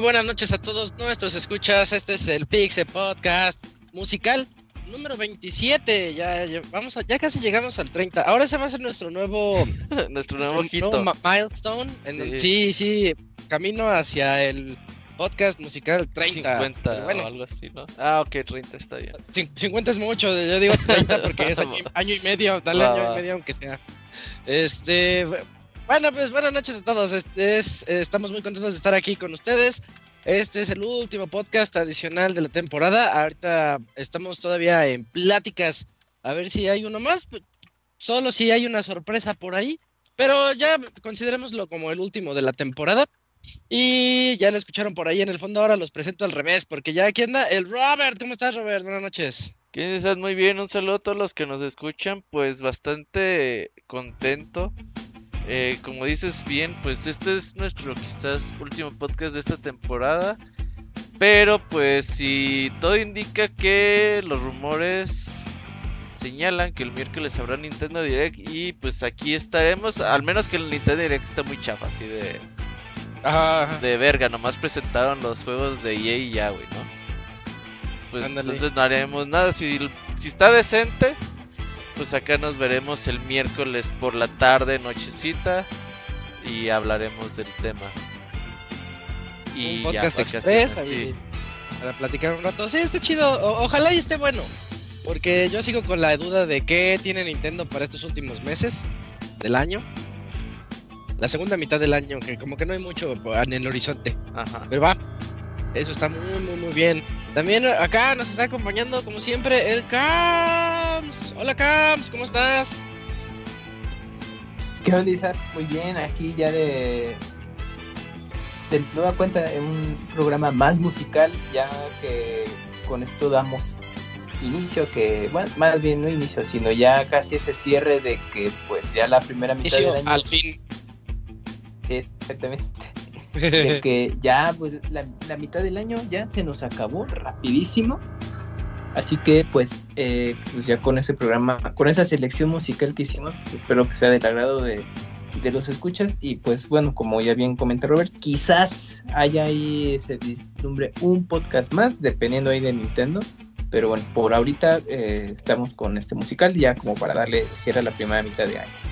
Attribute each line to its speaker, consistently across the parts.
Speaker 1: Muy buenas noches a todos nuestros escuchas. Este es el Pixel Podcast musical número 27. Ya, ya, vamos a, ya casi llegamos al 30. Ahora se va a hacer nuestro nuevo
Speaker 2: nuestro nuevo
Speaker 1: nuevo milestone. En- sí. sí, camino hacia el podcast musical 30.
Speaker 2: 50
Speaker 1: Pero bueno,
Speaker 2: o algo así, ¿no? Ah, ok, 30 está bien.
Speaker 1: cin- 50 es mucho, yo digo 30 porque es año, y- año y medio, dale año y medio aunque sea. Este, bueno, pues buenas noches a todos. Este es, eh, estamos muy contentos de estar aquí con ustedes. Este es el último podcast adicional de la temporada. Ahorita estamos todavía en pláticas. A ver si hay uno más. pues, Solo si hay una sorpresa por ahí. Pero ya considerémoslo como el último de la temporada. Y ya lo escucharon por ahí en el fondo. Ahora los presento al revés. Porque ya aquí anda el Robert. ¿Cómo estás, Robert? Buenas noches.
Speaker 2: ¿Quién estás? Muy bien, un saludo a todos los que nos escuchan, pues bastante contento. Eh, como dices bien, pues este es nuestro quizás último podcast de esta temporada. Pero pues si todo indica que los rumores señalan que el miércoles habrá Nintendo Direct y pues aquí estaremos, al menos que el Nintendo Direct está muy chafa, así de,
Speaker 1: Ajá.
Speaker 2: de verga, nomás presentaron los juegos de EA y ya, güey, ¿no? Pues entonces no haremos nada. Si, si está decente, pues acá nos veremos el miércoles por la tarde, nochecita, y hablaremos del tema. Y
Speaker 1: un
Speaker 2: ya,
Speaker 1: podcast
Speaker 2: vacaciones,
Speaker 1: express
Speaker 2: sí.
Speaker 1: para platicar un rato. Sí, está chido. O- ojalá y esté bueno. Porque yo sigo con la duda de qué tiene Nintendo para estos últimos meses del año. La segunda mitad del año, que como que no hay mucho en el horizonte.
Speaker 2: Ajá.
Speaker 1: Pero va. Eso está muy, muy, muy bien. También acá nos está acompañando, como siempre, el Cams. Hola, Cams, ¿cómo estás?
Speaker 3: ¿Qué onda, Isaac? Muy bien, aquí ya de, de nueva cuenta en un programa más musical, ya que con esto damos inicio, que, bueno, más bien no inicio, sino ya casi ese cierre de que pues ya la primera mitad
Speaker 1: Inicio,
Speaker 3: del año,
Speaker 1: al fin.
Speaker 3: sí, exactamente, de que ya pues la, la mitad del año ya se nos acabó rapidísimo. Así que pues, eh, pues ya con ese programa, con esa selección musical que hicimos, pues espero que sea del agrado de, de los escuchas. Y pues bueno, como ya bien comenta Robert, quizás haya ahí se vislumbre un podcast más, dependiendo ahí de Nintendo. Pero bueno, por ahorita eh, estamos con este musical ya como para darle cierre a la primera mitad de año.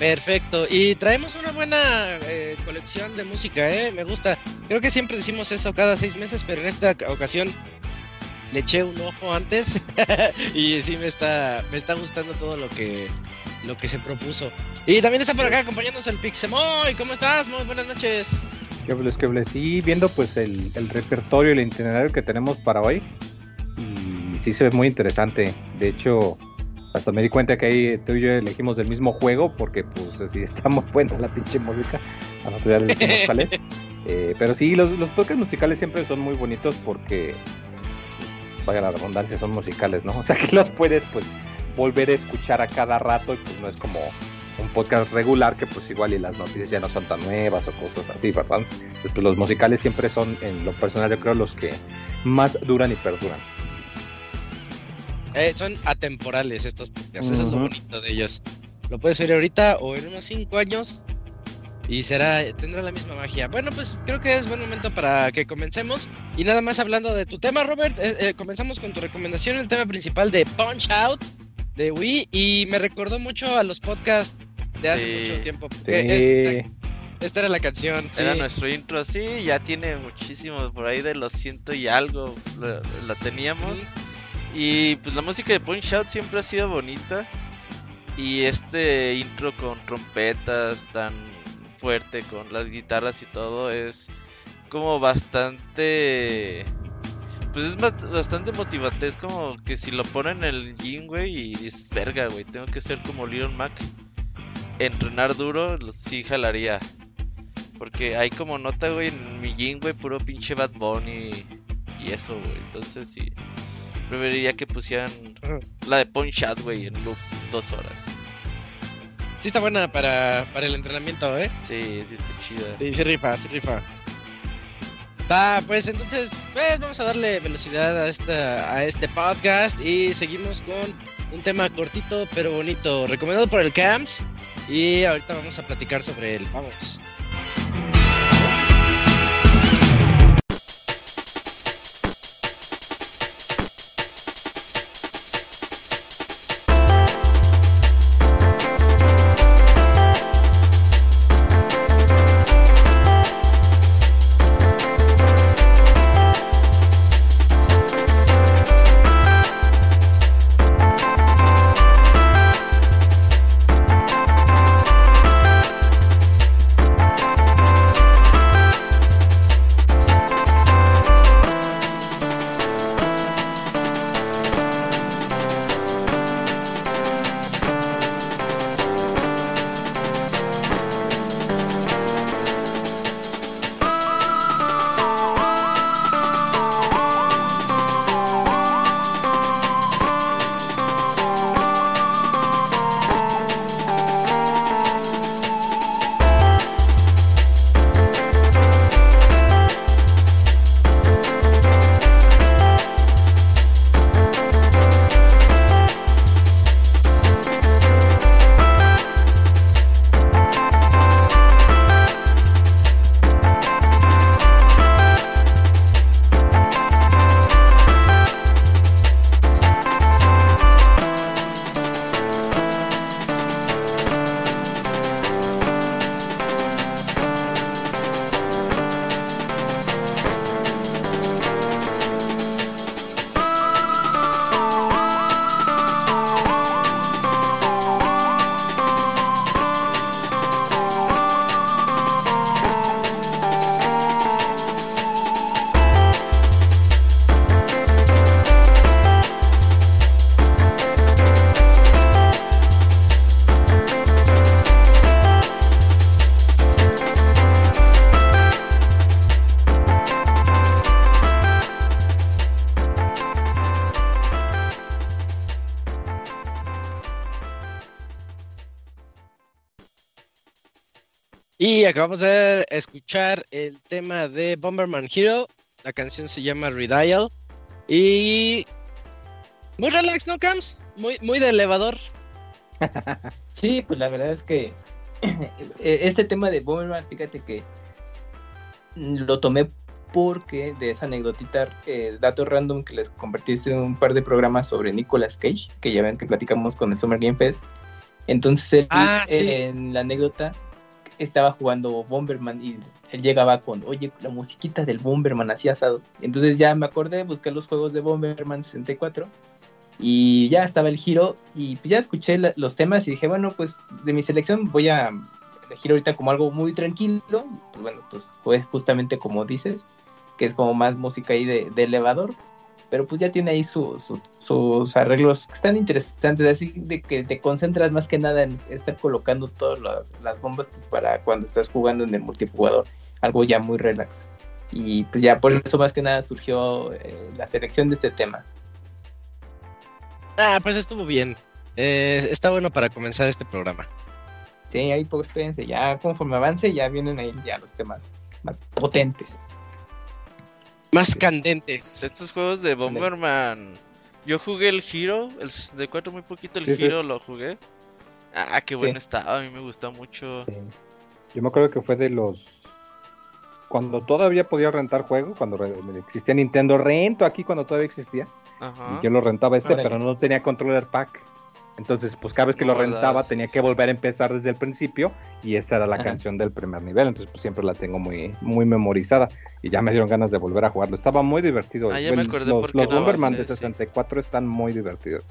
Speaker 1: Perfecto, y traemos una buena eh, colección de música, ¿eh? Me gusta. Creo que siempre decimos eso cada seis meses, pero en esta ocasión le eché un ojo antes y sí me está, me está gustando todo lo que, lo que se propuso. Y también está por acá acompañándonos el Pixemoy. ¿Cómo estás? Muy buenas noches.
Speaker 4: Que hables, que. Sí, viendo pues el, el repertorio, el itinerario que tenemos para hoy. Y sí se ve muy interesante. De hecho, hasta me di cuenta que ahí tú y yo elegimos el mismo juego porque pues así está muy buena la pinche música. A nosotros ya le es. Eh, pero sí, los, los podcasts musicales siempre son muy bonitos porque, vaya la redundancia, son musicales, ¿no? O sea que los puedes pues volver a escuchar a cada rato y pues no es como un podcast regular que pues igual y las noticias ya no son tan nuevas o cosas así, ¿verdad? Entonces, pues, los musicales siempre son, en lo personal, yo creo, los que más duran y perduran.
Speaker 1: Eh, son atemporales estos podcasts, eso es lo bonito de ellos. Lo puedes oír ahorita o en unos cinco años y será tendrá la misma magia. Bueno, pues creo que es buen momento para que comencemos. Y nada más hablando de tu tema, Robert, eh, eh, comenzamos con tu recomendación, el tema principal de Punch Out de Wii y me recordó mucho a los podcasts de hace
Speaker 2: Sí.
Speaker 1: mucho tiempo.
Speaker 4: Sí.
Speaker 1: porque esta, esta era la canción. sí.
Speaker 2: Era nuestro intro, sí, ya tiene muchísimo, por ahí de los ciento y algo la, la teníamos. Y pues la música de Punch Out siempre ha sido bonita. Y este intro con trompetas tan fuerte, con las guitarras y todo, es como bastante... Pues es bast- bastante motivante, es como que si lo ponen en el gym, güey, y dices, verga, güey, tengo que ser como Little Mac. Entrenar duro, sí jalaría. Porque hay como nota, güey, en mi gym, güey, puro pinche Bad Bunny y eso, güey. Entonces sí, preferiría que pusieran la de Punch Out, güey, en loop dos horas.
Speaker 1: Sí está buena para, para el entrenamiento, ¿eh?
Speaker 2: Sí, sí está chida.
Speaker 1: Sí, sí rifa, sí rifa. Va, pues entonces, pues vamos a darle velocidad a esta, a este podcast y seguimos con un tema cortito pero bonito, recomendado por el Camps y ahorita vamos a platicar sobre él. Vamos. Y acabamos de escuchar el tema de Bomberman Hero. La canción se llama Redial. Y. Muy relax, ¿no, Cams? Muy, muy de elevador.
Speaker 3: sí, pues la verdad es que este tema de Bomberman, fíjate que lo tomé porque de esa anécdotita, eh, dato random que les compartí en un par de programas sobre Nicolas Cage, que ya ven que platicamos con el Summer Game Fest. Entonces él,
Speaker 1: Ah, sí.
Speaker 3: en la anécdota estaba jugando Bomberman y él llegaba con, oye, la musiquita del Bomberman así asado. Entonces ya me acordé, busqué los juegos de Bomberman 64 y ya estaba el giro y pues ya escuché los temas y dije, bueno, pues de mi selección voy a elegir ahorita como algo muy tranquilo. Pues bueno, pues fue justamente como dices, que es como más música ahí de elevador. Pero pues ya tiene ahí su- su- sus arreglos que están interesantes, así de que te concentras más que nada en estar colocando todas las, las bombas para cuando estás jugando en el multijugador, algo ya muy relax. Y pues ya por eso más que nada surgió eh, la selección de este tema.
Speaker 1: Ah, pues estuvo bien. Eh, está bueno para comenzar este programa.
Speaker 3: Sí, ahí pues espérense, ya conforme avance ya vienen ahí ya los temas más potentes.
Speaker 1: Más candentes.
Speaker 2: Estos juegos de Bomberman. Yo jugué el Hero, el 64 muy poquito, el
Speaker 4: Sí, sí.
Speaker 2: Hero lo jugué. Ah, qué bueno
Speaker 3: Sí.
Speaker 2: estaba, a mí me gustó mucho.
Speaker 4: Yo me acuerdo que fue de los. Cuando todavía podía rentar juegos, cuando existía Nintendo, rento aquí cuando todavía existía.
Speaker 2: Ajá.
Speaker 4: Y yo lo rentaba este,
Speaker 3: Órale.
Speaker 4: pero no tenía controller pack. Entonces, pues cada vez que
Speaker 2: No
Speaker 4: lo rentaba tenía que volver a empezar desde el principio y esta era la
Speaker 3: Ajá.
Speaker 4: canción del primer nivel. Entonces, pues siempre la tengo muy, muy memorizada y ya me dieron ganas de volver a jugarlo. Estaba muy divertido.
Speaker 2: Ah, ya me acordé
Speaker 4: los,
Speaker 2: por qué
Speaker 4: los
Speaker 2: no
Speaker 4: Bomberman de
Speaker 2: sí.
Speaker 4: 64 están muy divertidos.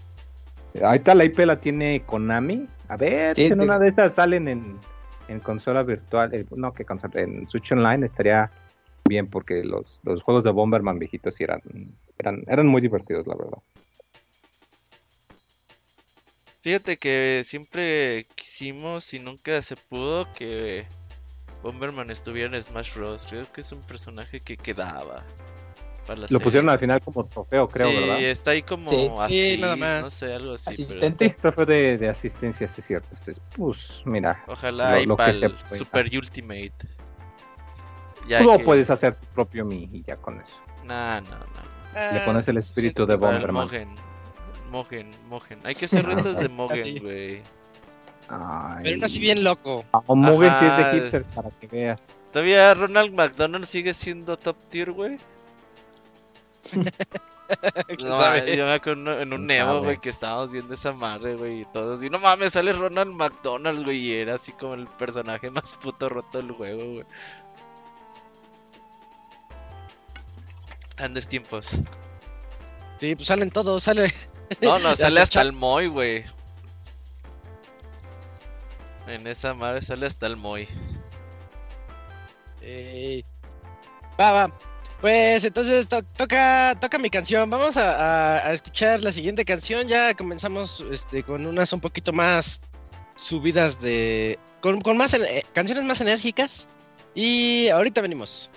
Speaker 4: Eh, Ahorita la IP la tiene Konami. A ver,
Speaker 3: Sí,
Speaker 4: si en
Speaker 3: sí.
Speaker 4: una de estas salen en, en consola virtual. eh, no, que consola, en Switch Online estaría bien porque los, los juegos de Bomberman viejitos sí eran, eran, eran muy divertidos, la verdad.
Speaker 2: Fíjate que siempre quisimos y nunca se pudo que Bomberman estuviera en Smash Bros. Creo que es un personaje que quedaba. Para la
Speaker 4: Lo pusieron al final como trofeo, creo,
Speaker 2: sí,
Speaker 4: ¿verdad?
Speaker 2: está ahí como
Speaker 3: Sí.
Speaker 2: así,
Speaker 1: Sí, nada más.
Speaker 2: no sé, algo así, pero
Speaker 3: Asistente.
Speaker 4: Trofeo de, de asistencia, sí es cierto. Entonces, pues, mira,
Speaker 2: ojalá
Speaker 4: Lo-
Speaker 2: ahí
Speaker 4: lo
Speaker 2: para el. Super Ultimate. Ya
Speaker 4: tú
Speaker 2: que-
Speaker 4: puedes hacer tu propio Mi y ya con eso.
Speaker 2: Nah, no, no.
Speaker 4: Le pones el espíritu de Bomberman.
Speaker 2: Mogen. Mogen, Mogen. Hay que hacer retos de
Speaker 1: Así.
Speaker 2: Mogen, güey.
Speaker 1: Pero no así bien loco.
Speaker 4: O Mugen si es de hipster para que veas.
Speaker 2: Todavía Ronald McDonald sigue siendo top tier, güey.
Speaker 1: ¿Quién
Speaker 2: No,
Speaker 1: sabe?
Speaker 2: yo me acuerdo en un- en un
Speaker 4: ¿Quién
Speaker 2: Neo,
Speaker 4: sabe?
Speaker 2: güey, que estábamos viendo esa madre, güey, y todos. Y no mames, sale Ronald McDonald, güey, y era así como el personaje más puto roto del juego, güey. Andes tiempos.
Speaker 1: Sí, pues salen todos, sale.
Speaker 2: No, no, sale hasta el Moy, güey. En esa madre sale hasta el Moy.
Speaker 1: Eh, va, va. Pues entonces to- toca, toca mi canción. Vamos a, a- a escuchar la siguiente canción. Ya comenzamos este, con unas un poquito más subidas de. con, con más eh, canciones más enérgicas. Y ahorita venimos.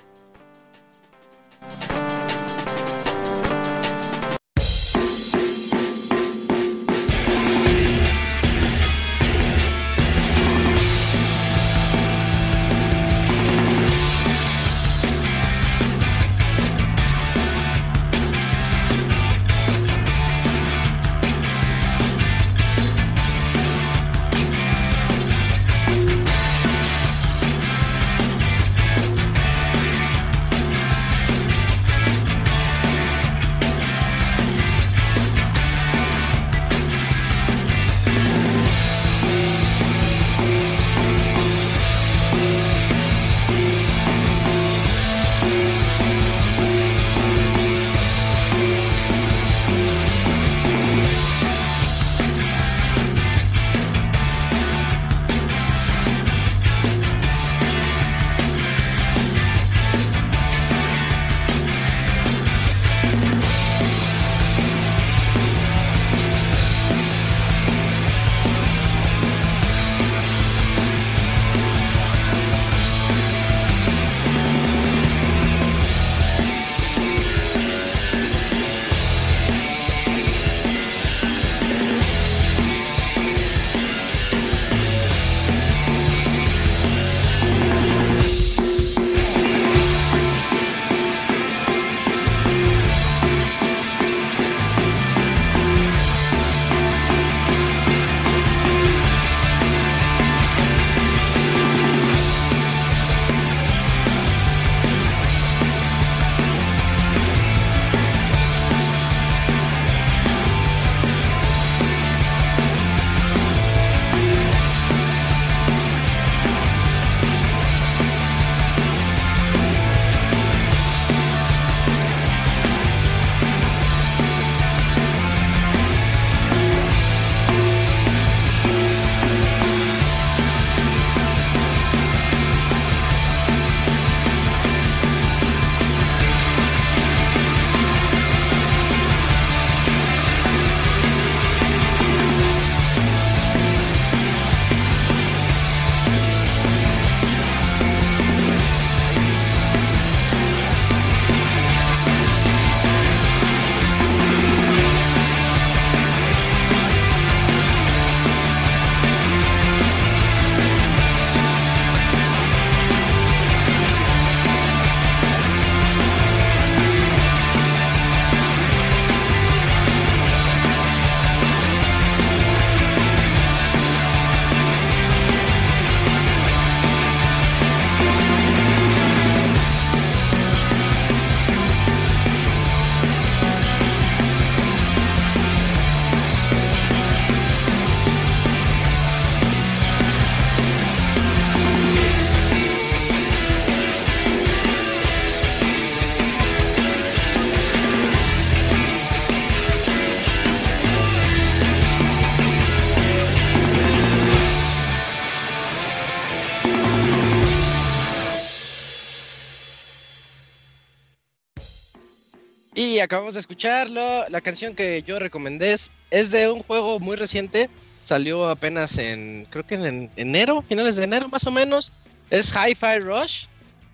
Speaker 1: Acabamos de escucharlo. La canción que yo recomendé es, es de un juego muy reciente. Salió apenas en, creo que en enero, finales de enero más o menos. Es Hi-Fi Rush.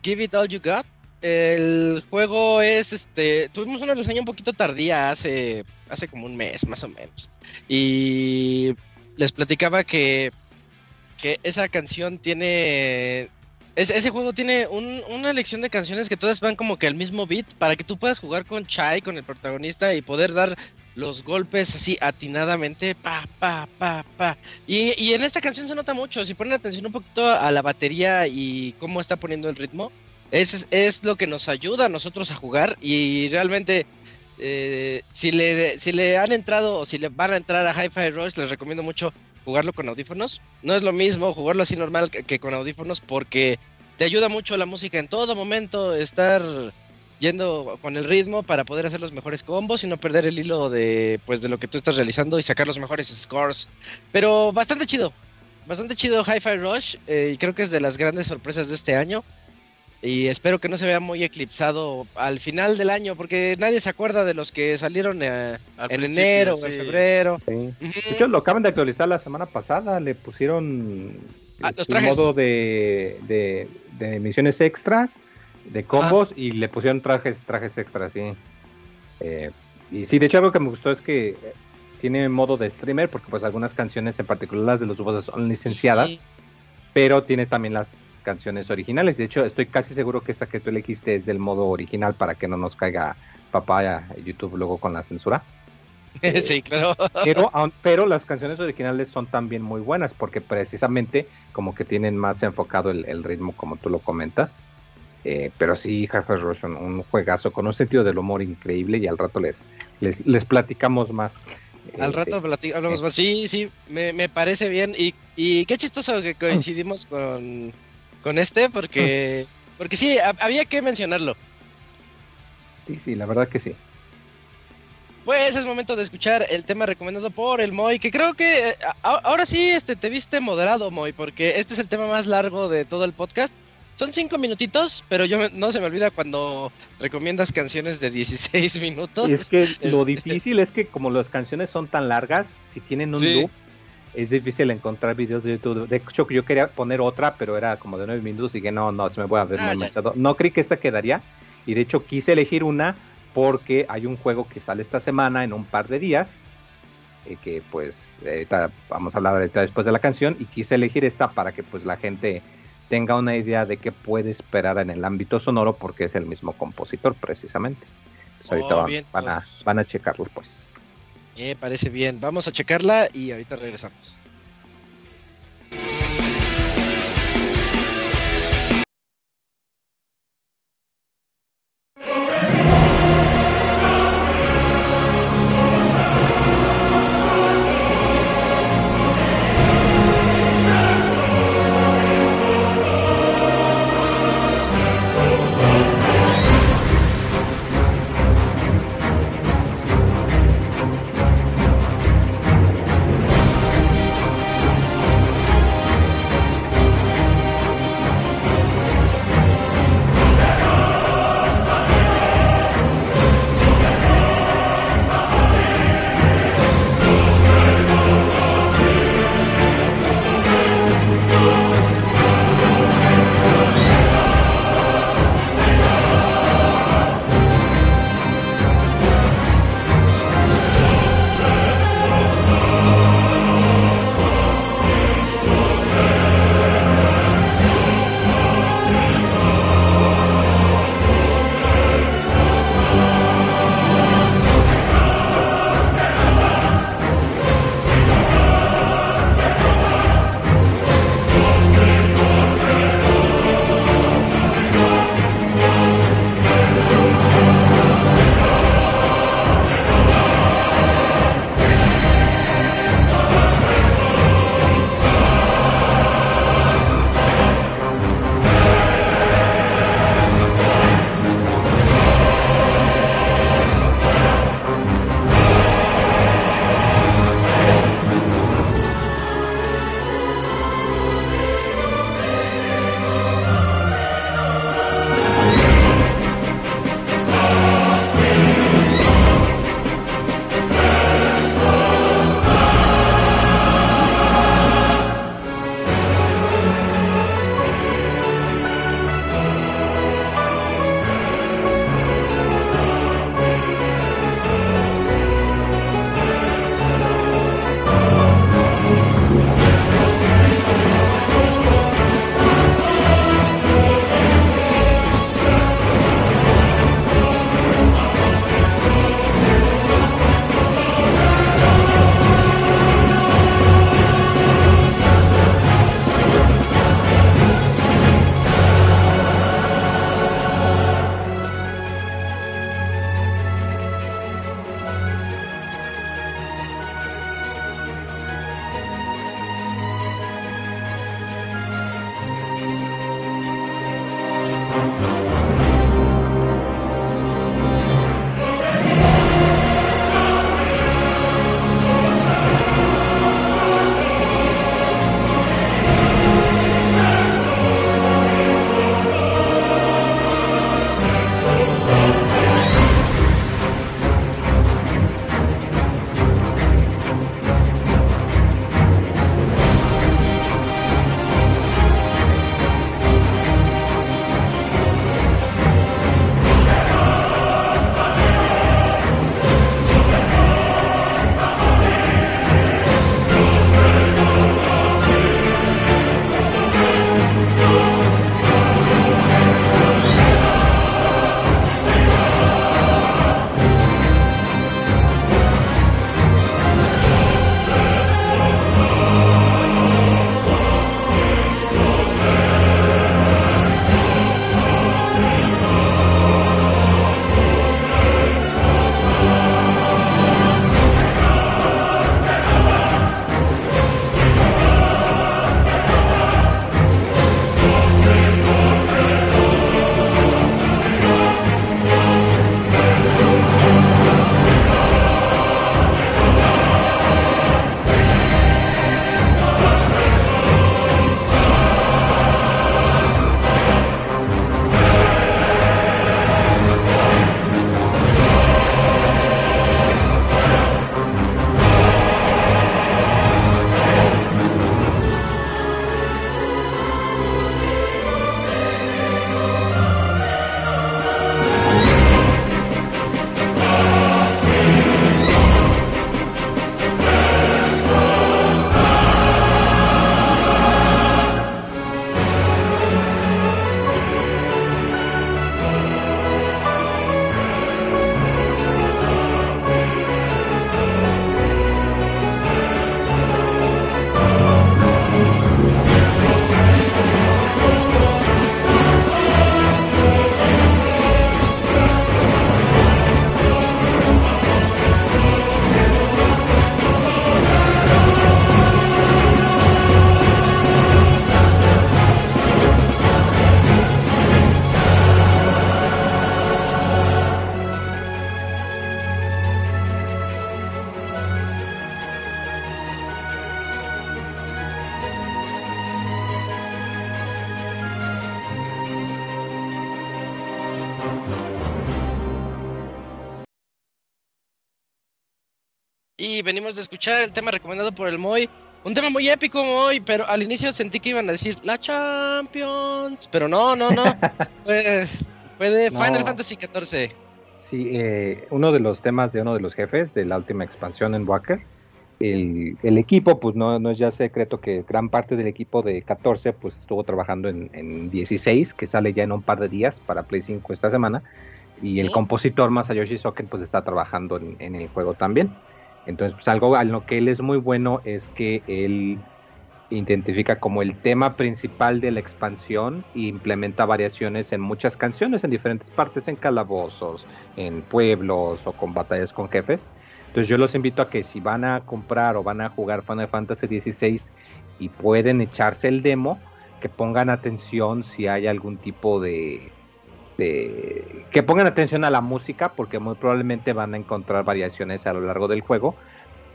Speaker 1: Give It All You Got. El juego es este. Tuvimos una reseña un poquito tardía hace, hace como un mes más o menos. Y les platicaba que, que esa canción tiene ese juego tiene una lección de canciones que todas van como que al mismo beat para que tú puedas jugar con Chai, con el protagonista y poder dar los golpes así atinadamente, pa, pa, pa, pa. Y, y en esta canción se nota mucho, si ponen atención un poquito a la batería y cómo está poniendo el ritmo, es, es lo que nos ayuda a nosotros a jugar y realmente eh, si, le, si le han entrado o si le van a entrar a Hi-Fi Rush, les recomiendo mucho jugarlo con audífonos. No es lo mismo jugarlo así normal que, con audífonos porque te ayuda mucho la música en todo momento, estar yendo con el ritmo para poder hacer los mejores combos y no perder el hilo de pues de lo que tú estás realizando y sacar los mejores scores. Pero bastante chido, bastante chido Hi-Fi Rush eh, y creo que es de las grandes sorpresas de este año. Y espero que no se vea muy eclipsado al final del año, porque nadie se acuerda de los que salieron eh, en enero o en febrero.
Speaker 4: De hecho, lo acaban de actualizar la semana pasada, le pusieron ah, este, modo de, de, misiones extras, de combos, y le pusieron trajes, trajes extras, sí. Eh, y sí, de hecho algo que me gustó es que tiene modo de streamer, porque pues algunas canciones en particular las de los voces son licenciadas, pero tiene también las canciones originales. De hecho, estoy casi seguro que esta que tú elegiste es del modo original para que no nos caiga papaya YouTube luego con la censura.
Speaker 1: sí, claro.
Speaker 4: Pero, pero las canciones originales son también muy buenas porque precisamente como que tienen más enfocado el, ritmo como tú lo comentas. Eh, pero sí, Half-Life Rush, un, juegazo con un sentido del humor increíble y al rato les, les, platicamos más.
Speaker 1: Al rato hablamos eh. más. Sí, sí, me, me parece bien. Y, y qué chistoso que coincidimos con, con este porque porque sí, había que mencionarlo.
Speaker 4: Sí, sí, la verdad que sí.
Speaker 1: Pues es momento de escuchar el tema recomendado por el Moy, que creo que eh, ahora sí este, te viste moderado, Moy, porque este es el tema más largo de todo el podcast. Son cinco minutitos, pero yo no se me olvida cuando recomiendas canciones de 16 minutos.
Speaker 4: es que lo este, difícil es que como las canciones son tan largas, si tienen un loop, es difícil encontrar videos de YouTube. De hecho, yo quería poner otra, pero era como de nueve minutos y que no, no, se me voy a ver ah, No creí que esta quedaría. Y de hecho quise elegir una porque hay un juego que sale esta semana en un par de días. Eh, que pues vamos a hablar ahorita después de la canción. Y quise elegir esta para que pues la gente tenga una idea de qué puede esperar en el ámbito sonoro porque es el mismo compositor precisamente. ahorita oh, van, a, pues. van a checarlo pues.
Speaker 1: Me parece bien. Vamos a checarla y ahorita regresamos. Escuchar el tema recomendado por el Moy. Un tema muy épico, Moy, pero al inicio sentí que iban a decir la Champions. Pero no, no, no. fue, fue de
Speaker 4: No.
Speaker 1: Final Fantasy XIV.
Speaker 4: Sí, eh, uno de los temas de uno de los jefes de la última expansión en Walker. El, el equipo, pues no, no es ya secreto que gran parte del equipo de 14 pues estuvo trabajando en, en 16, que sale ya en un par de días para Play 5 esta semana. Y el compositor Masayoshi Soken pues está trabajando en, en el juego también. Entonces, pues algo a lo que él es muy bueno es que él identifica como el tema principal de la expansión e implementa variaciones en muchas canciones en diferentes partes, en calabozos, en pueblos o con batallas con jefes. Entonces yo los invito a que si van a comprar o van a jugar Final Fantasy XVI y pueden echarse el demo, que pongan atención si hay algún tipo de, de- que pongan atención a la música porque muy probablemente van a encontrar variaciones a lo largo del juego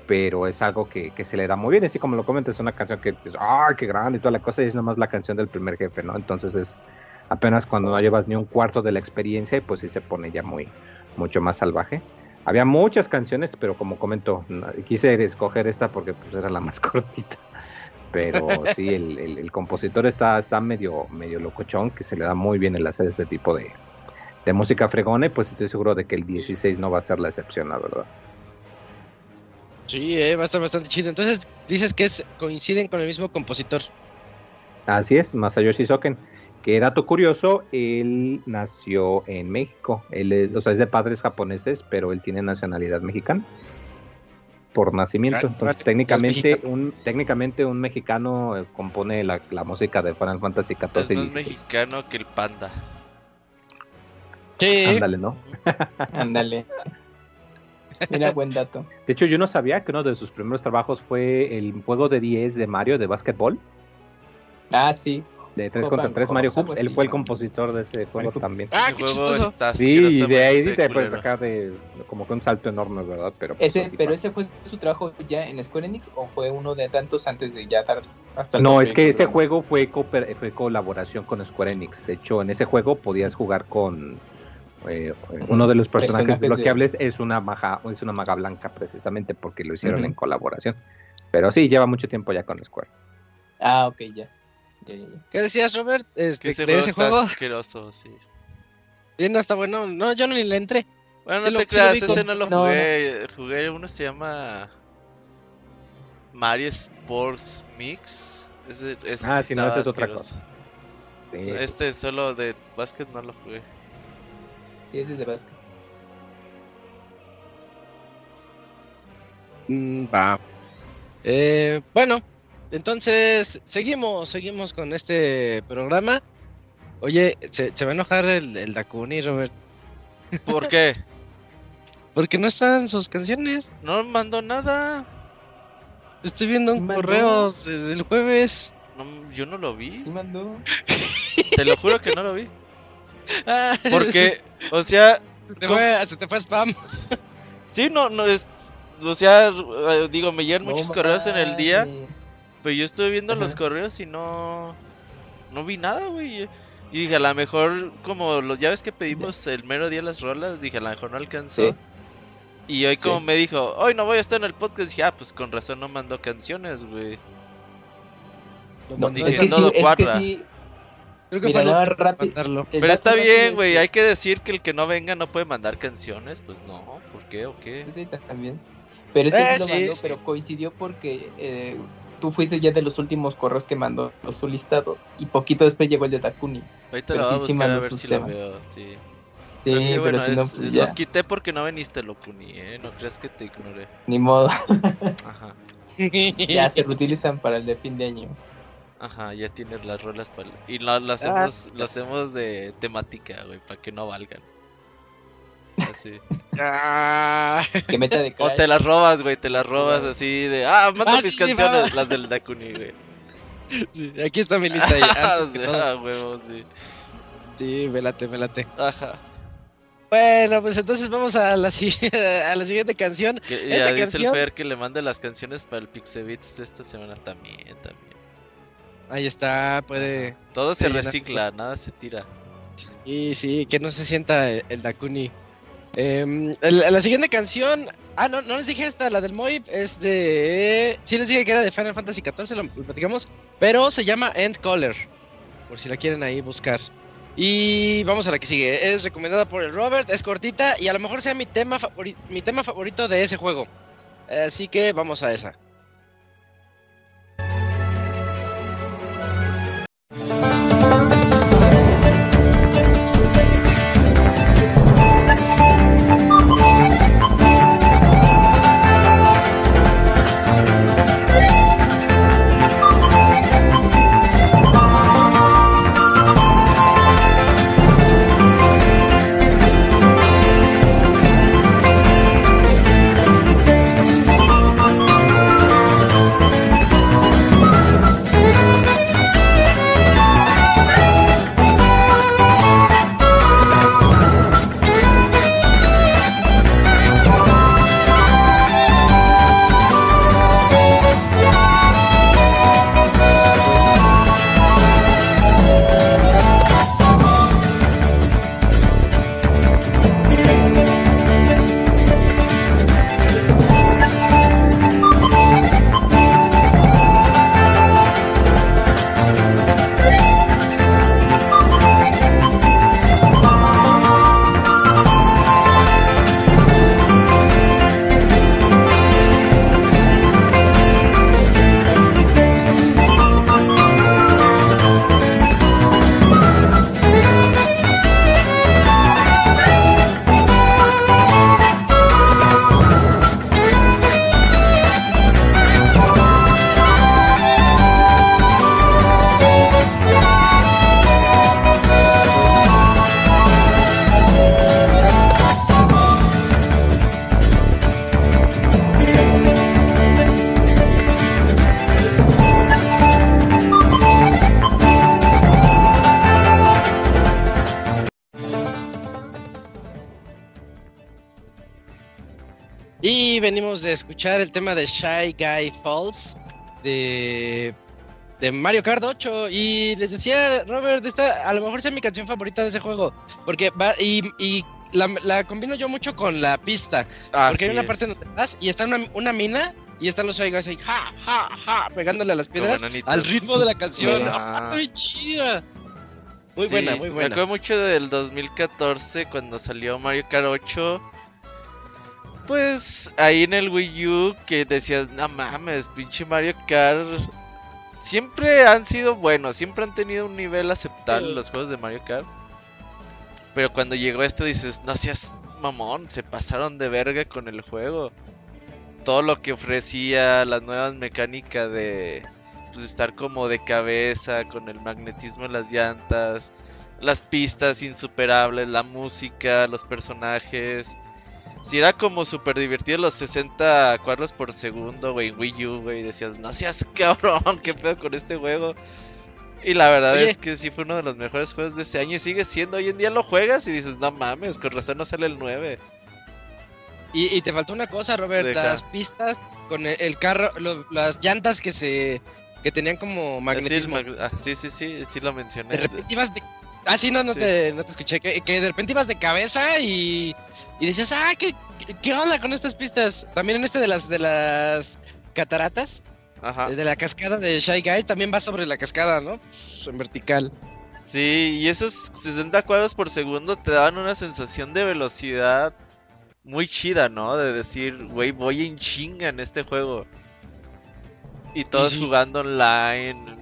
Speaker 4: pero es algo que, que se le da muy bien, así como lo comentas, es una canción que dices, ¡ay, qué grande! y toda la cosa, y es nomás la canción del primer jefe, ¿no? Entonces es apenas cuando no llevas ni un cuarto de la experiencia y pues sí se pone ya muy, mucho más salvaje. Había muchas canciones, pero como comento, quise escoger esta porque pues era la más cortita. Pero sí, el, el- el compositor está, está medio, medio locochón, que se le da muy bien el hacer este tipo de, de música fregona, y pues estoy seguro de que el 16 no va a ser la excepción, la verdad.
Speaker 1: Sí, eh, va a estar bastante chido. Entonces dices que es, coinciden con el mismo compositor.
Speaker 4: Así es, Masayoshi Soken. Que dato curioso, él nació en México. Él es, o sea, es de padres japoneses, pero él tiene nacionalidad mexicana por nacimiento.
Speaker 1: Ah,
Speaker 4: Entonces,
Speaker 1: es
Speaker 4: técnicamente un, técnicamente un mexicano eh, compone la, la música de Final Fantasy
Speaker 2: Es
Speaker 4: XIV.
Speaker 2: más
Speaker 4: y 16.
Speaker 2: mexicano que el panda.
Speaker 1: Sí.
Speaker 4: Ándale, ¿no?
Speaker 3: Ándale. Mira, buen dato.
Speaker 4: De hecho, yo no sabía que uno de sus primeros trabajos fue el juego de 10 de Mario de básquetbol,
Speaker 3: Ah, sí.
Speaker 4: De 3
Speaker 3: Hop
Speaker 4: contra
Speaker 3: and
Speaker 4: 3 Mario
Speaker 3: Hoops, algo
Speaker 4: Hoops. Él
Speaker 3: así,
Speaker 4: fue el compositor de ese juego también.
Speaker 1: Ah, qué
Speaker 2: juego
Speaker 1: chistoso.
Speaker 2: está
Speaker 4: Sí, y de ahí te puedes sacar de como que un salto enorme, ¿verdad? Pero, pues,
Speaker 3: Ese, pero
Speaker 4: fue.
Speaker 3: ese fue su trabajo ya en Square Enix o fue uno de tantos antes de ya dar hasta el
Speaker 4: No, es que ese juego fue, cooper- fue colaboración con Square Enix. De hecho, en ese juego podías jugar con eh, uno de los personajes
Speaker 3: de-
Speaker 4: desbloqueables es una maga, es una maga blanca precisamente porque lo hicieron en colaboración. Pero sí, lleva mucho tiempo ya con Square.
Speaker 3: Ah, ok, ya. Ya, ya, ya.
Speaker 1: ¿Qué decías, Robert?
Speaker 2: Que
Speaker 1: Este,
Speaker 2: ese
Speaker 1: de
Speaker 2: juego
Speaker 1: ese
Speaker 2: está
Speaker 1: juego.
Speaker 2: asqueroso, sí.
Speaker 1: Sí, no está bueno. No, yo no ni le entré.
Speaker 2: Bueno,
Speaker 1: Sí
Speaker 2: no te creas, ese
Speaker 1: con-
Speaker 2: no lo
Speaker 3: no,
Speaker 2: jugué. Jugué uno se llama Mario Sports Mix. Ese, ese
Speaker 4: Ah,
Speaker 2: sí
Speaker 4: no,
Speaker 2: estaba
Speaker 4: es otra. Sí.
Speaker 2: Este solo de básquet no lo jugué.
Speaker 3: Sí, ese es de básquet.
Speaker 1: Mm, va. Eh, bueno, entonces seguimos, seguimos con este programa. Oye, se, se va a enojar el, el Dakuni, Robert.
Speaker 2: ¿Por qué?
Speaker 1: Porque no están sus canciones.
Speaker 2: No mandó nada.
Speaker 1: Estoy viendo
Speaker 3: Sí
Speaker 1: un
Speaker 3: mandó.
Speaker 1: correo de- del jueves.
Speaker 2: No, yo no lo vi.
Speaker 3: Sí mandó.
Speaker 2: Te lo juro que no lo vi.
Speaker 1: Ah,
Speaker 2: Porque, o sea,
Speaker 1: se te fue, se te fue spam.
Speaker 2: sí, no, no es. O sea, digo, me llegan muchos correos en el día. Pero yo estuve viendo los correos y no. No vi nada, güey. Y dije, a lo mejor, como los ya ves que pedimos el mero día las rolas, dije, a lo mejor no alcanzó.
Speaker 3: Sí.
Speaker 2: Y hoy, como
Speaker 3: Sí.
Speaker 2: me dijo, hoy no voy a estar en el podcast, dije, ah, pues con razón no mandó canciones, güey.
Speaker 3: No,
Speaker 2: Dije,
Speaker 3: es que
Speaker 2: cuadra.
Speaker 3: sí.
Speaker 1: Creo que
Speaker 3: Mira,
Speaker 1: fue
Speaker 3: rápido.
Speaker 2: Pero está bien, güey.
Speaker 3: que-
Speaker 2: Hay que decir que el que no venga no puede mandar canciones. Pues no, ¿por qué o qué?
Speaker 3: Sí, también. Pero es que
Speaker 1: Eh,
Speaker 3: sí lo mandó,
Speaker 1: sí.
Speaker 3: pero coincidió porque eh, tú fuiste ya de los últimos correos que mandó su listado y poquito después llegó el de Takuni.
Speaker 2: Ahorita lo voy a
Speaker 3: sí,
Speaker 2: a ver si lo veo, sí.
Speaker 3: Sí,
Speaker 2: Pero que,
Speaker 3: pero
Speaker 2: bueno,
Speaker 3: si no,
Speaker 2: es-
Speaker 3: pues ya,
Speaker 2: los quité porque no veniste, lo puní, ¿eh? No creas que te ignoré.
Speaker 3: ni modo.
Speaker 2: Ajá.
Speaker 3: ya se reutilizan para el de fin de año.
Speaker 2: Ajá, ya tienes las rolas para... Y lo, lo
Speaker 1: Ah.
Speaker 2: de temática, güey, para que no valgan. Así.
Speaker 1: Ah,
Speaker 3: Que meta de
Speaker 2: O te las robas, güey, te las robas así de... Ah, manda
Speaker 1: Ah,
Speaker 2: mis
Speaker 1: sí,
Speaker 2: canciones, las del Dakuni, güey.
Speaker 1: sí, aquí está mi lista ya. antes que todo.
Speaker 2: ah, huevo, sí.
Speaker 1: Sí, velate, velate.
Speaker 2: Ajá.
Speaker 1: Bueno, pues entonces vamos a la, si- a la siguiente canción.
Speaker 2: Que
Speaker 1: Esta
Speaker 2: ya dice
Speaker 1: canción-
Speaker 2: el Fer que le mande las canciones para el Pixebits de esta semana también, también.
Speaker 1: Ahí está, puede.
Speaker 2: Todo se
Speaker 1: llenar-
Speaker 2: recicla, nada se tira.
Speaker 1: Sí, sí, que no se sienta el, el Dakuni. Em, la, siguiente canción. Ah, no, no les dije esta, la del Moib es de. Sí, les dije que era de Final Fantasy XIV, lo, platicamos. Pero se llama End Caller. Por si la quieren ahí buscar. Y vamos a la que sigue. Es recomendada por el Robert, es cortita y a lo mejor sea mi tema, mi tema favorito de ese juego. Así que vamos a esa. Escuchar el tema de Shy Guy Falls de, de Mario Kart 8. Y les decía, Robert, esta a lo mejor sea mi canción favorita de ese juego. Porque va, y, y la, la combino yo mucho con la pista. Porque hay una parte donde vas y está una, una mina y están los Shy Guys ahí, ja, ja, ja, pegándole a las piedras al ritmo de la canción.
Speaker 2: Ah.
Speaker 1: Ah, está chida. Muy
Speaker 2: Sí,
Speaker 1: buena, muy
Speaker 2: Me
Speaker 1: buena.
Speaker 2: acuerdo mucho del 2014 cuando salió Mario Kart 8. Pues ahí en el Wii U que decías, no mames, pinche Mario Kart. Siempre han sido buenos, siempre han tenido un nivel aceptable
Speaker 1: Sí.
Speaker 2: los juegos de Mario Kart. Pero cuando llegó esto dices, no seas mamón, se pasaron de verga con el juego. Todo lo que ofrecía, las nuevas mecánicas de pues estar como de cabeza con el magnetismo en las llantas, las pistas insuperables, la música, los personajes. Si era como súper divertido los 60 cuadros por segundo, güey, Wii U, güey, decías, no seas cabrón, qué pedo con este juego. Y la verdad
Speaker 1: Oye.
Speaker 2: es que sí fue uno de los mejores juegos de este año y sigue siendo. Hoy en día lo juegas y dices, no mames, con razón no sale el 9.
Speaker 1: Y, y te faltó una cosa, Robert,
Speaker 2: Deja.
Speaker 1: las pistas con el, el carro, lo- las llantas que se que tenían como magnetismo.
Speaker 2: Sí, mag- ah, sí, sí, sí, sí lo mencioné.
Speaker 1: de repente ibas de Ah, sí, no, no,
Speaker 2: Sí.
Speaker 1: Te, no te escuché. Que, que de repente ibas de cabeza y, y decías, ah, ¿qué, qué, onda con estas pistas? También en este de las de las cataratas,
Speaker 2: Ajá.
Speaker 1: de la cascada de Shy Guy, también va sobre la cascada, ¿no? Pues, en vertical.
Speaker 2: Sí, y esos 60 cuadros por segundo te daban una sensación de velocidad muy chida, ¿no? De decir, güey, voy en chinga en este juego. Y todos
Speaker 1: sí.
Speaker 2: jugando online.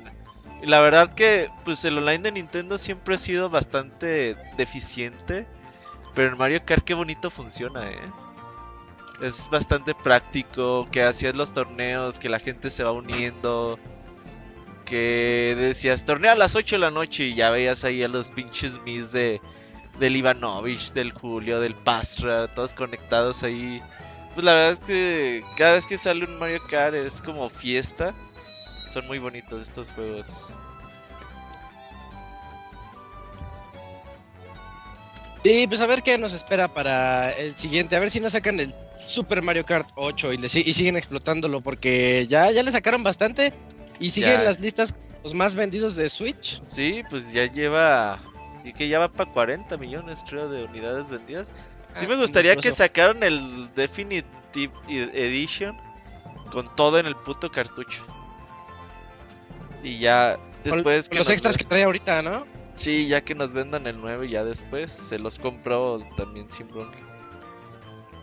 Speaker 2: Y la verdad que, pues el online de Nintendo siempre ha sido bastante deficiente. Pero en Mario Kart qué bonito funciona, ¿eh? Es bastante práctico, que hacías los torneos, que la gente se va uniendo que decías torneo a las 8 de la noche y ya veías ahí a los pinches mis de del Ivanovich, del Julio, del Pastra, todos conectados ahí. Pues la verdad es que cada vez que sale un Mario Kart es como fiesta. Son muy bonitos estos juegos.
Speaker 1: Sí, pues a ver qué nos espera para el siguiente. A ver si nos sacan el Super Mario Kart 8 y, le, y siguen explotándolo porque ya, ya le sacaron bastante y siguen
Speaker 2: Ya.
Speaker 1: las listas los más vendidos de Switch.
Speaker 2: Sí, pues ya lleva y que ya va para 40 millones creo de unidades vendidas. Sí me gustaría que sacaran el Definitive Edition con todo en el puto cartucho. Y ya
Speaker 1: Con-
Speaker 2: después
Speaker 1: con los extras que trae ahorita, ¿no?
Speaker 2: Sí, ya que nos vendan el 9 ya después se los compro también sin bronca.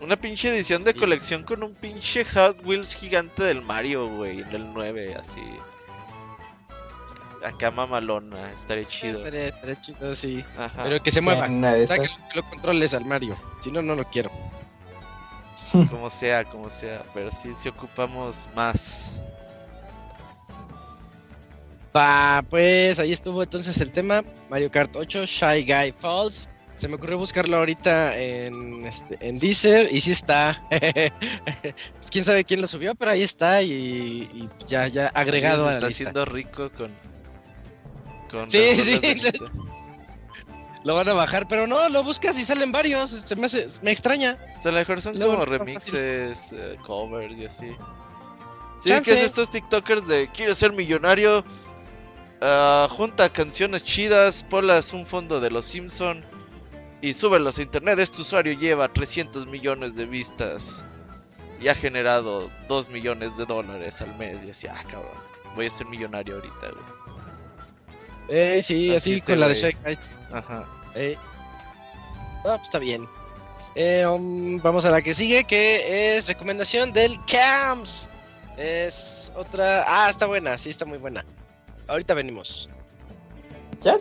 Speaker 2: Una pinche edición de
Speaker 1: Sí.
Speaker 2: colección con un pinche Hot Wheels gigante del Mario, güey, en el 9, así. Acá mamalona, estaría chido.
Speaker 1: Estaría, estaría chido, sí.
Speaker 2: Ajá.
Speaker 1: Pero que se mueva.
Speaker 3: una de
Speaker 1: O sea, que,
Speaker 3: esas.
Speaker 1: que lo controles al Mario. Si no, no lo quiero.
Speaker 2: Como sea, como sea, pero sí, sí ocupamos más.
Speaker 1: Va, pues ahí estuvo entonces el tema. Mario Kart 8, Shy Guy Falls. Se me ocurrió buscarlo ahorita en, este, en Deezer y sí está. quién sabe quién lo subió, pero ahí está y, y ya, ya agregado
Speaker 2: Se
Speaker 1: a la
Speaker 2: está
Speaker 1: lista.
Speaker 2: haciendo rico con. con
Speaker 1: Sí, sí. Lo van a bajar, pero no, lo buscas y salen varios. Se me, hace- me extraña.
Speaker 2: O sea, a lo mejor son
Speaker 1: Luego
Speaker 2: como remixes, eh, covers y así. Sí,
Speaker 1: Chance.
Speaker 2: que es estos TikTokers de quiero ser millonario. Ah, junta canciones chidas, ponlas un fondo de los Simpson y súbelos a internet. Este usuario lleva 300 millones de vistas y ha generado 2 millones de dólares al mes. Y así, ah, cabrón, voy a ser millonario ahorita, güey.
Speaker 1: Eh, sí,
Speaker 2: Así
Speaker 1: así, con la de Guys.
Speaker 2: Ajá.
Speaker 1: Eh. Ah, pues está bien. Eh, um, vamos a la que sigue, que es recomendación del CAMS. Es otra... Ah, está buena, sí, está muy buena. Ahorita venimos.
Speaker 3: Ya,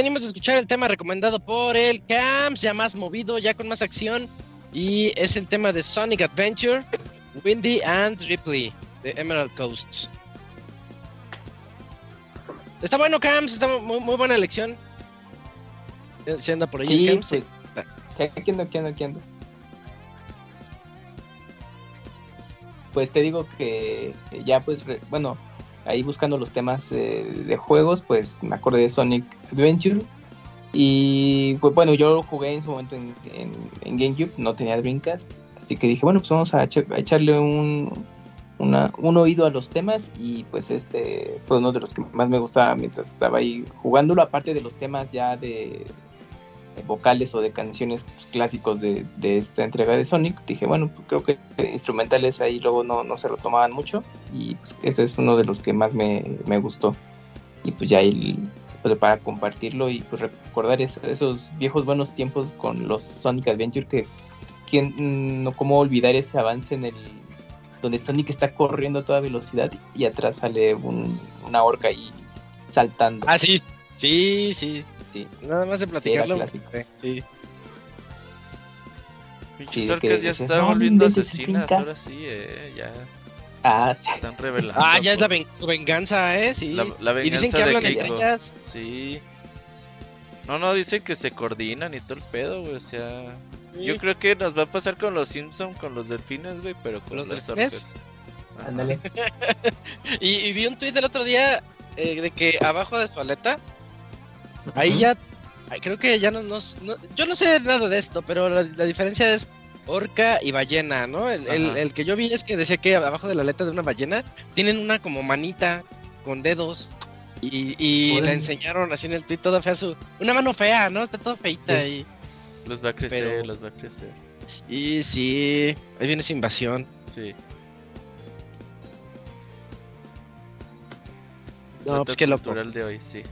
Speaker 1: venimos a escuchar el tema recomendado por el Camps, ya más movido, ya con más acción. Y es el tema de Sonic Adventure, Windy and Ripley, de Emerald Coast. Está bueno, Camps, está muy, muy buena elección. ¿Se anda por ahí,
Speaker 3: Sí,
Speaker 1: Camps?
Speaker 3: sí, Aquí ando, aquí ando, aquí ando. Pues te digo que ya, pues, re- bueno, ahí buscando los temas eh, de juegos, pues me acordé de Sonic Adventure. Y pues bueno, yo lo jugué en su momento en, GameCube, no tenía Dreamcast. Así que dije, bueno, pues vamos a, echa- a echarle un, un oído a los temas. Y pues este fue uno de los que más me gustaba mientras estaba ahí jugándolo, aparte de los temas ya de vocales o de canciones pues, clásicos de, de esta entrega de Sonic. Dije, bueno, pues, creo que instrumentales ahí luego no, no se retomaban mucho. Y pues ese es uno de los que más me, me gustó. Y pues ya ahí pues, para compartirlo y pues recordar es- esos viejos buenos tiempos con los Sonic Adventure que quién no cómo olvidar ese avance en el donde Sonic está corriendo a toda velocidad y atrás sale un- una orca ahí saltando.
Speaker 1: Ah, sí. Sí, sí.
Speaker 3: Sí.
Speaker 1: Nada más de platicarlo. Sí.
Speaker 2: Pinches
Speaker 3: Sí,
Speaker 2: orcas ya
Speaker 3: dices,
Speaker 2: están
Speaker 3: "No,
Speaker 2: volviendo asesinas,
Speaker 3: brinca".
Speaker 2: ahora sí, eh, ya
Speaker 3: Ah, sí.
Speaker 2: están revelando.
Speaker 1: Ah, ya es la
Speaker 2: por-
Speaker 1: ven- su venganza, ¿eh? Sí.
Speaker 2: la, la
Speaker 1: y dicen
Speaker 2: venganza
Speaker 1: que
Speaker 2: de
Speaker 1: hablan entre
Speaker 2: Keiko.
Speaker 1: ellas.
Speaker 2: Sí. No, no, dicen que se coordinan y todo el pedo, güey, o sea... Yo creo que nos va a pasar con los Simpson, con los delfines, güey, pero con
Speaker 1: ¿Los
Speaker 2: las
Speaker 1: delfines?
Speaker 2: orcas.
Speaker 3: Ándale.
Speaker 1: Y, y vi un tweet el otro día eh, de que abajo de su aleta, ahí ya, creo que ya no, nos no- yo no sé nada de esto, pero la, la diferencia es orca y ballena, ¿no? El, el- que yo vi es que decía que abajo de la aleta de una ballena tienen una como manita con dedos. Y, y la enseñaron así en el tweet toda fea su... Una mano fea, ¿no? Está toda feita y...
Speaker 2: Les va a crecer,
Speaker 1: Pero-
Speaker 2: les va a crecer.
Speaker 1: Y sí, ahí viene su invasión.
Speaker 2: Sí.
Speaker 1: No, pues qué loco.
Speaker 2: de hoy, sí.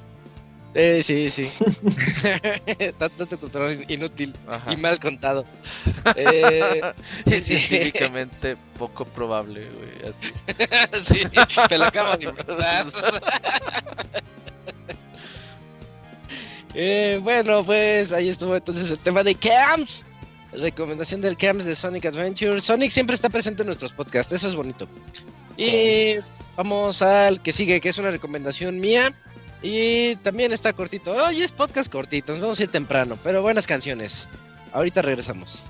Speaker 1: Eh, sí, sí. Dato cultural inútil
Speaker 2: Ajá.
Speaker 1: y mal contado. Eh,
Speaker 2: Y
Speaker 1: sí.
Speaker 2: científicamente poco probable, güey, así.
Speaker 1: sí, te lo acabo de verdad. eh, bueno, pues ahí estuvo entonces el tema de Camps. Recomendación del Camps de Sonic Adventure. Sonic siempre está presente en nuestros podcasts, eso es bonito. Y vamos al que sigue, que es una recomendación mía. Y también está cortito. Hoy es podcast cortito, nos vamos a ir temprano, pero buenas canciones. Ahorita regresamos.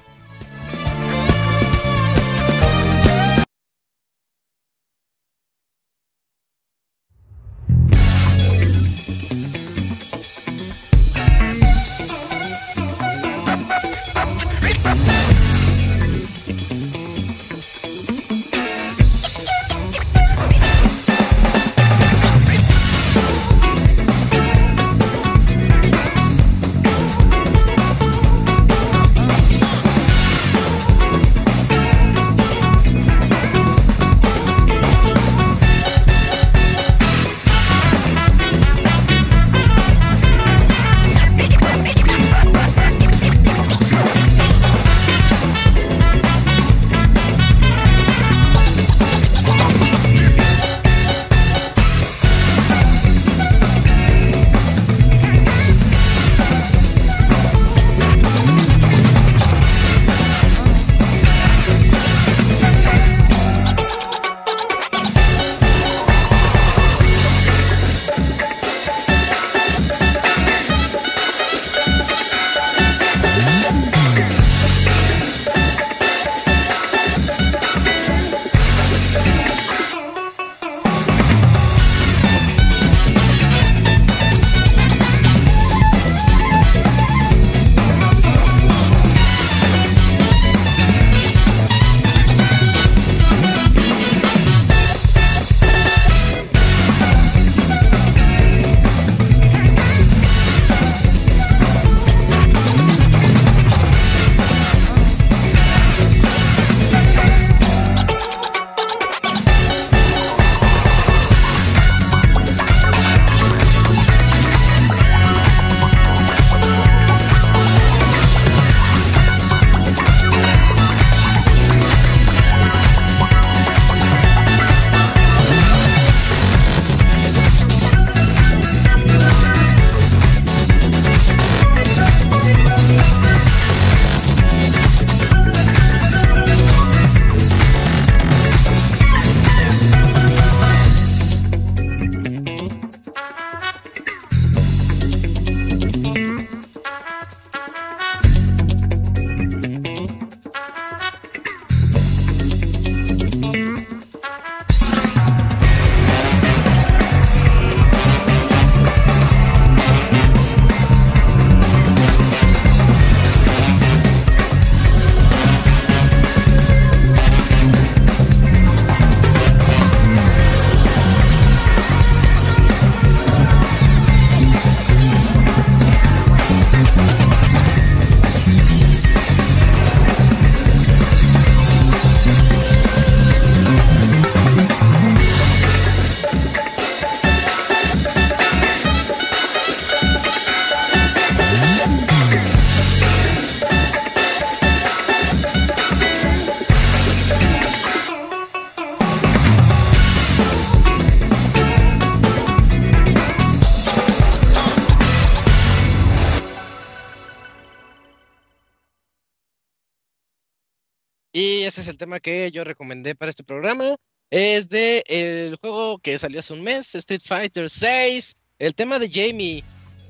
Speaker 1: Tema que yo recomendé para este programa. Es de el juego que salió hace un mes, Street Fighter 6. El tema de Jamie.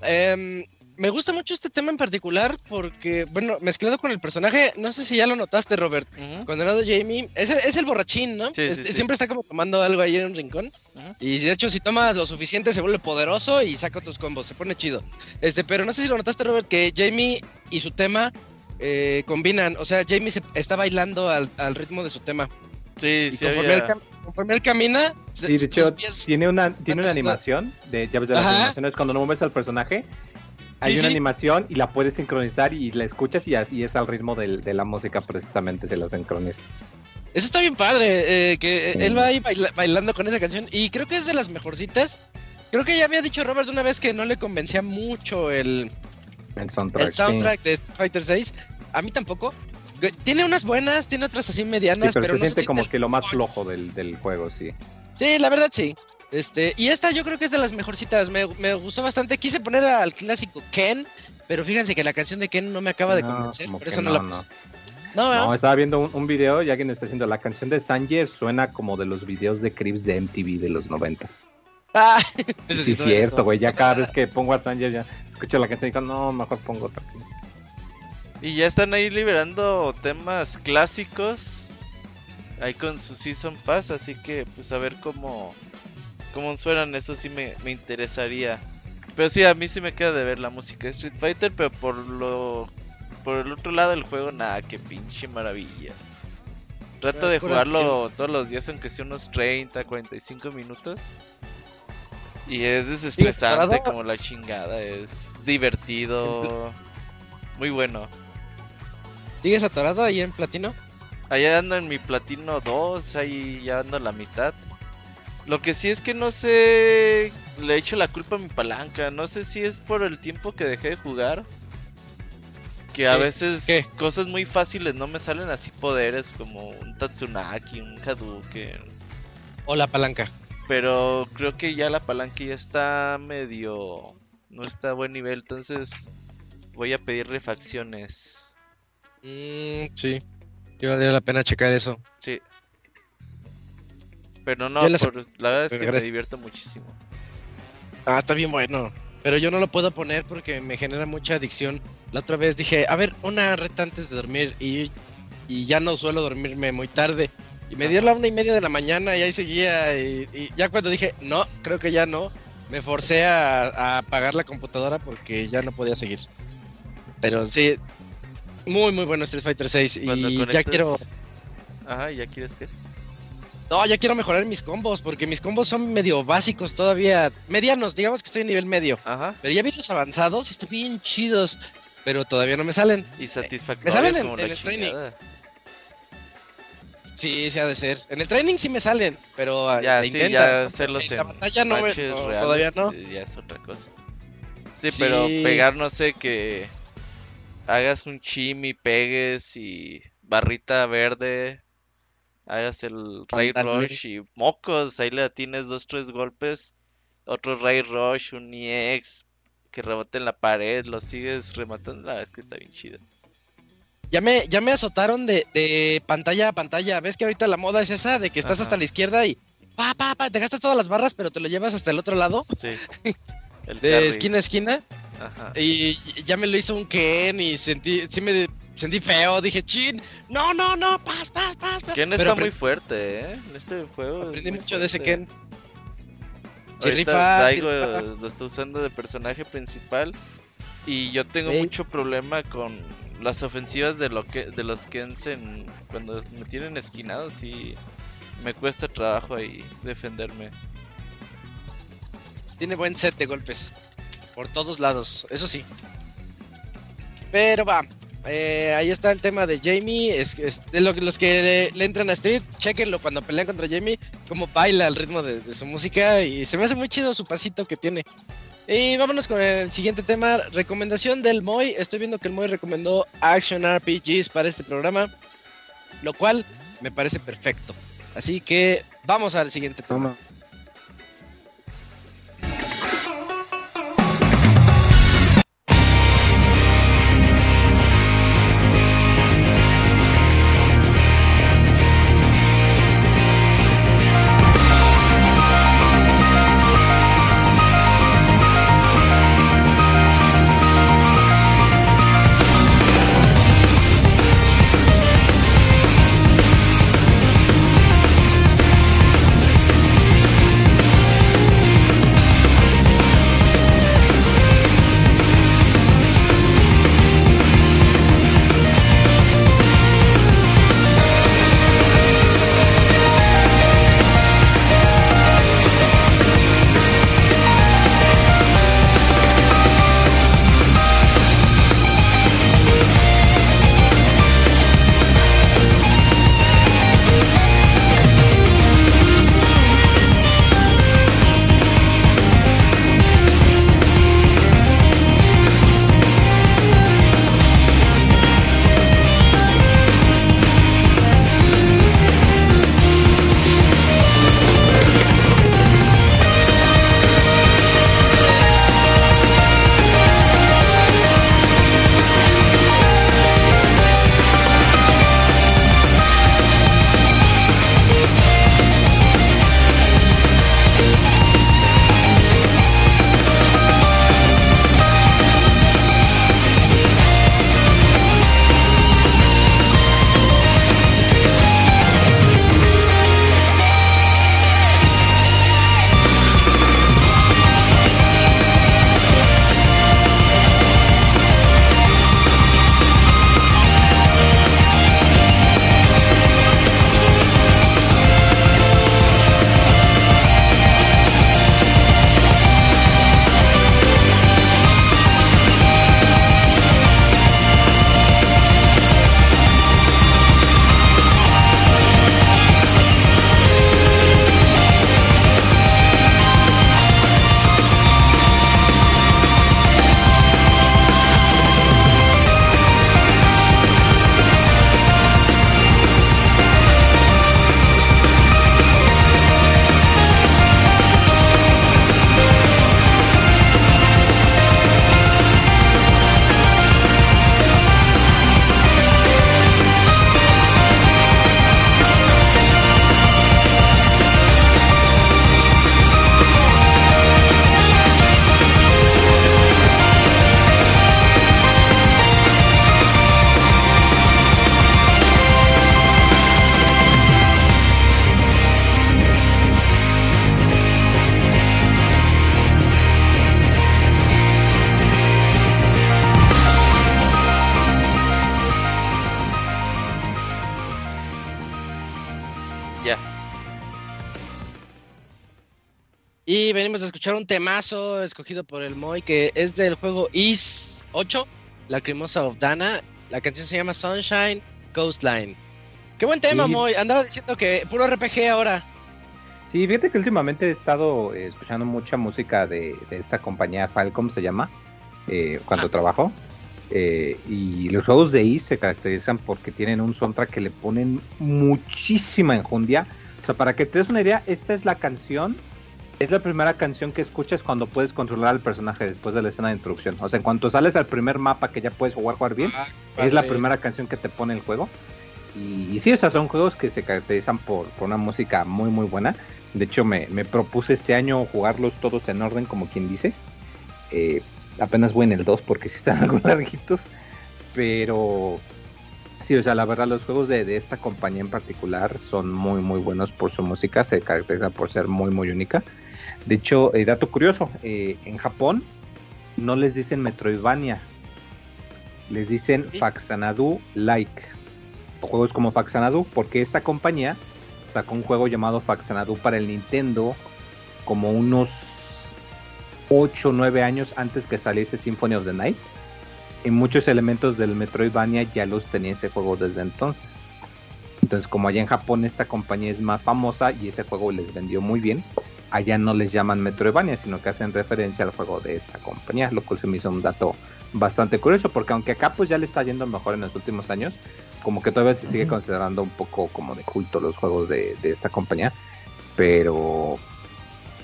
Speaker 1: Em, me gusta mucho este tema en particular porque, bueno, mezclado con el personaje, no sé si ya lo notaste, Robert. Cuando era de Jamie, es, el- es el borrachín, ¿no?
Speaker 2: Sí, sí,
Speaker 1: Este,
Speaker 2: sí.
Speaker 1: Siempre está como tomando algo ahí en un rincón.
Speaker 2: Ujú.
Speaker 1: Y de hecho, si tomas lo suficiente, se vuelve poderoso y saca tus combos. Se pone chido. Este, pero no sé si lo notaste, Robert, que Jamie y su tema eh, combinan. O sea, Jamie se, está bailando al, al ritmo de su tema.
Speaker 2: Sí,
Speaker 1: Y
Speaker 2: sí
Speaker 1: conforme, él,
Speaker 2: había...
Speaker 1: conforme él camina, se-
Speaker 4: Sí, de hecho,
Speaker 1: pies-
Speaker 4: tiene una, tiene una animación de, ya ves de las
Speaker 1: Ajá.
Speaker 4: animaciones cuando no mueves al personaje. Hay
Speaker 1: Sí,
Speaker 4: una
Speaker 1: sí.
Speaker 4: animación y la puedes sincronizar y la escuchas y así es al ritmo del- de la música precisamente se la sincronizas.
Speaker 1: Eso está bien padre, eh, que
Speaker 4: Sí.
Speaker 1: él va ahí baila- bailando con esa canción y creo que es de las mejorcitas. Creo que ya había dicho Robert una vez que no le convencía mucho el,
Speaker 4: El soundtrack.
Speaker 1: el
Speaker 4: sí.
Speaker 1: soundtrack de Street Fighter 6. A mí tampoco. Tiene unas buenas, tiene otras así
Speaker 4: Sí,
Speaker 1: medianas,
Speaker 4: pero,
Speaker 1: pero,
Speaker 4: se
Speaker 1: no sé
Speaker 4: siente
Speaker 1: si
Speaker 4: como que lo más flojo del, del juego, sí.
Speaker 1: Sí, la verdad sí. Este, y esta yo creo que es de las mejorcitas. Me, me gustó bastante. Quise poner al clásico Ken, pero fíjense que la canción de Ken no me acaba de
Speaker 4: No,
Speaker 1: convencer, por eso no,
Speaker 4: no,
Speaker 1: la puse. No,
Speaker 4: estaba viendo un, un video y alguien está haciendo la canción de Sanger suena como de los videos de Crips de MTV de los noventas.
Speaker 1: Ah,
Speaker 4: Sí,
Speaker 1: necesito
Speaker 4: cierto, güey. Ya cada vez que pongo a Sanger ya escucho la canción y digo, no, mejor pongo otra.
Speaker 2: Y ya están ahí liberando temas clásicos. Ahí con su Season Pass, así que pues a ver cómo, cómo suenan, eso sí me, me interesaría. Pero sí, a mí sí me queda de ver la música de Street Fighter, pero por lo por el otro lado del juego, nada, que pinche maravilla. Trato
Speaker 1: Es
Speaker 2: de jugarlo todos los días, aunque sea unos 30, 45 minutos. Y es desestresante como la chingada, es divertido, muy bueno.
Speaker 1: ¿Sigues atorado ahí en platino?
Speaker 2: Allá ando en mi platino 2, ahí ya ando a la mitad. Lo que sí es que no sé, le echo la culpa a mi palanca, no sé si es por el tiempo que dejé de jugar. Que a
Speaker 1: ¿Qué?
Speaker 2: veces
Speaker 1: ¿Qué?
Speaker 2: cosas muy fáciles no me salen así poderes como un Tatsunaki, un Hadouken.
Speaker 1: ¿O la palanca?
Speaker 2: Pero creo que ya la palanca ya está medio... No está a buen nivel, entonces voy a pedir refacciones.
Speaker 1: Mm, sí. Yo valdría la pena checar eso.
Speaker 2: Sí. Pero no,
Speaker 1: las-
Speaker 2: por- la verdad es que me divierto muchísimo.
Speaker 1: Ah, está bien bueno. Pero yo no lo puedo poner porque me genera mucha adicción. La otra vez dije, a ver, una reta antes de dormir. Y, y ya no suelo dormirme muy tarde. Y me dio la una y media de la mañana y ahí seguía. Y, y ya cuando dije, no, creo que ya no, me forcé a, a apagar la computadora porque ya no podía seguir. Pero sí, muy, muy bueno Street Fighter 6.
Speaker 2: Cuando
Speaker 1: Y ya quiero.
Speaker 2: Ajá, ¿ya quieres que?
Speaker 1: No, ya quiero mejorar mis combos porque mis combos son medio básicos todavía. Medianos, digamos que estoy en nivel medio.
Speaker 2: Ajá.
Speaker 1: Pero ya vi los avanzados y están bien chidos. Pero todavía no me salen.
Speaker 2: Y
Speaker 1: me
Speaker 2: satisfactorios
Speaker 1: salen en-
Speaker 2: como
Speaker 1: en el training. Sí, sí ha de ser. En el training sí me salen, pero ah,
Speaker 2: Ya, sí, ya
Speaker 1: la batalla no, me-
Speaker 2: matches
Speaker 1: no,
Speaker 2: reales,
Speaker 1: todavía no.
Speaker 2: Ya es otra cosa. Sí,
Speaker 1: Sí.
Speaker 2: pero pegar, no sé, que hagas un chimi, pegues y barrita verde, hagas el Ray. Rush y mocos, ahí le tienes dos, tres golpes, otro Ray Rush, un EX, que rebote en la pared, lo sigues rematando, la verdad es que está bien chido.
Speaker 1: Ya me, ya me azotaron de, de pantalla a pantalla. ¿Ves que ahorita la moda es esa de que estás
Speaker 2: Ajá.
Speaker 1: hasta la izquierda y pa, pa, pa, te gastas todas las barras, pero te lo llevas hasta el otro lado?
Speaker 2: Sí. El
Speaker 1: De
Speaker 2: carry.
Speaker 1: esquina a esquina.
Speaker 2: Ajá.
Speaker 1: Y ya me lo hizo un Ken y sentí, sí me sentí feo. Dije, chin, no, no, no, paz, paz, paz. paz".
Speaker 2: Ken está muy fuerte, ¿eh? En este juego.
Speaker 1: Aprendí mucho de ese. Ken.
Speaker 2: Ahorita
Speaker 1: rifa,
Speaker 2: Daigo lo está usando de personaje principal y yo tengo mucho problema con las ofensivas de lo que de los Kens en, cuando me tienen esquinados y me cuesta trabajo ahí defenderme.
Speaker 1: Tiene buen set de golpes. Por todos lados, eso sí. Pero va. eh, ahí está el tema de Jamie. Es, es- de los que le, le entran a Street, chequenlo cuando pelean contra Jamie. Cómo baila al ritmo de, de su música. Y se me hace muy chido su pasito que tiene. Y vámonos con el siguiente tema. Recomendación del Moy. Estoy viendo que el Moy recomendó Action RPGs para este programa. Lo cual me parece perfecto. Así que vamos al siguiente tema. Un temazo escogido por el Moy que es del juego Is 8, La Cremosa of Dana. La canción se llama Sunshine Coastline. Qué buen tema, Moy. Andaba diciendo que puro RPG ahora.
Speaker 4: Sí, fíjate que últimamente he estado eh, escuchando mucha música de, esta compañía Falcom, se llama, eh, cuando ah. trabajo. Eh, y los juegos de Is se caracterizan porque tienen un soundtrack que le ponen muchísima enjundia. O sea, para que te des una idea, esta es la canción es la primera canción que escuchas cuando puedes controlar al personaje después de la escena de introducción. O sea, en cuanto sales al primer mapa que ya puedes jugar, jugar bien, ah, es la primera canción que te pone el juego. Y, sí, o sea, son juegos que se caracterizan por, una música muy, muy buena. De hecho, me, propuse este año jugarlos todos en orden, como quien dice. Eh, apenas voy en el 2 porque sí están algo larguitos. Pero sí, o sea, la verdad, los juegos de, de, esta compañía en particular son muy, muy buenos por su música. Se caracterizan por ser muy, muy única. De hecho, eh, dato curioso, eh, en Japón no les dicen Metroidvania, les dicen Faxanadu Like, o juegos como Faxanadu, porque esta compañía sacó un juego llamado Faxanadu para el Nintendo como unos 8 o 9 años antes que saliese Symphony of the Night. Y muchos elementos del Metroidvania ya los tenía ese juego desde entonces. Entonces, como allá en Japón esta compañía es más famosa y ese juego les vendió muy bien, allá no les llaman Metroidvania, sino que hacen referencia al juego de esta compañía, lo cual se me hizo un dato bastante curioso, porque aunque acá pues ya le está yendo mejor en los últimos años, como que todavía se sigue considerando un poco como de culto los juegos de, esta compañía, pero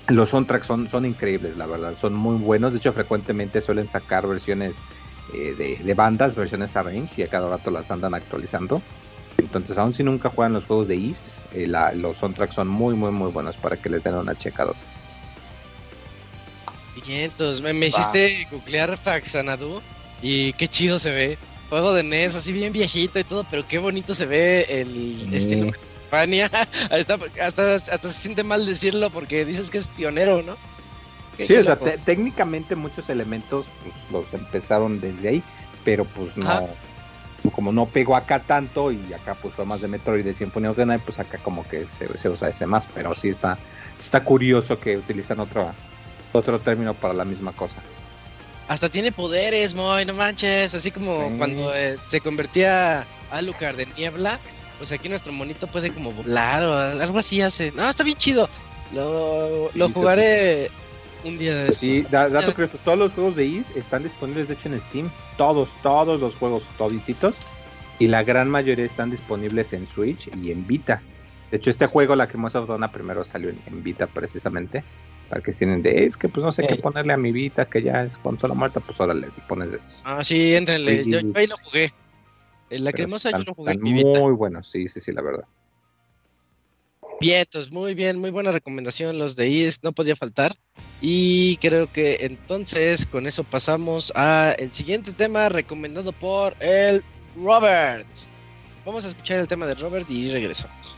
Speaker 4: los soundtracks son, son increíbles, la verdad, son muy buenos, de hecho frecuentemente suelen sacar versiones eh, de, de, bandas, versiones arrange, y a cada rato las andan actualizando. Entonces, aun si nunca juegan los juegos de Is, eh, los soundtracks son muy, muy, muy buenos para que les den una checada.
Speaker 1: Bien, entonces me, hiciste googlear Faxanadu y qué chido se ve. Juego de NES, así bien viejito y todo, pero qué bonito se ve el estilo hasta, hasta, hasta, se siente mal decirlo porque dices que es pionero, ¿no?
Speaker 4: sí, o sea, técnicamente muchos elementos pues, los empezaron desde ahí, pero pues no como no pegó acá tanto y acá pues fue más de Metroid y de Symphony of the Night, pues acá como que se, usa ese más, pero sí está, está curioso que utilizan otro, otro término para la misma cosa.
Speaker 1: Hasta tiene poderes, Moy, no manches, así como cuando eh, se convertía Alucard de niebla, pues aquí nuestro monito puede como volar o algo así hace. No, está bien chido. Lo, lo jugaré un día de
Speaker 4: Sí, dato curioso, todos los juegos de Is están disponibles de hecho en Steam. Todos, todos los juegos, todititos. Y la gran mayoría están disponibles en Switch y en Vita. De hecho, este juego, la que Dona, primero salió en, Vita precisamente. Para que tienen de, es que pues no sé qué ponerle a mi Vita, que ya es consola muerta, pues ahora le pones estos.
Speaker 1: Ah, sí, entrenle. yo, ahí lo jugué. En la cremosa yo lo jugué en mi
Speaker 4: Muy bueno, sí, sí, sí, la verdad.
Speaker 1: Vientos, muy bien, muy buena recomendación. Los de IS no podía faltar. Y creo que entonces con eso pasamos a el siguiente tema recomendado por el Robert. Vamos a escuchar el tema de Robert y regresamos.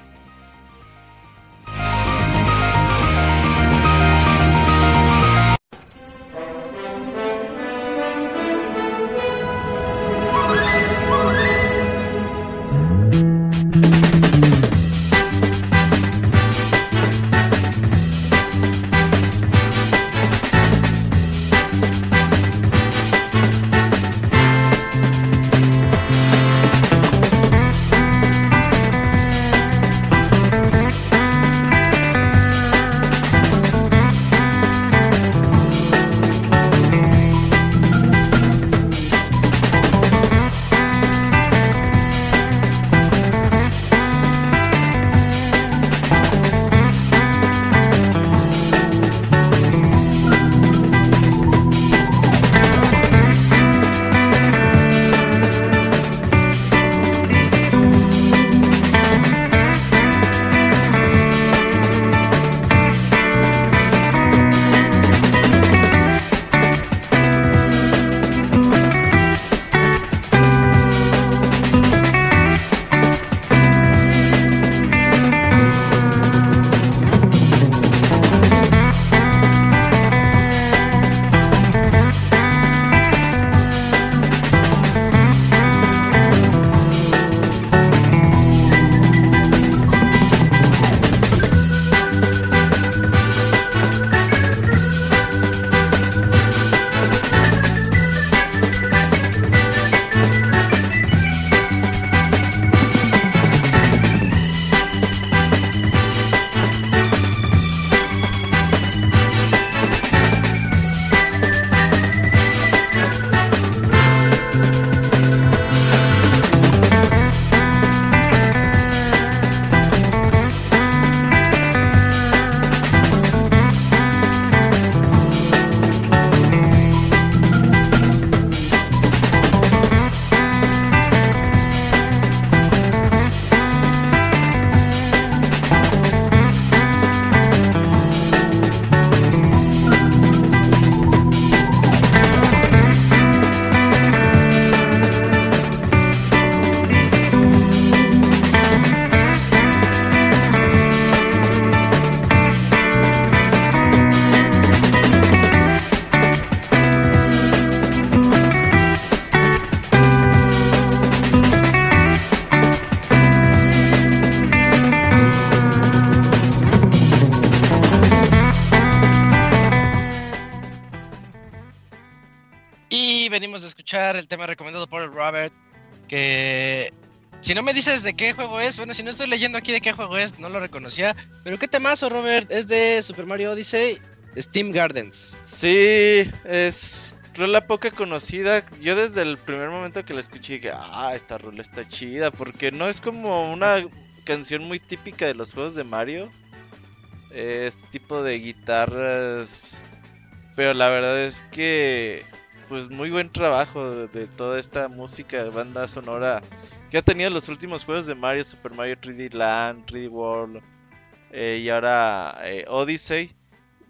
Speaker 1: Si no me dices de qué juego es, bueno, si no estoy leyendo aquí de qué juego es, no lo reconocía, pero qué temazo, Robert, es de Super Mario Odyssey, Steam Gardens.
Speaker 2: Sí, es rola poca conocida. Yo desde el primer momento que la escuché dije, ah, esta rola está chida, porque no es como una canción muy típica de los juegos de Mario. Este tipo de guitarras. Pero la verdad es que, pues muy buen trabajo de, toda esta música, banda sonora que ha tenido los últimos juegos de Mario, Super Mario 3D Land, 3D World eh, y ahora eh, Odyssey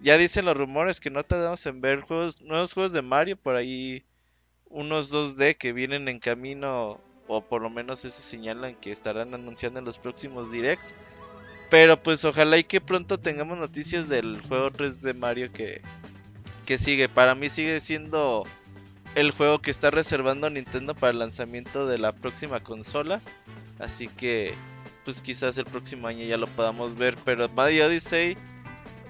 Speaker 2: ya dicen los rumores que no tardamos en ver juegos, nuevos juegos de Mario, por ahí unos 2D que vienen en camino, o por lo menos se señalan que estarán anunciando en los próximos directs. Pero pues ojalá y que pronto tengamos noticias del juego 3D Mario que, que sigue. Para mí sigue siendo el juego que está reservando Nintendo para el lanzamiento de la próxima consola. Así que pues quizás el próximo año ya lo podamos ver. Pero Mario Odyssey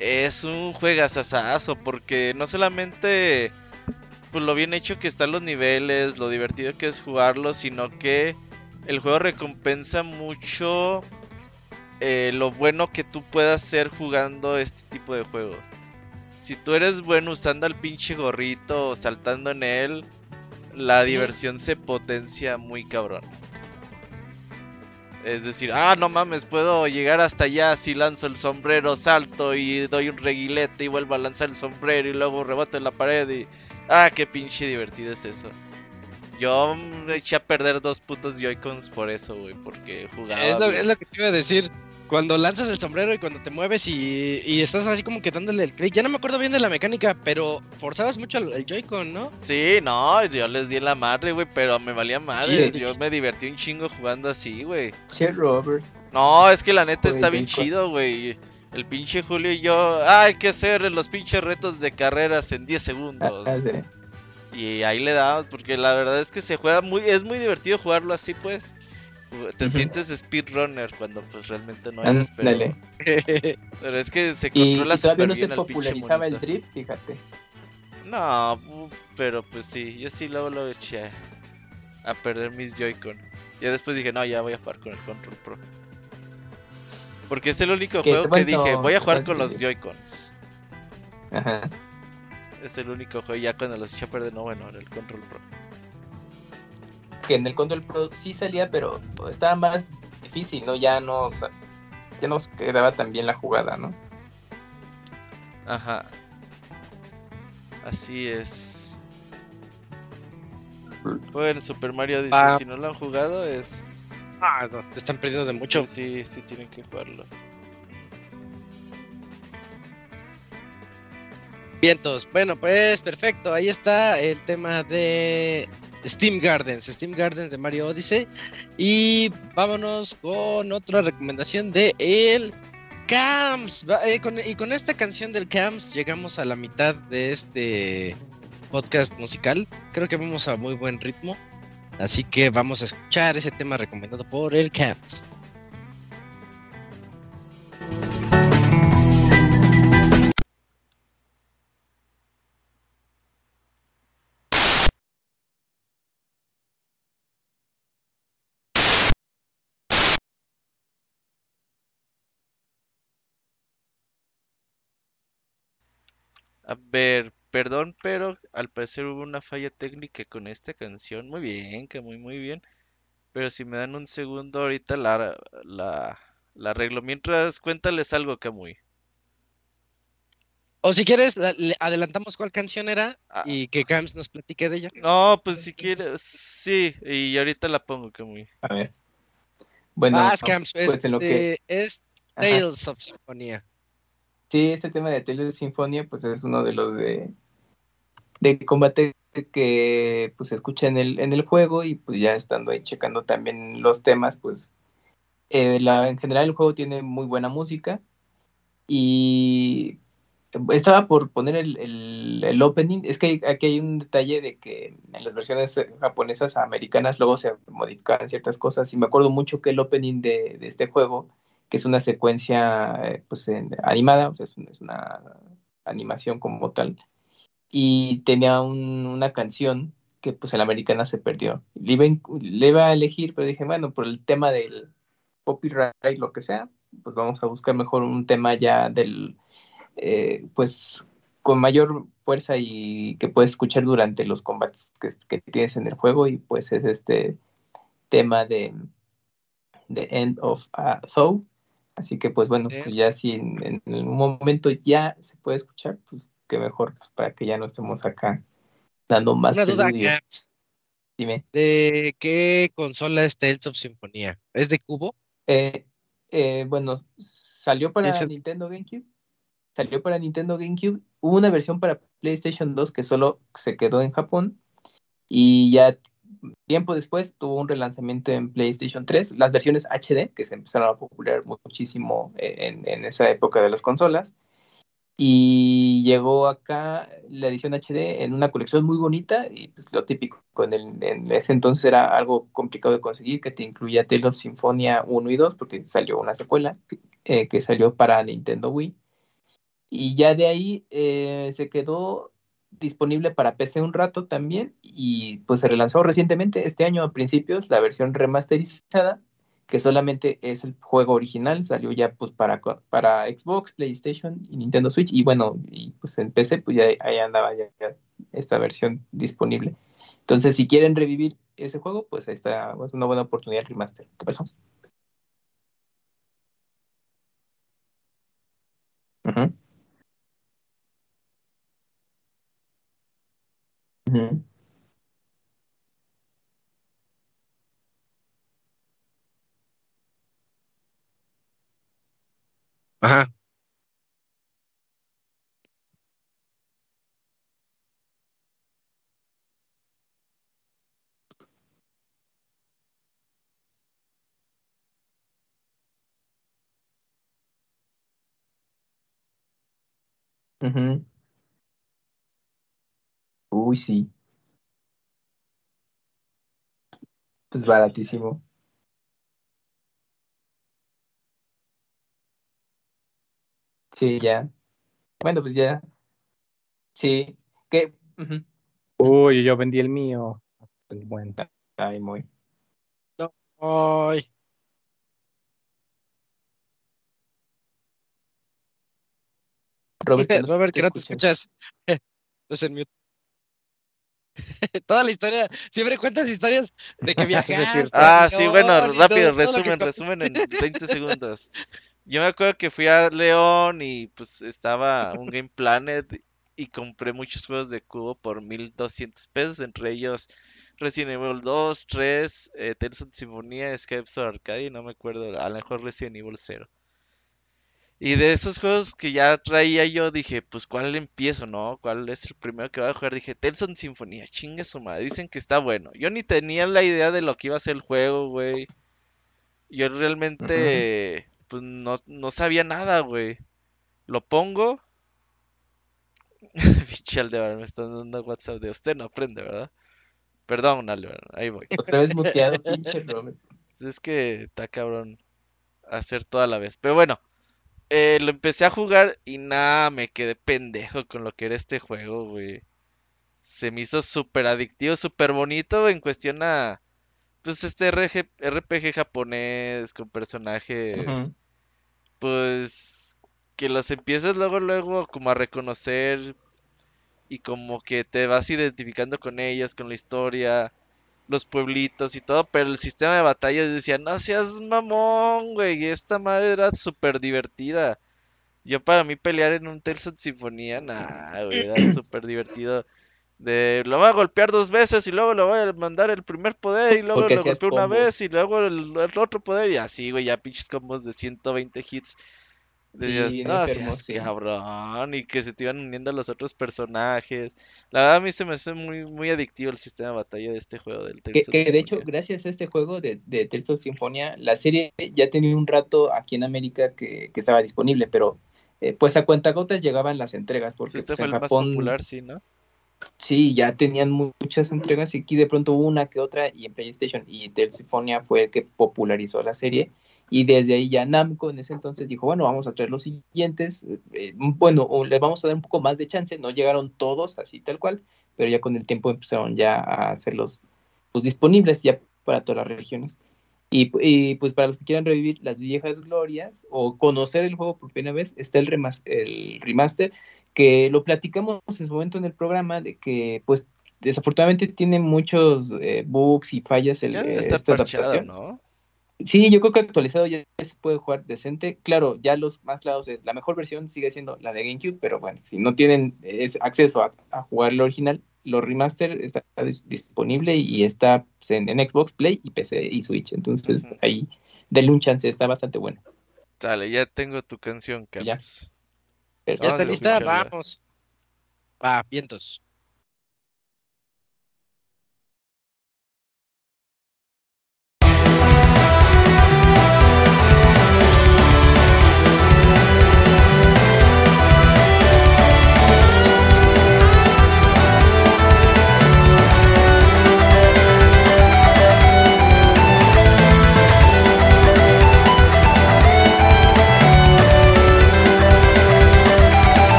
Speaker 2: es un juegazazazo porque no solamente pues lo bien hecho que están los niveles, lo divertido que es jugarlo, sino que el juego recompensa mucho eh, lo bueno que tú puedas ser jugando este tipo de juego. Si tú eres bueno usando al pinche gorrito o saltando en él, la diversión se potencia muy cabrón. Es decir, ah, no mames, puedo llegar hasta allá si lanzo el sombrero, salto y doy un reguilete y vuelvo a lanzar el sombrero y luego reboto en la pared y... Ah, qué pinche divertido es eso. Yo me eché a perder dos putos Joy-Cons por eso, güey, porque jugaba...
Speaker 1: Es lo, es lo que te iba a decir cuando lanzas el sombrero y cuando te mueves y, estás así como que dándole el clic. Ya no me acuerdo bien de la mecánica, pero forzabas mucho el, Joy-Con, ¿no?
Speaker 2: Sí, no, yo les di la madre, güey, pero me valía madre. Yo me divertí un chingo jugando así, güí
Speaker 3: Che, Robert.
Speaker 2: No, es que la neta está bien chido, güey. El pinche Julio y yo, ah, hay que hacer los pinches retos de carreras en 10 segundos. Ah, y ahí le damos, porque la verdad es que se juega muy, es muy divertido jugarlo así, pues te sientes speedrunner cuando pues realmente no eres, pero, pero es que se controla
Speaker 3: y, y todavía no se popularizaba el drip, fíjate.
Speaker 2: No, pero pues sí, yo sí luego lo eché a perder mis Joy-Con. Y después dije, no, ya voy a jugar con el Control Pro. Porque es el único juego que dije, voy a jugar con los Joy-Cons. Ajá. Es el único juego, ya cuando los eché a perder, no, bueno, el Control Pro
Speaker 3: que en el Control Pro sí salía, pero estaba más difícil, ¿no? Ya no, ya no quedaba tan bien la jugada, ¿no?
Speaker 2: Ajá. Así es. Bueno, Super Mario dice, ah. si no lo han jugado es...
Speaker 1: Ah, no, están perdiendo de mucho.
Speaker 2: Sí, sí, tienen que jugarlo.
Speaker 1: Vientos. Bueno, pues perfecto. Ahí está el tema de Steam Gardens, Steam Gardens de Mario Odyssey. Y vámonos con otra recomendación de el Camps. Eh, y con esta canción del Camps llegamos a la mitad de este podcast musical. Creo que vamos a muy buen ritmo. Así que vamos a escuchar ese tema recomendado por el Camps.
Speaker 2: A ver, perdón, pero al parecer hubo una falla técnica con esta canción. Muy bien, que muy, muy bien. Pero si me dan un segundo, ahorita la, la, la arreglo. Mientras, cuéntales algo, Camuy.
Speaker 1: O si quieres, adelantamos cuál canción era ah. y que Cams nos platique de ella.
Speaker 2: No, pues si quieres, sí, y ahorita la pongo, Camuy.
Speaker 3: A ver. Bueno,
Speaker 1: ah, Cams, pues este, es Tales of Symphonia.
Speaker 3: Sí, este tema de Tales of Sinfonia, pues es uno de los de, combate que pues se escucha en el, en el juego y pues ya estando ahí checando también los temas, pues eh, la, en general el juego tiene muy buena música y estaba por poner el, el, opening, es que aquí hay un detalle de que en las versiones japonesas americanas luego se modifican ciertas cosas y me acuerdo mucho que el opening de, de este juego que es una secuencia eh, pues, animada, o sea, es, una animación como tal. Y tenía una canción que pues en la americana se perdió. Le iba, le iba a elegir, pero dije, bueno, por el tema del copyright, lo que sea, pues vamos a buscar mejor un tema ya del, eh, pues con mayor fuerza y que puedes escuchar durante los combates que, tienes en el juego y pues es este tema de The End of a Thou. Así que pues bueno, pues ya si en, un momento ya se puede escuchar, pues qué mejor pues, para que ya no estemos acá dando más.
Speaker 1: Una duda, Dime. ¿De qué consola es Tales of Symphonia? ¿Es de cubo?
Speaker 3: Eh, eh, bueno, salió para Nintendo GameCube. Salió para Nintendo GameCube. Hubo una versión para PlayStation 2 que solo se quedó en Japón. Y ya tiempo después tuvo un relanzamiento en PlayStation 3. Las versiones HD, que se empezaron a popular muchísimo en, esa época de las consolas. Y llegó acá la edición HD en una colección muy bonita y pues lo típico, en ese entonces era algo complicado de conseguir, que te incluía Tale of Symphonia 1 y 2, porque salió una secuela eh, que salió para Nintendo Wii. Y ya de ahí eh, se quedó disponible para PC un rato también y pues se relanzó recientemente este año a principios la versión remasterizada que solamente es el juego original, salió ya pues para, para Xbox, PlayStation y Nintendo Switch, y bueno, y pues en PC pues ya ahí andaba ya, esta versión disponible. Entonces, si quieren revivir ese juego, pues ahí está, es una buena oportunidad remaster. ¿Qué pasó?
Speaker 1: Ajá.
Speaker 3: Uy, sí. Pues baratísimo. Sí, ya. Bueno, pues ya. Sí. ¿Qué?
Speaker 4: Uy, yo vendí el mío. Bueno.
Speaker 3: Ay, muy.
Speaker 1: No. Ay.
Speaker 3: Robert,
Speaker 1: Robert, que no te escuchas. Estás en mute. Toda la historia, siempre cuentas historias de que viajaste.
Speaker 2: ah, sí, bueno, rápido, resumen, resumen en 20 segundos. Yo me acuerdo que fui a León y pues estaba un Game Planet y compré muchos juegos de cubo por 1200 pesos, entre ellos Resident Evil 2, 3, eh, Tales of Symphonia, Escape Arcade y no me acuerdo, a lo mejor Resident Evil 0. Y de esos juegos que ya traía yo, dije, pues ¿cuál empiezo, no? ¿Cuál es el primero que voy a jugar? Dije, Tales of Symphonia, chingue su madre, dicen que está bueno. Yo ni tenía la idea de lo que iba a ser el juego, güey. Yo realmente pues no, no sabía nada, güey. Lo pongo. Pinche Aldebar, me están dando WhatsApp de usted no aprende, ¿verdad? Perdón, Aldebar, ahí voy.
Speaker 3: Otra vez muteado, pinche Robert.
Speaker 2: Pues es que está cabrón hacer toda la vez. Pero bueno, eh, lo empecé a jugar y nada, me quedé pendejo con lo que era este juego, güey. Se me hizo súper adictivo, súper bonito en cuestión a... Pues este RPG japonés con personajes pues que los empiezas luego, luego como a reconocer y como que te vas identificando con ellas, con la historia, los pueblitos y todo, pero el sistema de batallas decía, no seas mamón, güey, esta madre era súper divertida. Yo para mí pelear en un Tales of Sinfonía, nah, güey, era súper divertido. De lo voy a golpear dos veces y luego le voy a mandar el primer poder y luego lo golpeo una vez y luego el, otro poder y así, güey, ya pinches combos de 120 hits. De no, cabrón, y que se te iban uniendo los otros personajes. La verdad a mí se me hace muy, muy adictivo el sistema de batalla de este juego del
Speaker 3: Tales que, que de hecho, gracias a este juego de, de Tales of Symphonia, la serie ya tenía un rato aquí en América que, que estaba disponible, pero eh, pues a cuentagotas llegaban las entregas. Porque
Speaker 2: este pues, fue el más popular, sí, ¿no?
Speaker 3: Sí, ya tenían muchas entregas y aquí de pronto una que otra y en PlayStation y Telsifonia fue el que popularizó la serie y desde ahí ya Namco en ese entonces dijo, bueno, vamos a traer los siguientes, eh, bueno, les vamos a dar un poco más de chance, no llegaron todos así tal cual, pero ya con el tiempo empezaron ya a hacerlos pues, disponibles ya para todas las regiones. Y, pues para los que quieran revivir las viejas glorias o conocer el juego por primera vez, está el remaster, el remaster que lo platicamos en su momento en el programa de que pues desafortunadamente tiene muchos eh, bugs y fallas el,
Speaker 2: esta adaptación. ¿no?
Speaker 3: Sí, yo creo que actualizado ya se puede jugar decente. Claro, ya los más claros es la mejor versión sigue siendo la de GameCube, pero bueno, si no tienen acceso a, jugar el original, los remaster está disponible y está en, Xbox, Play y PC y Switch. Entonces ahí denle un chance, está bastante bueno.
Speaker 2: Dale, ya tengo tu canción,
Speaker 1: que Ya. ¿Ya está lista? Vamos. Va, vientos.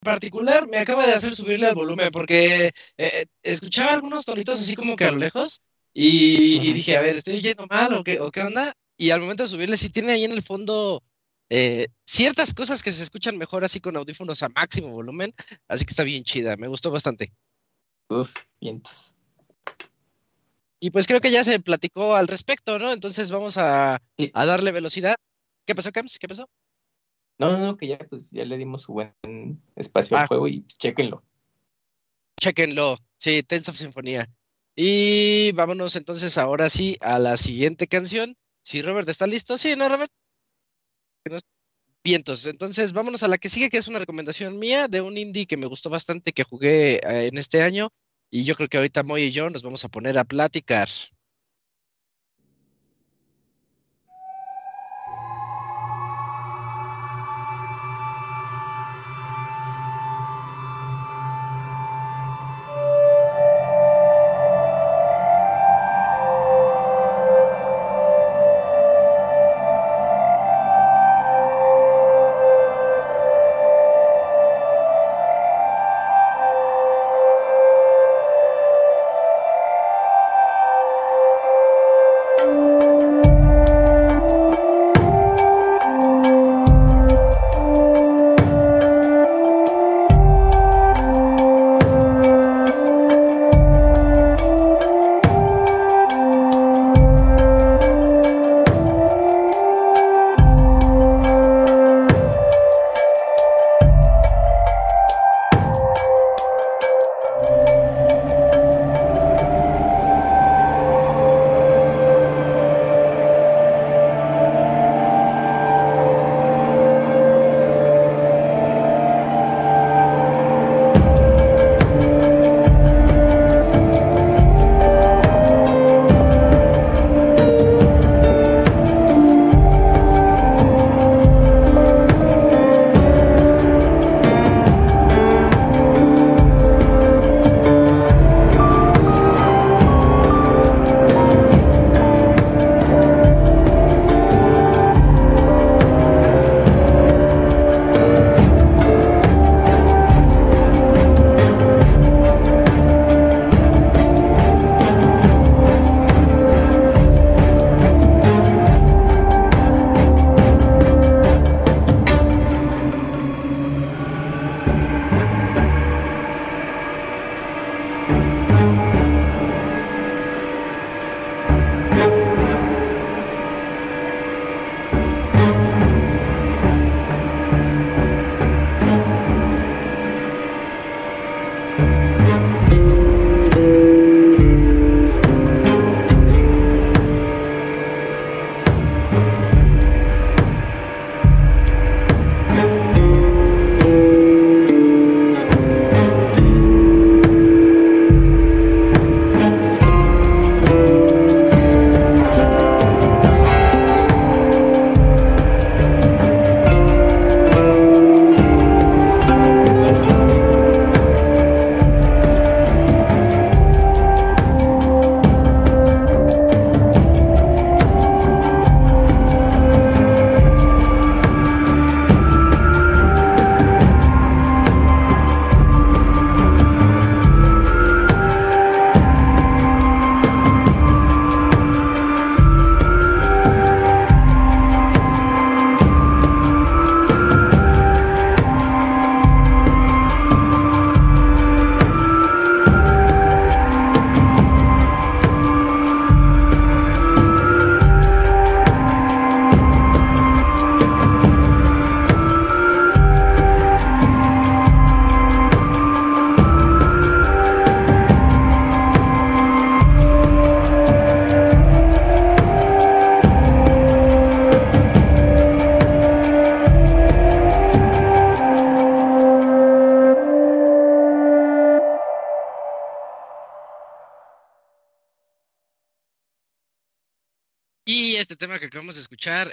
Speaker 1: Particular me acaba de hacer subirle al volumen porque eh, eh, escuchaba algunos tonitos así como que a lo lejos y, dije, a ver, ¿estoy yendo mal o qué, o qué onda? Y al momento de subirle, sí tiene ahí en el fondo eh, ciertas cosas que se escuchan mejor así con audífonos a máximo volumen, así que está bien chida, me gustó bastante.
Speaker 3: Uf, vientos.
Speaker 1: Y pues creo que ya se platicó al respecto, ¿no? Entonces vamos a, a darle velocidad. ¿Qué pasó, Cams? ¿Qué pasó?
Speaker 3: No, no, no, que ya, pues, ya le dimos su buen espacio al ah. juego y chequenlo.
Speaker 1: chequenlo. Sí, Tales of Sinfonía. Y vámonos entonces ahora sí a la siguiente canción. Si Robert está listo. Sí, ¿no, Robert? Vientos. Entonces vámonos a la que sigue, que es una recomendación mía de un indie que me gustó bastante, que jugué eh, en este año. Y yo creo que ahorita Moy y yo nos vamos a poner a platicar.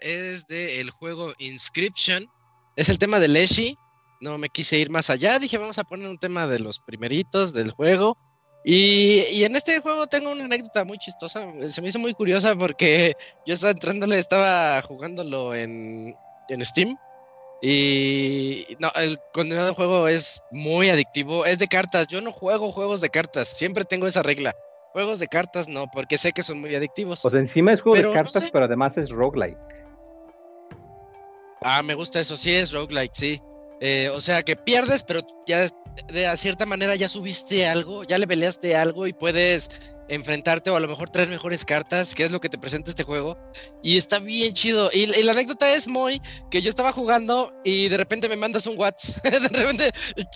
Speaker 1: Es del juego Inscription. Es el tema de Leshi. No me quise ir más allá. Dije, vamos a poner un tema de los primeritos del juego. Y, en este juego tengo una anécdota muy chistosa. Se me hizo muy curiosa porque yo estaba entrándole, estaba jugándolo en, en Steam. Y no, el condenado juego es muy adictivo. Es de cartas. Yo no juego juegos de cartas. Siempre tengo esa regla. Juegos de cartas no, porque sé que son muy adictivos.
Speaker 4: Pues encima es juego de cartas, pero además es roguelike.
Speaker 1: Ah, me gusta eso, sí es roguelike, sí. Eh, o sea que pierdes, pero ya de, cierta manera ya subiste algo, ya le peleaste algo y puedes enfrentarte o a lo mejor traer mejores cartas, que es lo que te presenta este juego. Y está bien chido. Y, la anécdota es muy que yo estaba jugando y de repente me mandas un WhatsApp. de repente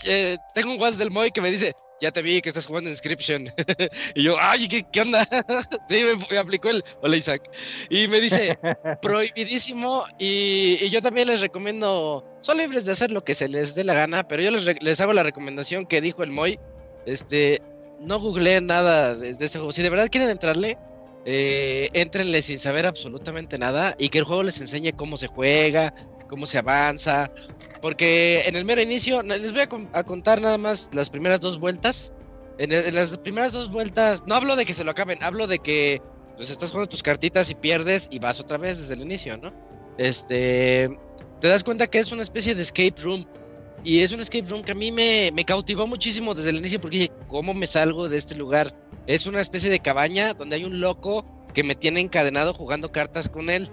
Speaker 1: eh, tengo un WhatsApp del Moy que me dice, ya te vi que estás jugando Inscription. y yo, ay, ¿qué, qué onda? sí, me, aplicó el, hola Isaac. Y me dice, prohibidísimo. Y, yo también les recomiendo, son libres de hacer lo que se les dé la gana, pero yo les, les hago la recomendación que dijo el Moy. Este, no googleen nada de, este juego. Si de verdad quieren entrarle, eh, entrenle sin saber absolutamente nada y que el juego les enseñe cómo se juega, cómo se avanza. Porque en el mero inicio, les voy a, contar nada más las primeras dos vueltas. En, las primeras dos vueltas, no hablo de que se lo acaben, hablo de que pues, estás jugando tus cartitas y pierdes y vas otra vez desde el inicio, ¿no? Este, te das cuenta que es una especie de escape room y es un escape room que a mí me, cautivó muchísimo desde el inicio porque dije, ¿cómo me salgo de este lugar? Es una especie de cabaña donde hay un loco que me tiene encadenado jugando cartas con él.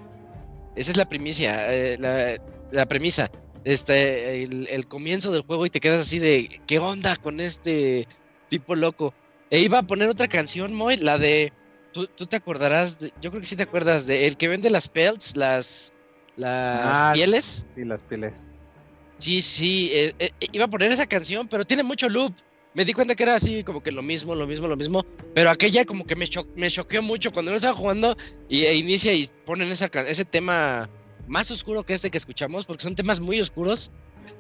Speaker 1: Esa es la primicia, eh, la, premisa. Este, el, comienzo del juego y te quedas así de, ¿qué onda con este tipo loco? E iba a poner otra canción, Moy, la de, tú, te acordarás, yo creo que sí te acuerdas, de el que vende las pelts, las, las ah, pieles.
Speaker 4: Sí, las pieles.
Speaker 1: Sí, sí, eh, eh, iba a poner esa canción, pero tiene mucho loop. Me di cuenta que era así como que lo mismo, lo mismo, lo mismo. Pero aquella como que me, me choqueó mucho cuando uno estaba jugando y e inicia y ponen esa, ese tema más oscuro que este que escuchamos, porque son temas muy oscuros.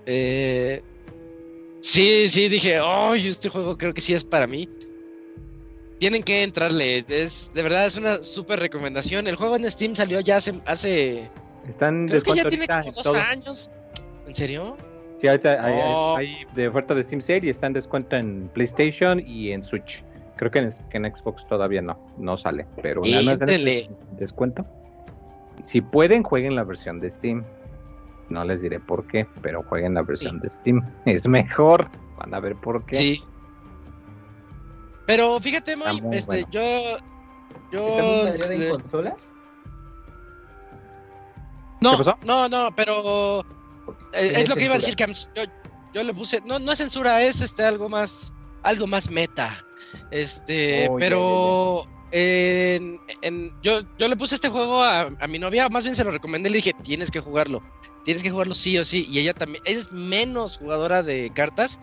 Speaker 1: Eh, sí, sí, dije, ¡ay! este juego creo que sí es para mí. Tienen que entrarle, es, de verdad es una súper recomendación. El juego en Steam salió ya hace... hace
Speaker 4: Están
Speaker 1: creo que ya tiene como dos años. ¿En serio?
Speaker 4: Sí, ahorita oh. hay, de oferta de Steam Sale y está en descuento en PlayStation y en Switch. Creo que en, Xbox todavía no, no sale, pero nada más en descuento. Si pueden, jueguen la versión de Steam. No les diré por qué, pero jueguen la versión de Steam. Es mejor. Van a ver por qué.
Speaker 1: Sí. Pero fíjate, Moy, este, yo. yo
Speaker 3: en consolas?
Speaker 1: No, no, no, pero eh, es, lo que iba a decir, que Yo, le puse, no, no es censura, es este algo más, algo más meta. Este, oh, pero En, yo, yo le puse este juego a, mi novia, más bien se lo recomendé, le dije, tienes que jugarlo, tienes que jugarlo sí o sí. Y ella también, es menos jugadora de cartas,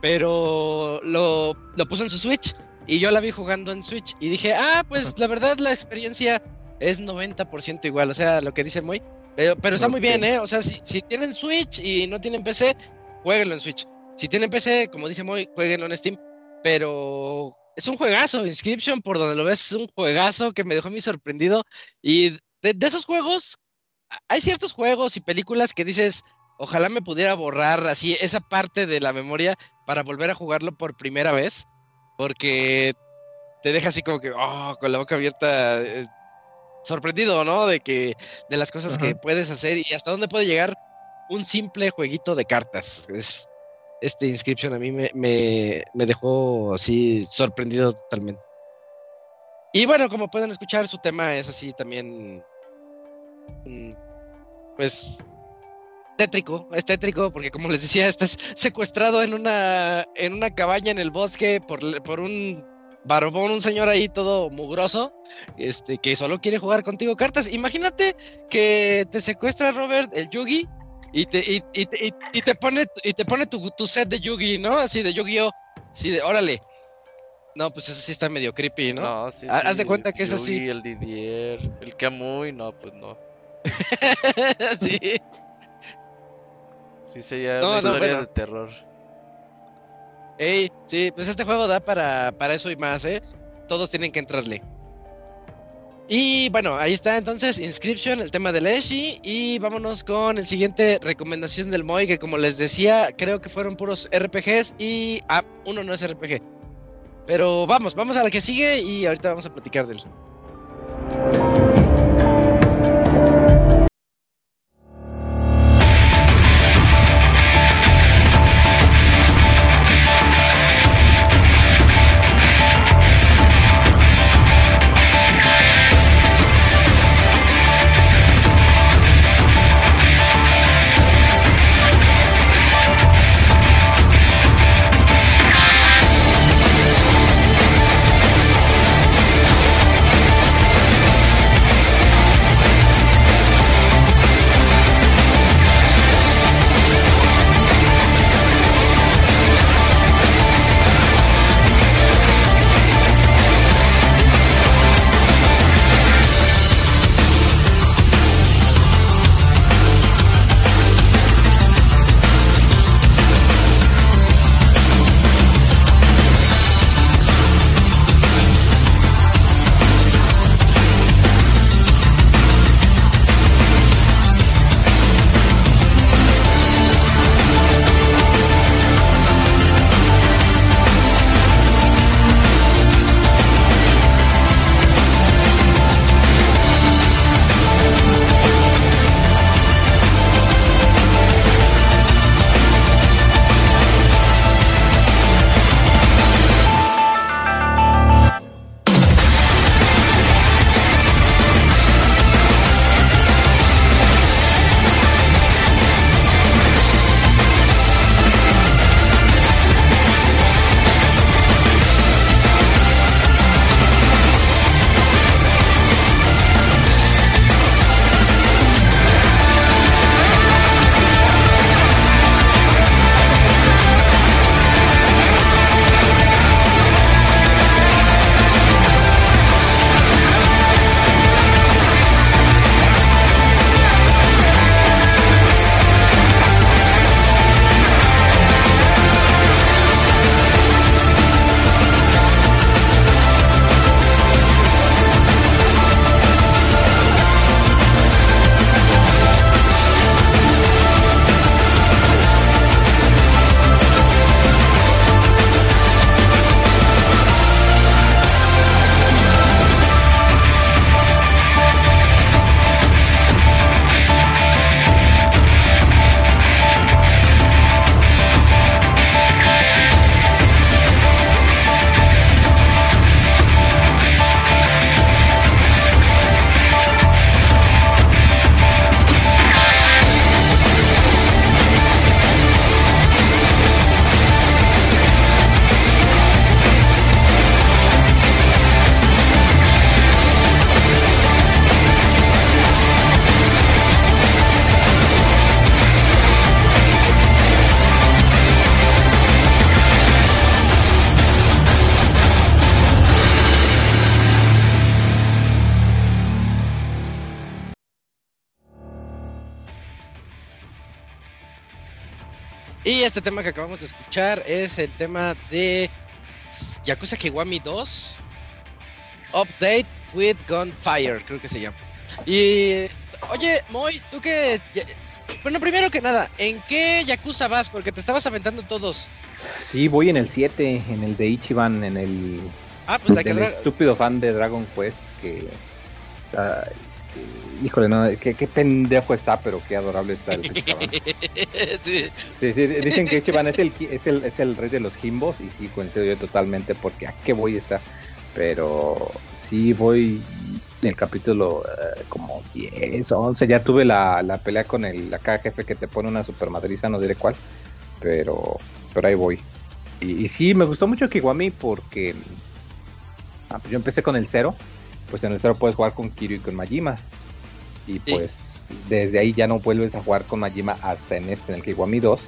Speaker 1: pero lo, lo puso en su Switch y yo la vi jugando en Switch y dije, ah, pues la verdad la experiencia es 90% igual, o sea, lo que dice Moy, pero, está muy bien, ¿eh? O sea, si, tienen Switch y no tienen PC, jueguenlo en Switch. Si tienen PC, como dice Moy, jueguenlo en Steam. Pero es un juegazo. Inscription, por donde lo ves, es un juegazo que me dejó muy sorprendido. Y de, esos juegos, hay ciertos juegos y películas que dices, ojalá me pudiera borrar así esa parte de la memoria para volver a jugarlo por primera vez. Porque te deja así como que, oh, con la boca abierta. Eh, sorprendido, ¿no? De que de las cosas que puedes hacer y hasta dónde puede llegar un simple jueguito de cartas. Es, este inscripción a mí me, me, dejó así sorprendido totalmente. Y bueno, como pueden escuchar, su tema es así también, mm, pues, tétrico, es tétrico, porque como les decía, estás secuestrado en una, en una cabaña en el bosque por, por un barbón, un señor ahí todo mugroso, este, que solo quiere jugar contigo cartas. Imagínate que te secuestra Robert el Yugi y te, y, y, te pone, y te pone tu, tu, set de Yugi, ¿no? Así de Yu-Gi-Oh! Así de, órale. No, pues eso sí está medio creepy, ¿no?
Speaker 2: No, sí,
Speaker 1: Haz de cuenta que es así.
Speaker 2: El Didier, el Kamui, no, pues no.
Speaker 1: sí.
Speaker 2: Sí, sería una historia de terror.
Speaker 1: Ey, sí, pues este juego da para, para eso y más, ¿eh? Todos tienen que entrarle. Y bueno, ahí está entonces Inscription, el tema del Eshi. Y vámonos con el siguiente recomendación del Moy, que como les decía, creo que fueron puros RPGs y... Ah, uno no es RPG. Pero vamos, vamos a la que sigue y ahorita vamos a platicar de él. Escuchar es el tema de Yakuza Kiwami 2 Update with Gunfire, creo que se llama. Y oye, Moy, tú que bueno, primero que nada, ¿en qué Yakuza vas? Porque te estabas aventando todos.
Speaker 4: Sí, voy en el 7, en el de Ichiban, en el
Speaker 1: Ah, pues la que
Speaker 4: estúpido fan de Dragon Quest que, que- híjole, no, qué, qué pendejo está, pero qué adorable está el Ichiban.
Speaker 1: sí.
Speaker 4: Sí, sí, dicen que Ichiban es el, es el, es el rey de los Jimbos y sí, coincido yo totalmente porque a qué voy a estar. Pero sí voy en el capítulo eh, como 10, 11, ya tuve la, la pelea con el acá jefe que te pone una super madriza, no diré cuál, pero, pero ahí voy. Y, y sí, me gustó mucho Kiwami porque ah, pues yo empecé con el 0, pues en el 0 puedes jugar con Kiryu y con Majima. Y pues desde ahí ya no vuelves a jugar con Majima hasta en este, en el Kiwami 2.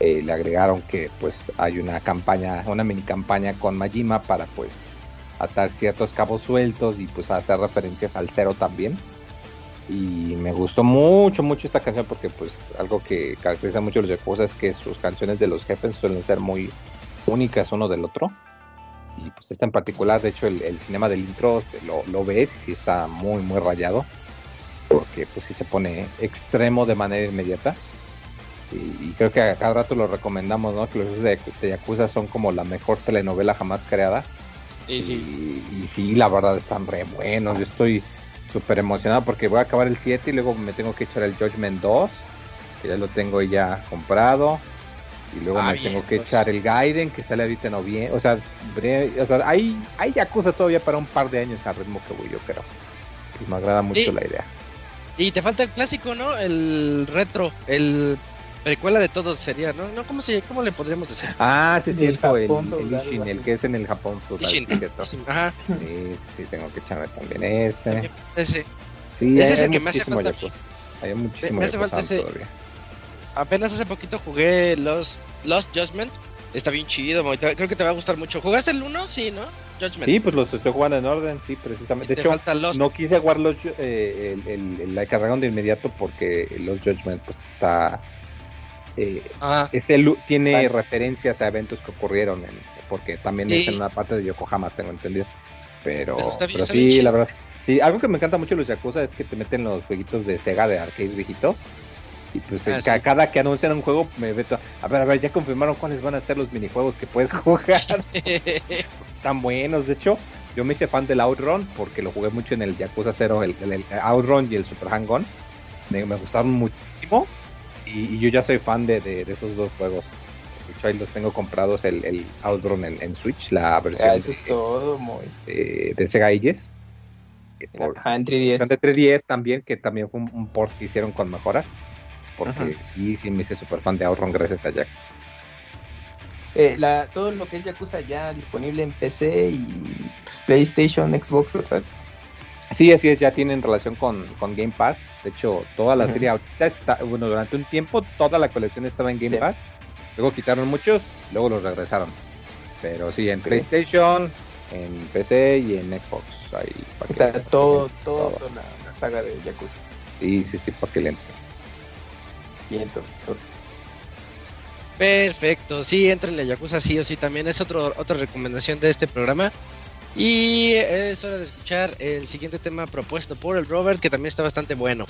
Speaker 4: Eh, le agregaron que pues hay una campaña, una mini campaña con Majima para pues atar ciertos cabos sueltos y pues hacer referencias al cero también. Y me gustó mucho, mucho esta canción porque pues algo que caracteriza mucho a los Yakuza es que sus canciones de los jefes suelen ser muy únicas uno del otro. Y pues esta en particular, de hecho el, el cinema del intro se lo, lo ves y sí está muy, muy rayado. Porque pues sí se pone extremo de manera inmediata. Y, y creo que a cada rato lo recomendamos, ¿no? Que los de, de Yakuza son como la mejor telenovela jamás creada.
Speaker 1: Y sí.
Speaker 4: Y, y sí, la verdad están re buenos. Yo estoy súper emocionado porque voy a acabar el 7 y luego me tengo que echar el Judgment 2, que ya lo tengo ya comprado. Y luego
Speaker 1: Ah,
Speaker 4: me
Speaker 1: bien,
Speaker 4: tengo que
Speaker 1: pues.
Speaker 4: echar el Gaiden, que sale ahorita en noviembre. O sea, bre- o sea hay, hay Yakuza todavía para un par de años al ritmo que voy yo, pero pues me agrada mucho
Speaker 1: Sí.
Speaker 4: la idea.
Speaker 1: Y te falta el clásico, ¿no? El retro, el precuela de todos sería, ¿no? ¿No? ¿Cómo, se, cómo le podríamos decir?
Speaker 4: Ah, sí, cierto, el,
Speaker 3: Japón
Speaker 4: el Ishin, que es en el Japón feudal,
Speaker 1: Ishin.
Speaker 4: sí, cierto.
Speaker 1: Ajá.
Speaker 4: Sí, sí, sí, tengo que echarme también ese.
Speaker 1: Ese.
Speaker 4: Sí,
Speaker 1: Ese es el que me hace falta.
Speaker 4: Hay muchísimo
Speaker 1: me hace falta ese-
Speaker 4: todavía.
Speaker 1: Apenas hace poquito jugué los Lost Judgment. Está bien chido, creo que te va a gustar mucho. ¿Jugaste el 1? Sí, ¿no? Judgment.
Speaker 4: Sí, pues los estoy jugando en orden, sí, precisamente. De hecho, no quise jugar los, eh, el, el, el, la cargaron de inmediato porque los Judgment pues está... Eh, este tiene
Speaker 3: Vale.
Speaker 4: referencias a eventos que ocurrieron, en, porque también
Speaker 1: Sí.
Speaker 4: es en una parte de Yokohama, tengo entendido. Pero,
Speaker 1: Pero está bien-
Speaker 4: pero
Speaker 1: está
Speaker 4: sí, la verdad. Sí, algo que me encanta mucho de los Yakuza es que te meten los jueguitos de Sega de arcade viejitos. Y pues
Speaker 1: Ah,
Speaker 4: en ca-
Speaker 1: sí.
Speaker 4: cada que anuncian un juego me meto, a ver, a ver, ya confirmaron cuáles van a ser los minijuegos que puedes jugar. Están buenos, de hecho, yo me hice fan del Outrun porque lo jugué mucho en el Yakuza 0, el, el- el Outrun y el Super Hang-On. Me, me gustaron muchísimo y, y yo ya soy fan de, de- de esos dos juegos. De hecho, ahí los tengo comprados el, el Outrun en, en Switch, la versión
Speaker 3: eso
Speaker 4: de,
Speaker 3: es todo, muy.
Speaker 4: de- de Sega Ages. Por-
Speaker 3: Ajá, en
Speaker 4: versión
Speaker 3: 3DS.
Speaker 4: de 3DS también, que también fue un, un port que hicieron con mejoras. Porque
Speaker 3: Ajá.
Speaker 4: sí, sí me hice súper fan de Outrun gracias a Jack.
Speaker 3: Eh, la, todo lo que es Yakuza ya disponible en PC y pues, PlayStation, Xbox.
Speaker 4: Sí, así es, ya tienen relación con, con Game Pass. De hecho, toda la serie ahorita está, bueno, durante un tiempo toda la colección estaba en Game
Speaker 3: Sí.
Speaker 4: Pass. Luego quitaron muchos, luego los regresaron. Pero sí, en. PlayStation, en PC y en Xbox. Ahí, para que-
Speaker 3: Está todo, todo,
Speaker 4: todo.
Speaker 3: toda la, la saga de Yakuza.
Speaker 4: Sí, sí, sí, para que le entre.
Speaker 1: Perfecto, sí, entrenle a Yakuza sí o sí también es otro, otra recomendación de este programa. Y es hora de escuchar el siguiente tema propuesto por el Robert, que también está bastante bueno.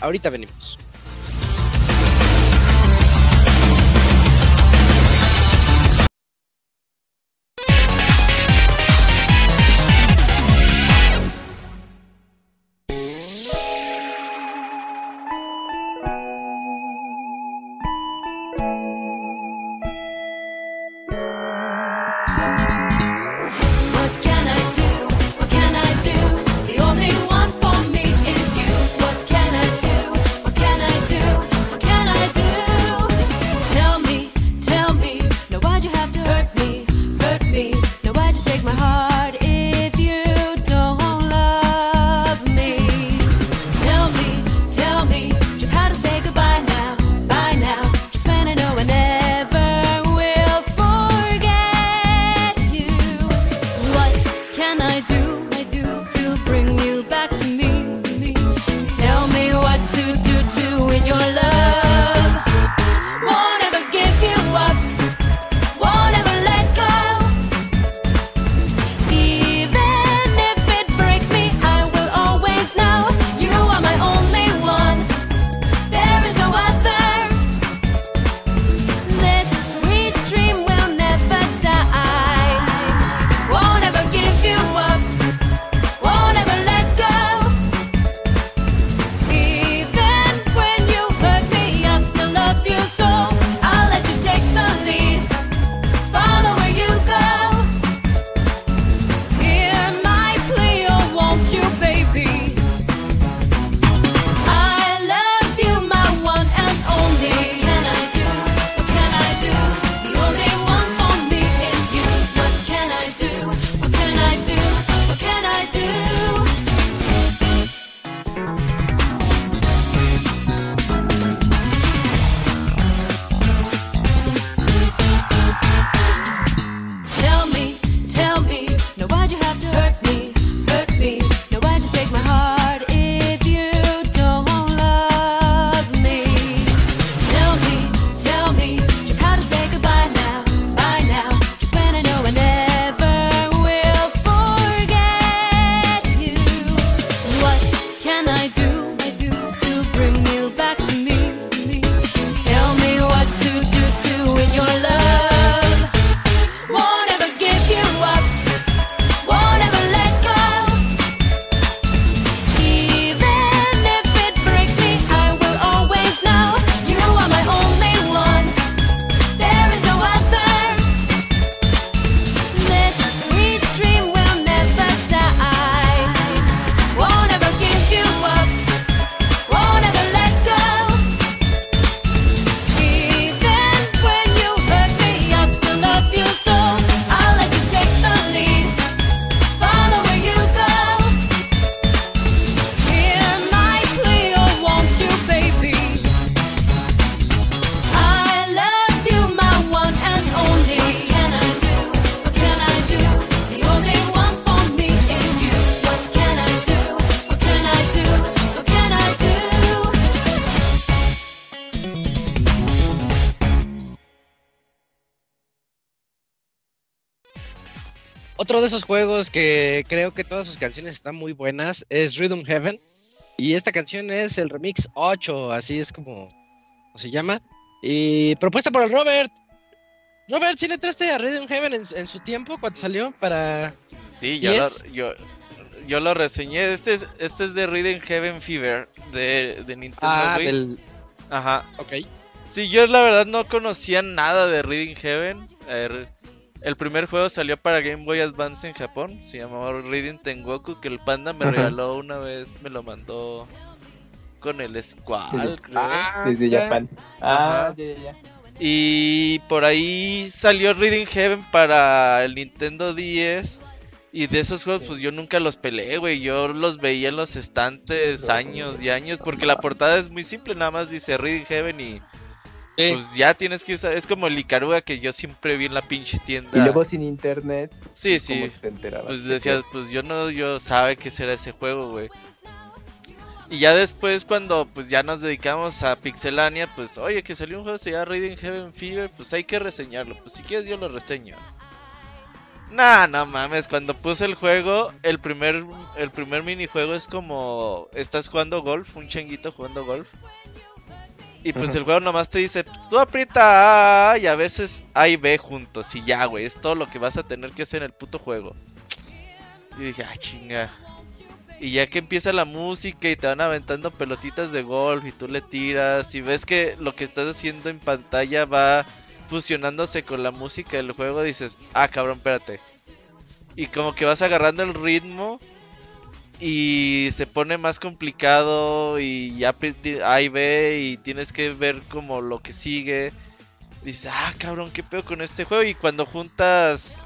Speaker 1: Ahorita venimos. De esos juegos que creo que todas sus canciones están muy buenas es Rhythm Heaven. Y esta canción es el remix 8, así es como, como se llama. Y propuesta por el Robert. Robert, ¿sí le entraste a Rhythm Heaven en, su- en su tiempo cuando salió para...
Speaker 2: Sí, yo
Speaker 1: ¿Y
Speaker 2: lo, yo, yo lo reseñé. Este es, este es de Rhythm Heaven Fever de, de Nintendo
Speaker 1: Ah,
Speaker 2: Wii.
Speaker 1: del...
Speaker 2: Ajá.
Speaker 1: Ok.
Speaker 2: Sí, yo la verdad no conocía nada de Reading Heaven. Eh, el primer juego salió para Game Boy Advance en Japón. Se llamaba Reading Tengoku. Que el panda me
Speaker 3: Ajá.
Speaker 2: regaló una vez. Me lo mandó con el Squall, creo.
Speaker 1: Ah,
Speaker 3: Desde. Japón. Ah, ya, ya, ya.
Speaker 2: Y por ahí salió Reading Heaven para el Nintendo 10. Y de esos juegos,
Speaker 3: Sí.
Speaker 2: pues yo nunca los peleé, güey. Yo los veía en los estantes años y años. Porque la portada es muy simple, nada más dice Reading Heaven y Pues ya tienes que usar. Es como el Icaruga que yo siempre vi en la pinche tienda.
Speaker 3: Y luego sin internet,
Speaker 2: sí,
Speaker 3: ¿cómo
Speaker 2: sí.
Speaker 3: te enterabas?
Speaker 2: Pues decías, pues yo no, yo sabe qué será ese juego, güey. Y ya después cuando pues ya nos dedicamos a Pixelania, pues oye que salió un juego que se llama Reading Heaven Fever, pues hay que reseñarlo. Pues si quieres yo lo reseño. Nah, no mames, cuando puse el juego, el primer el primer minijuego es como estás jugando golf, un changuito jugando golf. Y pues el juego nomás te dice, tú aprieta A y a veces A y B juntos y ya, güey, es todo lo que vas a tener que hacer en el puto juego. Y dije, ah, chinga. Y ya que empieza la música y te van aventando pelotitas de golf y tú le tiras y ves que lo que estás haciendo en pantalla va fusionándose con la música del juego, dices, ah, cabrón, espérate. Y como que vas agarrando el ritmo y se pone más complicado y ya pri- ti- A y tienes que ver como lo que sigue. Dices, ah, cabrón, qué pedo con este juego. Y cuando juntas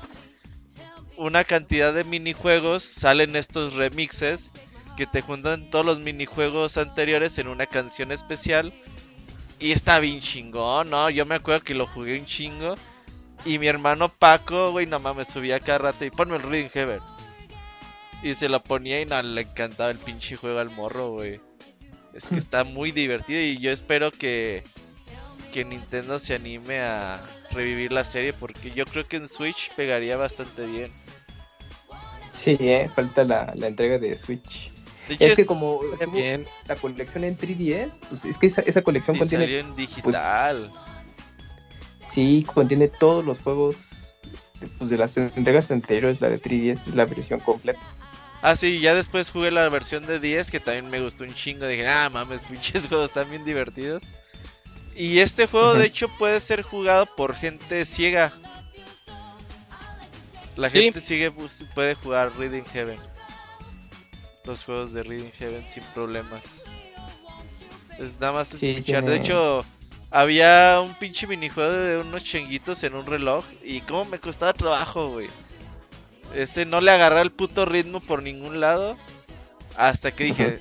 Speaker 2: una cantidad de minijuegos, salen estos remixes que te juntan todos los minijuegos anteriores en una canción especial. Y está bien chingón, ¿no? Yo me acuerdo que lo jugué un chingo. Y mi hermano Paco, güey, no mames, subía cada rato y ponme el Reading Heaven. Y se lo ponía y no, le encantaba el pinche juego al morro, güey. Es que está muy divertido y yo espero que, que Nintendo se anime a revivir la serie porque yo creo que en Switch pegaría bastante bien.
Speaker 3: Sí, eh, falta la, la entrega de Switch.
Speaker 2: De hecho,
Speaker 3: Es que como
Speaker 1: bien.
Speaker 3: la colección en 3DS, pues es que esa, esa colección
Speaker 2: y
Speaker 3: contiene,
Speaker 2: salió en digital.
Speaker 3: sí, contiene todos los juegos de, pues, de las entregas anteriores, la de 3DS es la versión completa.
Speaker 2: Ah, sí, ya después jugué la versión de 10 que también me gustó un chingo. Dije, ah, mames, pinches juegos están bien divertidos. Y este juego, de hecho, puede ser jugado por gente ciega. La
Speaker 1: Sí.
Speaker 2: gente pues, puede jugar Reading Heaven. Los juegos de Reading Heaven sin problemas. Es nada más
Speaker 3: Sí,
Speaker 2: escuchar. De hecho, había un pinche minijuego de unos changuitos en un reloj. Y cómo me costaba trabajo, güey. Este no le agarré el puto ritmo por ningún lado. Hasta que dije,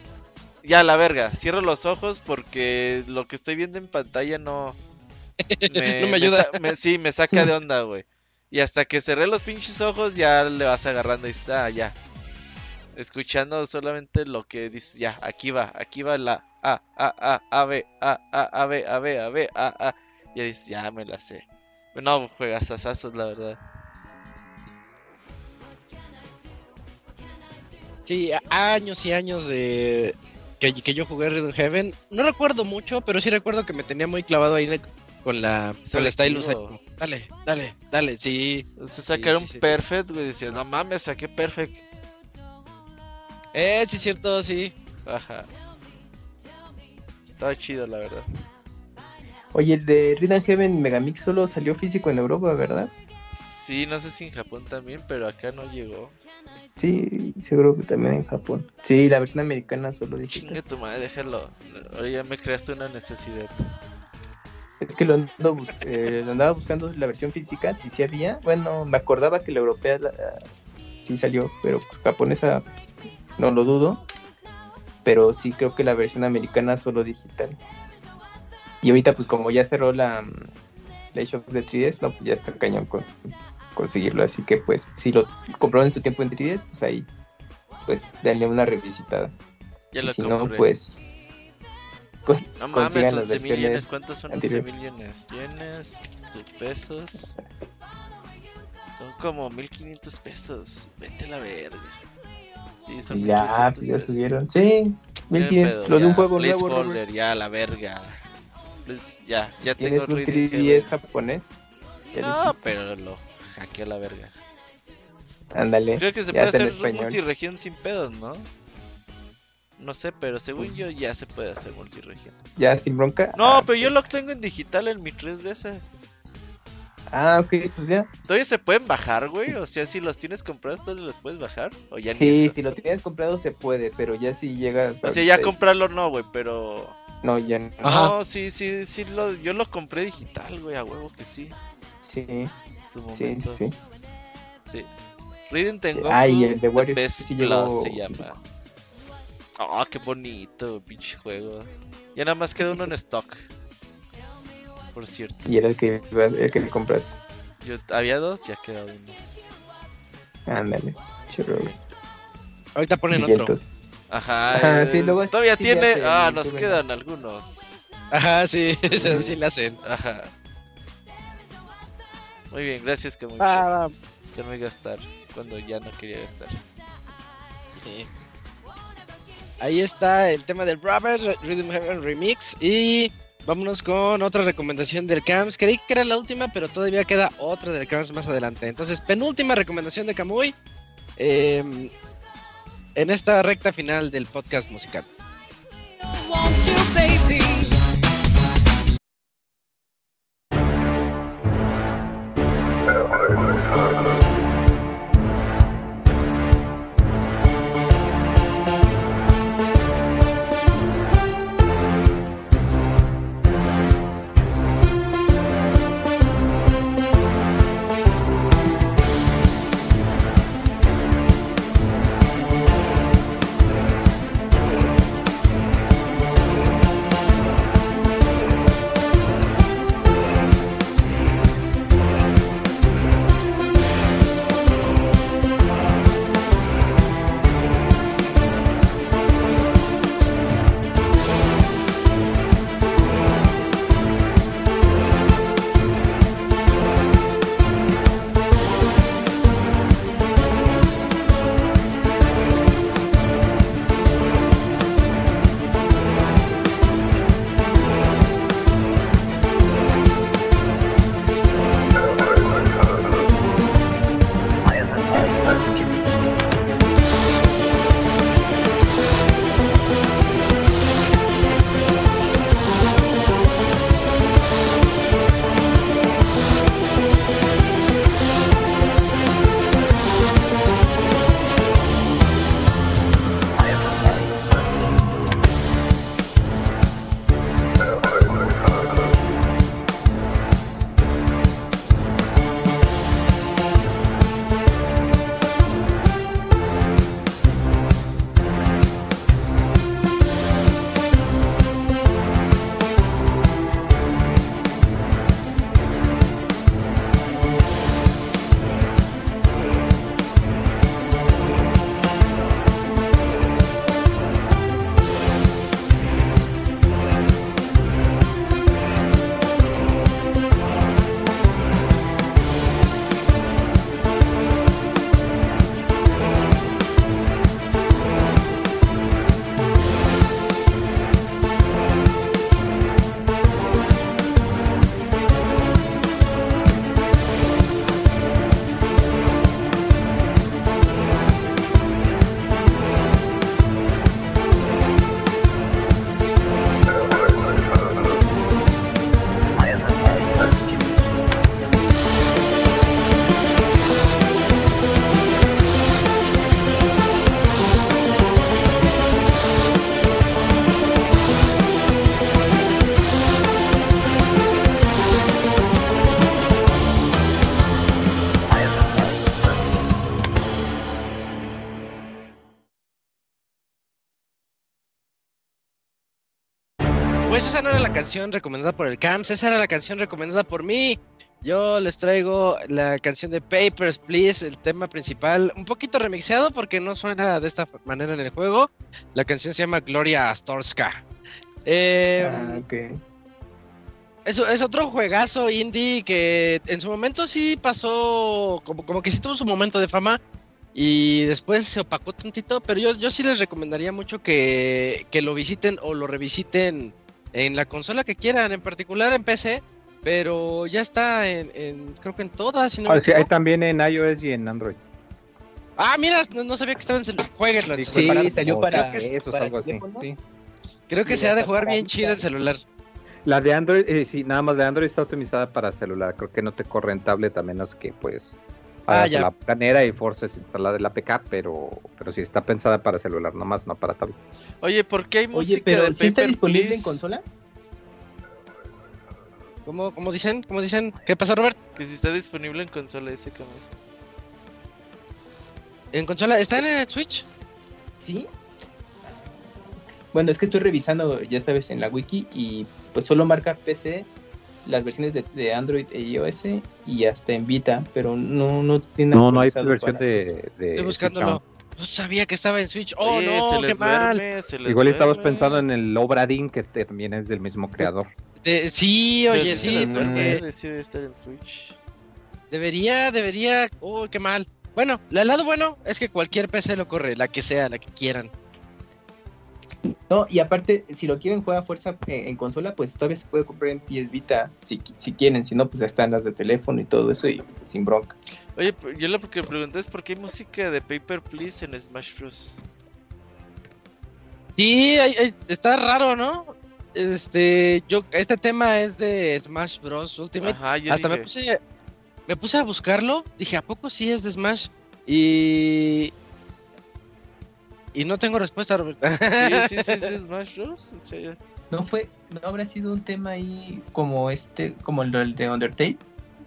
Speaker 2: ya la verga, cierro los ojos porque lo que estoy viendo en pantalla no me,
Speaker 1: No me ayuda.
Speaker 2: me- sí, me saca de onda, güey. Y hasta que cerré los pinches ojos ya le vas agarrando y dices, ah, ya. Escuchando solamente lo que dices, ya, aquí va, aquí va la A, A, A, A, B, A, A, A, B, A, B, A, B, A, A. Ya dices, ya me la sé. No, juegas asazos, la verdad.
Speaker 1: Sí, años y años de que, que yo jugué Rhythm Heaven. No recuerdo mucho, pero sí recuerdo que me tenía muy clavado ahí con la, con la stylus. ahí.
Speaker 2: Selectivo.
Speaker 1: Dale, dale, dale, sí.
Speaker 2: Se sacaron
Speaker 1: sí, sí.
Speaker 2: perfect, güey. Decías, no mames, saqué perfect.
Speaker 1: Eh, sí, es cierto, sí.
Speaker 2: Ajá. Estaba chido, la verdad.
Speaker 3: Oye, el de Rhythm Heaven Megamix solo salió físico en Europa, ¿verdad?
Speaker 2: Sí, no sé si en Japón también, pero acá no llegó.
Speaker 3: Sí, seguro que también en Japón. Sí, la versión americana solo
Speaker 2: Chingue
Speaker 3: digital.
Speaker 2: tu madre, déjalo. Ahora ya me creaste una necesidad.
Speaker 3: Es que lo, ando bus- eh, lo andaba buscando la versión física, si sí había. Bueno, me acordaba que la europea la- sí salió, pero pues, japonesa no lo dudo. Pero sí creo que la versión americana solo digital. Y ahorita pues como ya cerró la, mm, la eShop de 3DS, no, pues ya está cañón con conseguirlo. Así que pues si lo compraron en su tiempo en 3DS, pues ahí pues denle una revisitada.
Speaker 2: Ya
Speaker 3: Y
Speaker 2: lo
Speaker 3: si
Speaker 2: compré.
Speaker 3: no, pues... con-
Speaker 2: no mames,
Speaker 3: consigan las
Speaker 2: 11 mil yenes. ¿Cuántos son 11
Speaker 3: anteriores.
Speaker 2: mil yenes? Yenes, tus pesos. Son como 1500 pesos. Vete a la verga. Sí, son
Speaker 3: Ya,
Speaker 2: 1500
Speaker 3: pues ya subieron. Sí,
Speaker 2: Qué
Speaker 3: 1500.
Speaker 2: pedo,
Speaker 3: Lo de un juego nuevo,
Speaker 2: placeholder,
Speaker 3: Robert.
Speaker 2: ya, la verga. Pues, ya, ya tengo
Speaker 3: ¿Tienes un
Speaker 2: Reading
Speaker 3: 3DS
Speaker 2: Heaven.
Speaker 3: japonés?
Speaker 2: No, pero lo hackeé a la verga.
Speaker 3: Ándale.
Speaker 2: Creo que se puede hacer multiregión sin pedos, ¿no? No sé, pero según
Speaker 3: Pues-
Speaker 2: yo ya se puede hacer multiregión.
Speaker 3: Ya sin bronca.
Speaker 2: No,
Speaker 3: Ah,
Speaker 2: pero yo lo tengo en digital en mi 3DS.
Speaker 3: Ah, ok, pues ya.
Speaker 2: ¿Todavía se pueden bajar, güey? O sea, si los tienes comprados, ¿todavía los puedes bajar? ¿O ya
Speaker 3: Sí, si lo tienes comprado se puede, pero ya si llegas.
Speaker 2: O sea, ya comprarlo no, güey, pero...
Speaker 3: No, ya no.
Speaker 1: Ajá.
Speaker 2: No, sí, sí, sí, lo, yo lo compré digital, güey, a huevo que sí.
Speaker 3: Sí,
Speaker 2: su
Speaker 3: sí,
Speaker 2: momento.
Speaker 3: sí.
Speaker 2: Sí. Reading Tengoku
Speaker 3: Ah, y el de Warriors
Speaker 2: Best
Speaker 3: sí
Speaker 2: Plus
Speaker 3: llegó-
Speaker 2: se llama. Ah, qué bonito, pinche juego. Ya nada más queda uno en stock. Por cierto.
Speaker 3: Y era el que, el que compraste.
Speaker 2: Yo había dos, ya queda uno.
Speaker 3: Ándale. Churro.
Speaker 1: Ahorita ponen otro.
Speaker 2: Ajá,
Speaker 3: Ajá,
Speaker 2: eh,
Speaker 3: sí, luego
Speaker 2: todavía
Speaker 3: sí
Speaker 2: tiene. Ah, nos quedan algunos.
Speaker 1: Ajá, sí, eso sí le hacen.
Speaker 2: Ajá. Muy bien, gracias que mucho.
Speaker 1: Ah,
Speaker 2: Se me gastar cuando ya no quería gastar.
Speaker 1: sí. Ahí está el tema del Robert, Rhythm Heaven Remix. Y vámonos con otra recomendación del CAMS. Creí que era la última, pero todavía queda otra del CAMS más adelante. Entonces, penúltima recomendación de Kamui. eh, en esta recta final del podcast musical.
Speaker 5: Want you,
Speaker 1: Pues esa no era la canción recomendada por el CAMS, esa era la canción recomendada por mí. Yo les traigo la canción de Papers, Please, el tema principal, un poquito remixeado porque no suena de esta manera en el juego. La canción se llama Gloria Astorska. Eh,
Speaker 3: Ah, ok.
Speaker 1: Eso es otro juegazo indie que en su momento sí pasó, como, como que sí tuvo su momento de fama y después se opacó tantito, pero yo, yo sí les recomendaría mucho que, que lo visiten o lo revisiten en la consola que quieran, en particular en PC, pero ya está en, en- creo que en todas. Si no me
Speaker 4: Ah, sí, hay también en iOS y en Android.
Speaker 1: Ah, mira, no, no sabía que estaba en celular. Jueguenlo en
Speaker 4: Sí.
Speaker 3: Sí, salió para,
Speaker 1: creo que es-
Speaker 4: Eso es
Speaker 3: para
Speaker 4: algo así.
Speaker 3: teléfono.
Speaker 4: sí.
Speaker 1: Creo que
Speaker 3: y
Speaker 1: se ha de jugar bien chido en celular.
Speaker 4: La de Android, eh, sí, nada más de Android está optimizada para celular. Creo que no te corre en tablet a menos que pues
Speaker 1: Ah,
Speaker 4: hagas
Speaker 1: ya.
Speaker 4: la planera y forces instalar el APK, pero pero sí está pensada para celular, nomás no para tablet.
Speaker 2: Oye, ¿por qué hay música
Speaker 3: Oye, pero
Speaker 2: de
Speaker 3: ¿sí está disponible en consola?
Speaker 1: ¿Cómo, cómo dicen? ¿Cómo dicen? ¿Qué pasó, Robert?
Speaker 2: Que si está disponible en consola ese canal.
Speaker 1: ¿En consola? ¿Está en el Switch?
Speaker 3: Sí. Bueno, es que estoy revisando, ya sabes, en la wiki y pues solo marca PC las versiones de, de Android e iOS y hasta en Vita, pero no, no tiene
Speaker 4: No, no hay versión de, de
Speaker 1: Estoy buscándolo. No sabía que estaba en Switch. Oh, no,
Speaker 2: se
Speaker 1: qué
Speaker 2: les
Speaker 1: mal.
Speaker 2: duerme, se les
Speaker 4: Igual estabas
Speaker 2: duerme.
Speaker 4: pensando en el Obradin, que también es del mismo creador.
Speaker 1: De- sí, oye, sí,
Speaker 2: duerme, decide estar en Switch.
Speaker 1: debería, debería. Oh, qué mal. Bueno, el lado bueno es que cualquier PC lo corre, la que sea, la que quieran.
Speaker 3: No, y aparte, si lo quieren jugar a fuerza en, en consola, pues todavía se puede comprar en PS Vita si, si quieren, si no, pues ya están las de teléfono y todo eso y sin bronca.
Speaker 2: Oye, yo lo que pregunté es por qué hay música de Paper Please en Smash Bros.
Speaker 1: Sí, hay- hay- está raro, ¿no? Este, yo, este tema es de Smash Bros. Ultimate.
Speaker 2: Ajá, yo
Speaker 1: Hasta me puse, me puse a buscarlo. Dije, ¿a poco sí es de Smash? Y. Y no tengo respuesta, Robert.
Speaker 2: Sí, sí, sí, sí, Smash Bros.
Speaker 3: ¿No fue, no habrá sido un tema ahí como este, como el de Undertale?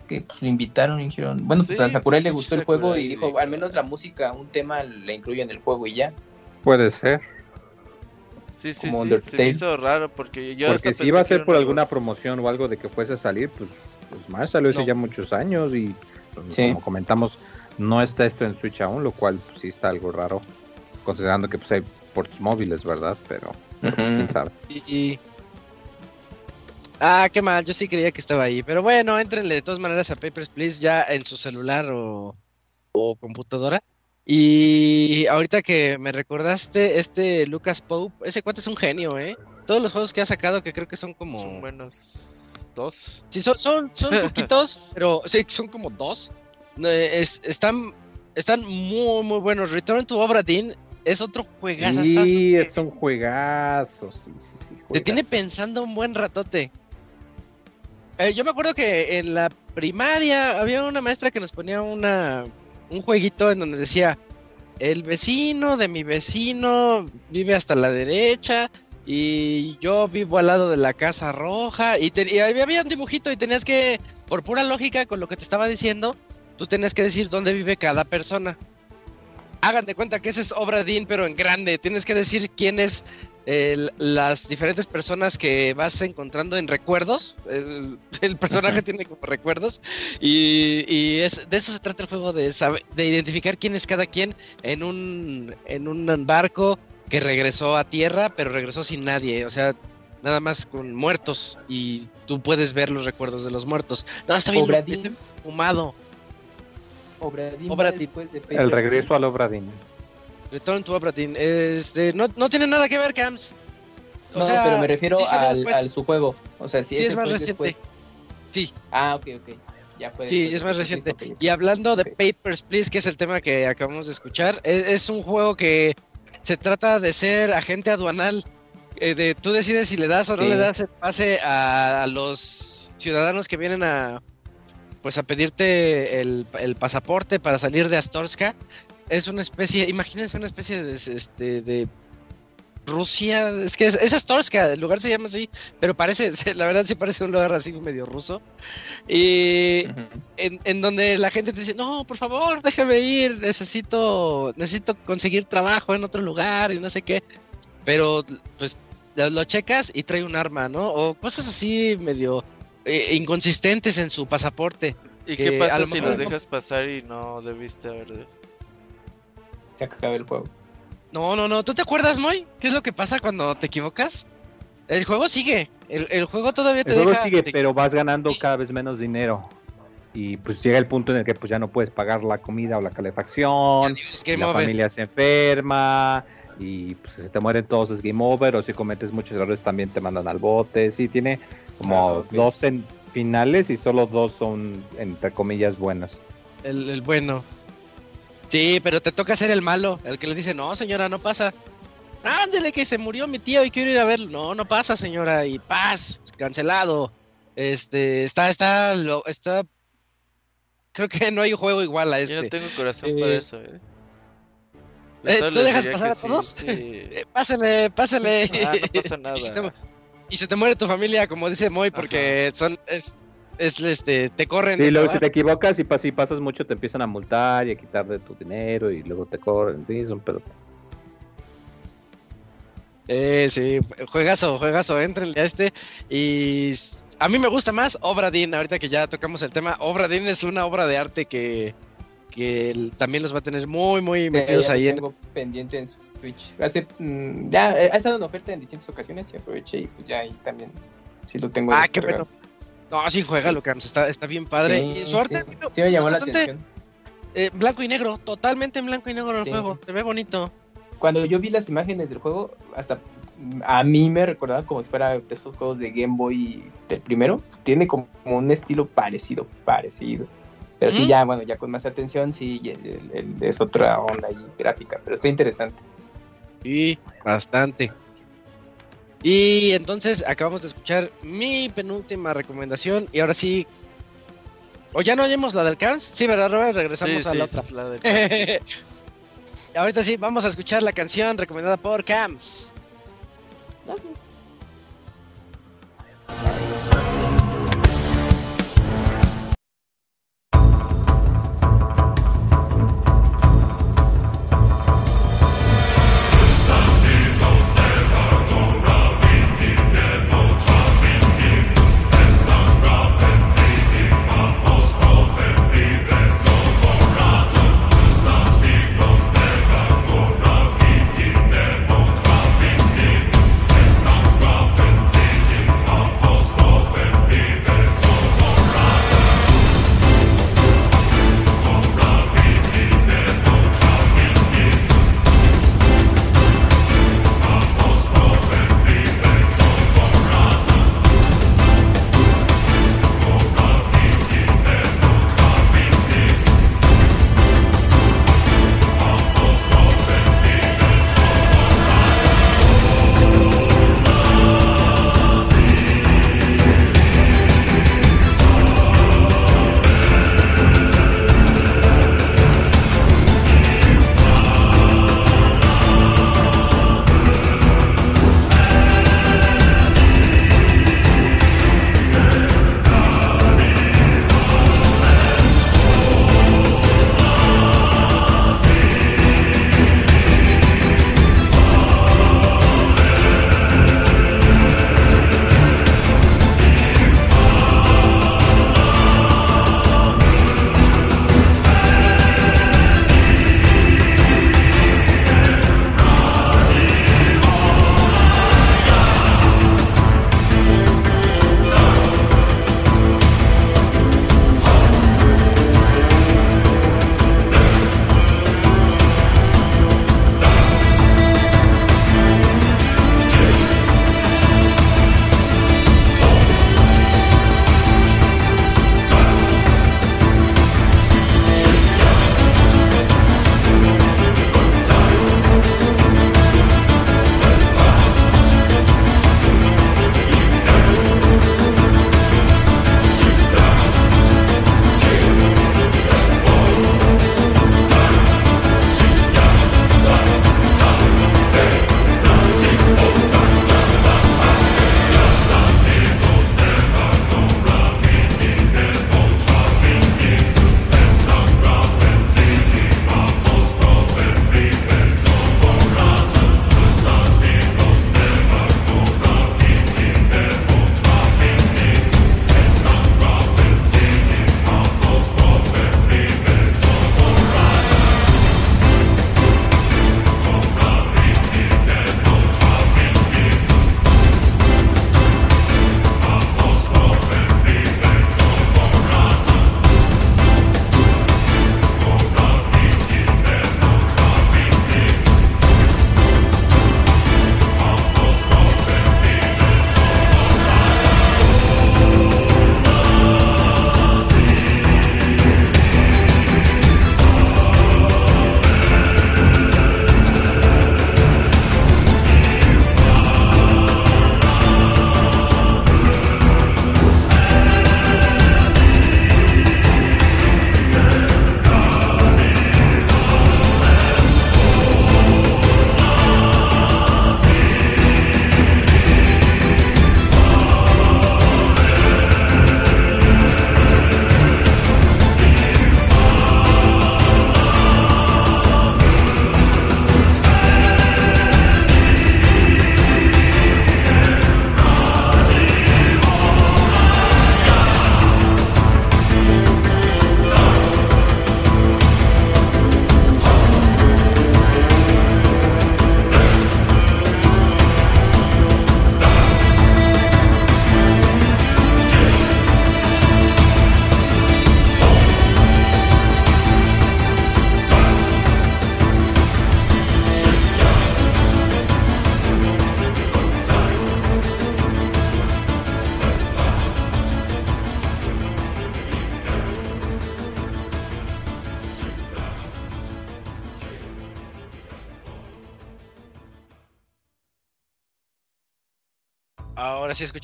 Speaker 3: Que pues, lo invitaron y dijeron, bueno, pues a Sakurai le gustó el juego y
Speaker 2: dijo,
Speaker 3: al menos la música, un tema le incluye en el juego y ya.
Speaker 4: Puede ser.
Speaker 2: Sí, sí,
Speaker 3: Como
Speaker 2: sí, se
Speaker 3: Undertale.
Speaker 2: me hizo raro porque yo hasta
Speaker 4: Porque si iba a ser por
Speaker 2: una
Speaker 4: alguna promoción o algo de que fuese a salir, pues, pues más salió hace
Speaker 1: No.
Speaker 4: ya muchos años y pues,
Speaker 3: Sí.
Speaker 4: como comentamos, no está esto en Switch aún, lo cual pues, sí está algo raro, considerando que pues hay ports móviles, ¿verdad? Pero, pero, pues, quién sabe.
Speaker 1: Y, y- Ah, qué mal, yo sí creía que estaba ahí. Pero bueno, entrenle de todas maneras a Papers, Please ya en su celular o, o computadora. Y ahorita que me recordaste, este Lucas Pope, ese cuate es un genio, ¿eh? Todos los juegos que ha sacado, que creo que son como...
Speaker 2: Son buenos dos.
Speaker 1: Sí, son, son, son poquitos, pero sí, son como dos. No, es- están, están muy, muy buenos. Return to Obra Dinn es otro juegazo.
Speaker 4: Sí, es un juegazo, sí, sí, sí.
Speaker 1: Te tiene pensando un buen ratote. Eh, yo me acuerdo que en la primaria había una maestra que nos ponía una un jueguito en donde decía el vecino de mi vecino vive hasta la derecha y yo vivo al lado de la casa roja y, te- y había había un dibujito y tenías que por pura lógica con lo que te estaba diciendo tú tenías que decir dónde vive cada persona. Hagan de cuenta que ese es obra Dean, pero en grande. Tienes que decir quién es el- las diferentes personas que vas encontrando en recuerdos. El, el personaje tiene como recuerdos. Y, y es, de eso se trata el juego, de, saber- de identificar quién es cada quien en un, en un barco que regresó a tierra, pero regresó sin nadie. O sea, nada más con muertos. Y tú puedes ver los recuerdos de los muertos. No, está bien,
Speaker 3: Obra
Speaker 1: fumado.
Speaker 3: Obra Dinn
Speaker 1: Obra
Speaker 3: va
Speaker 1: Dinn.
Speaker 3: después de
Speaker 4: El regreso al Obradin.
Speaker 1: Return to Obra Dinn. Este, no, no tiene nada que ver, Cams. O
Speaker 3: No,
Speaker 1: sea,
Speaker 3: pero me refiero
Speaker 1: sí
Speaker 3: al, su juego. O sea, si
Speaker 1: Sí, es más reciente.
Speaker 3: después.
Speaker 1: Sí.
Speaker 3: Ah, ok, ok. Ya fue
Speaker 1: Sí, es más reciente. Y hablando de. Papers, Please, que es el tema que acabamos de escuchar, es, es un juego que se trata de ser agente aduanal. eh, de tú decides si le das o no
Speaker 3: Sí.
Speaker 1: le das el pase a, a los ciudadanos que vienen a pues a pedirte el, el pasaporte para salir de Astorska. Es una especie, imagínense una especie de, este, de Rusia, es que es, es Astorska, el lugar se llama así, pero parece, la verdad sí parece un lugar así medio ruso. Y en, en donde la gente te dice, no, por favor, déjame ir, necesito, necesito conseguir trabajo en otro lugar y no sé qué. Pero pues lo checas y trae un arma, ¿no? O cosas así medio eh, inconsistentes en su pasaporte.
Speaker 2: ¿Y
Speaker 1: que
Speaker 2: qué
Speaker 1: a
Speaker 2: pasa
Speaker 1: lo
Speaker 2: si
Speaker 1: mejor
Speaker 2: los
Speaker 1: no-
Speaker 2: dejas pasar y no debiste haber...
Speaker 3: Se acaba el juego.
Speaker 1: No, no, no. ¿Tú te acuerdas, Moy? ¿Qué es lo que pasa cuando te equivocas? El juego sigue. El, el juego todavía te
Speaker 4: El juego
Speaker 1: deja.
Speaker 4: sigue,
Speaker 1: te-
Speaker 4: pero vas ganando cada vez menos dinero. Y pues llega el punto en el que pues ya no puedes pagar la comida o la calefacción. Y la
Speaker 1: over.
Speaker 4: familia se enferma. Y pues si se te mueren todos es game over. O si cometes muchos errores también te mandan al bote. Sí, tiene como
Speaker 3: Ah,
Speaker 4: dos en finales y solo dos son entre comillas buenos.
Speaker 1: El, el bueno. Sí, pero te toca ser el malo. El que le dice, no, señora, no pasa. Ándele, que se murió mi tío y quiero ir a verlo. No, no pasa, señora. Y paz, cancelado. Este, está, está, lo, está. Creo que no hay juego igual a
Speaker 2: Yo no
Speaker 1: este.
Speaker 2: tengo corazón
Speaker 1: Eh,
Speaker 2: para eso, eh.
Speaker 1: eh, ¿tú dejas pasar a todos?
Speaker 2: sí, sí.
Speaker 1: Pásale, pásale.
Speaker 2: Ah, no pasa nada.
Speaker 1: Y, se te, y muere tu familia, como dice Moy, porque son, es, es, este, te corren.
Speaker 4: Sí,
Speaker 1: de
Speaker 4: luego si te equivocas y pas- si pasas mucho te empiezan a multar y a quitar de tu dinero y luego te corren. Sí, son pedo.
Speaker 1: Eh, sí, juegazo, juegazo, entrenle a este. Y a mí me gusta más Obra Dinn, ahorita que ya tocamos el tema. Obra Dinn es una obra de arte que, que también los va a tener muy, muy metidos
Speaker 3: lo
Speaker 1: ahí en.
Speaker 3: tengo pendiente en Switch. Hace, mm, ya eh, ha estado en oferta en distintas ocasiones y aproveché y pues ya ahí también sí lo tengo.
Speaker 1: Ah, qué bueno. No, sí, juega lo está, está bien padre.
Speaker 3: Sí,
Speaker 1: y su arte,
Speaker 3: sí.
Speaker 1: no,
Speaker 3: Sí me llamó la
Speaker 1: bastante,
Speaker 3: atención.
Speaker 1: eh, blanco y negro, totalmente en blanco y negro el
Speaker 3: Sí.
Speaker 1: juego. Se ve bonito.
Speaker 3: Cuando yo vi las imágenes del juego, hasta mm, a mí me recordaba como si fuera de estos juegos de Game Boy del primero. Tiene como un estilo parecido, parecido. Pero sí,
Speaker 1: Ujú.
Speaker 3: ya, bueno, ya con más atención, sí, el- el- es otra onda ahí gráfica, pero está interesante.
Speaker 1: Sí, bastante. Y entonces acabamos de escuchar mi penúltima recomendación. Y ahora sí. ¿O ya no oyemos la del Cans? Sí, ¿verdad, Robert? Regresamos
Speaker 2: Sí,
Speaker 1: a
Speaker 2: sí,
Speaker 1: la
Speaker 2: sí,
Speaker 1: otra.
Speaker 2: la del-
Speaker 1: Ahorita sí, vamos a escuchar la canción recomendada por Cams.
Speaker 6: Esta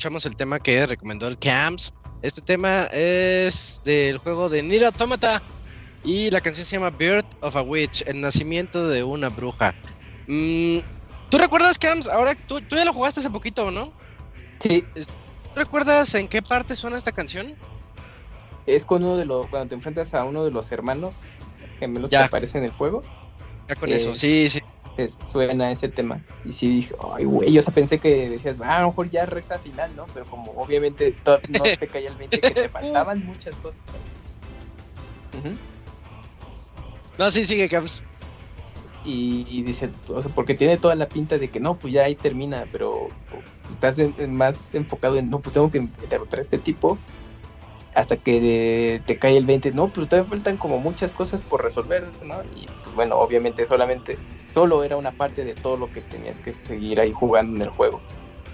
Speaker 1: escuchamos el tema que recomendó el Camps. Este tema es del juego de Nier Automata y la canción se llama Birth of a Witch, el nacimiento de una bruja. Mm, ¿Tú recuerdas, Camps? Ahora tú, tú ya lo jugaste hace poquito, ¿no?
Speaker 3: Sí,
Speaker 1: ¿Tú recuerdas en qué parte suena esta canción?
Speaker 3: es con uno de los, cuando te enfrentas a uno de los hermanos gemelos
Speaker 1: Ya.
Speaker 3: que aparecen en el juego,
Speaker 1: Ya con
Speaker 3: Eh,
Speaker 1: eso, sí, sí.
Speaker 3: Es- suena ese tema. Y sí dije, ay, güey, o sea, pensé que decías, "Ah, a lo mejor ya recta final, ¿no? Pero como obviamente no te caía el 20 que te faltaban muchas cosas.
Speaker 1: No, sí, sigue, Camps.
Speaker 3: y, y dice, o sea, porque tiene toda la pinta de que no, pues ya ahí termina, pero estás en- en más enfocado en, no, pues tengo que derrotar a este tipo hasta que te cae el 20, no, pero todavía faltan como muchas cosas por resolver, ¿no? Y pues bueno, obviamente solamente, solo era una parte de todo lo que tenías que seguir ahí jugando en el juego.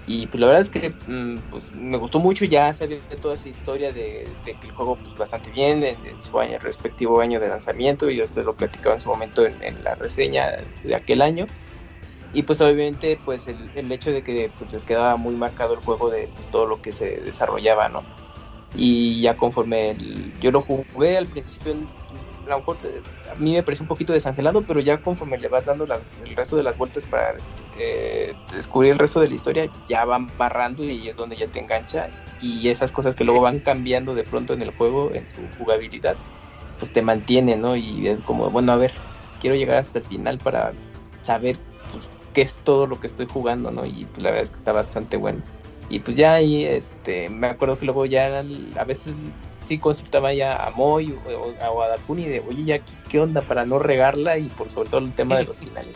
Speaker 3: Y pues la verdad es que mm, pues, me gustó mucho ya saber toda esa historia de, que el juego pues bastante bien en, su año, respectivo año de lanzamiento y esto lo platicaba en su momento en, en la reseña de aquel año. Y pues obviamente pues el, el hecho de que pues, les quedaba muy marcado el juego de todo lo que se desarrollaba, ¿no? Y ya conforme el- yo lo jugué al principio, a lo mejor a mí me pareció un poquito desangelado, pero ya conforme le vas dando las- el resto de las vueltas para eh, descubrir el resto de la historia, ya van barrando y es donde ya te engancha. Y esas cosas que luego van cambiando de pronto en el juego, en su jugabilidad, pues te mantienen, ¿no? Y es como, bueno, a ver, quiero llegar hasta el final para saber pues, qué es todo lo que estoy jugando, ¿no? Y pues, la verdad es que está bastante bueno. Y pues ya ahí, este, me acuerdo que luego ya a veces sí consultaba ya a Moy o, a Dakuni de, oye, ya qué, qué onda para no regarla y por sobre todo el tema de los finales.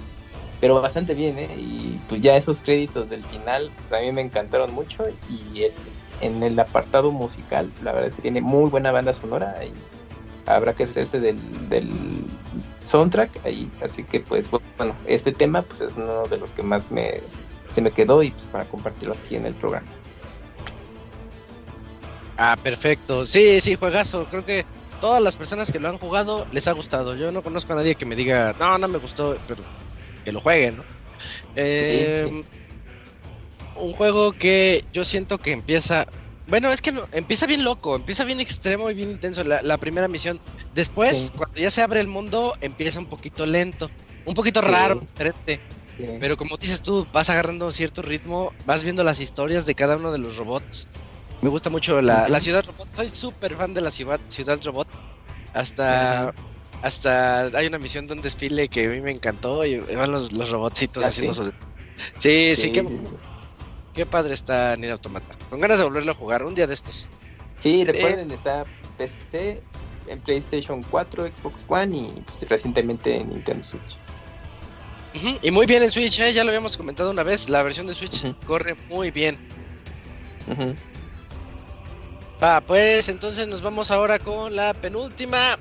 Speaker 3: Pero bastante bien, ¿eh? Y pues ya esos créditos del final, pues a mí me encantaron mucho y el- en el apartado musical, la verdad es que tiene muy buena banda sonora y habrá que hacerse del, del soundtrack ahí. Así que pues bueno, este tema pues es uno de los que más me se me quedó y pues para compartirlo aquí en el programa.
Speaker 1: Ah, perfecto. Sí, sí, juegazo. Creo que todas las personas que lo han jugado les ha gustado. Yo no conozco a nadie que me diga, no, no me gustó, pero que lo jueguen, ¿no? Eh, Un juego que yo siento que empieza. Bueno, es que no, empieza bien loco, empieza bien extremo y bien intenso la, la primera misión. Después,
Speaker 3: Sí.
Speaker 1: cuando ya se abre el mundo, empieza un poquito lento, un poquito raro, diferente.
Speaker 3: Eh,
Speaker 1: Pero como dices tú, vas agarrando cierto ritmo, vas viendo las historias de cada uno de los robots. Me gusta mucho la, la ciudad robot. Soy súper fan de la ciudad, ciudad robot. Hasta, hasta hay una misión de un desfile que a mí me encantó y van los, los robotcitos
Speaker 3: ¿Ah,
Speaker 1: haciendo
Speaker 3: sí?
Speaker 1: sus... Sí, sí,
Speaker 3: sí,
Speaker 1: qué, qué padre está Nier Automata. Con ganas de volverlo a jugar un día de estos.
Speaker 3: Sí, recuerden, está PC, en PlayStation 4, Xbox One y pues, recientemente en Nintendo Switch.
Speaker 1: Y muy bien en Switch, ¿eh? ya lo habíamos comentado una vez. La versión de Switch corre muy bien.
Speaker 3: Ujú.
Speaker 1: Va, pues entonces nos vamos ahora con la penúltima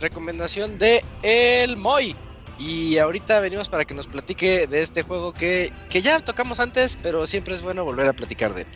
Speaker 1: recomendación de El Moy. Y ahorita venimos para que nos platique de este juego que, que ya tocamos antes, pero siempre es bueno volver a platicar de él.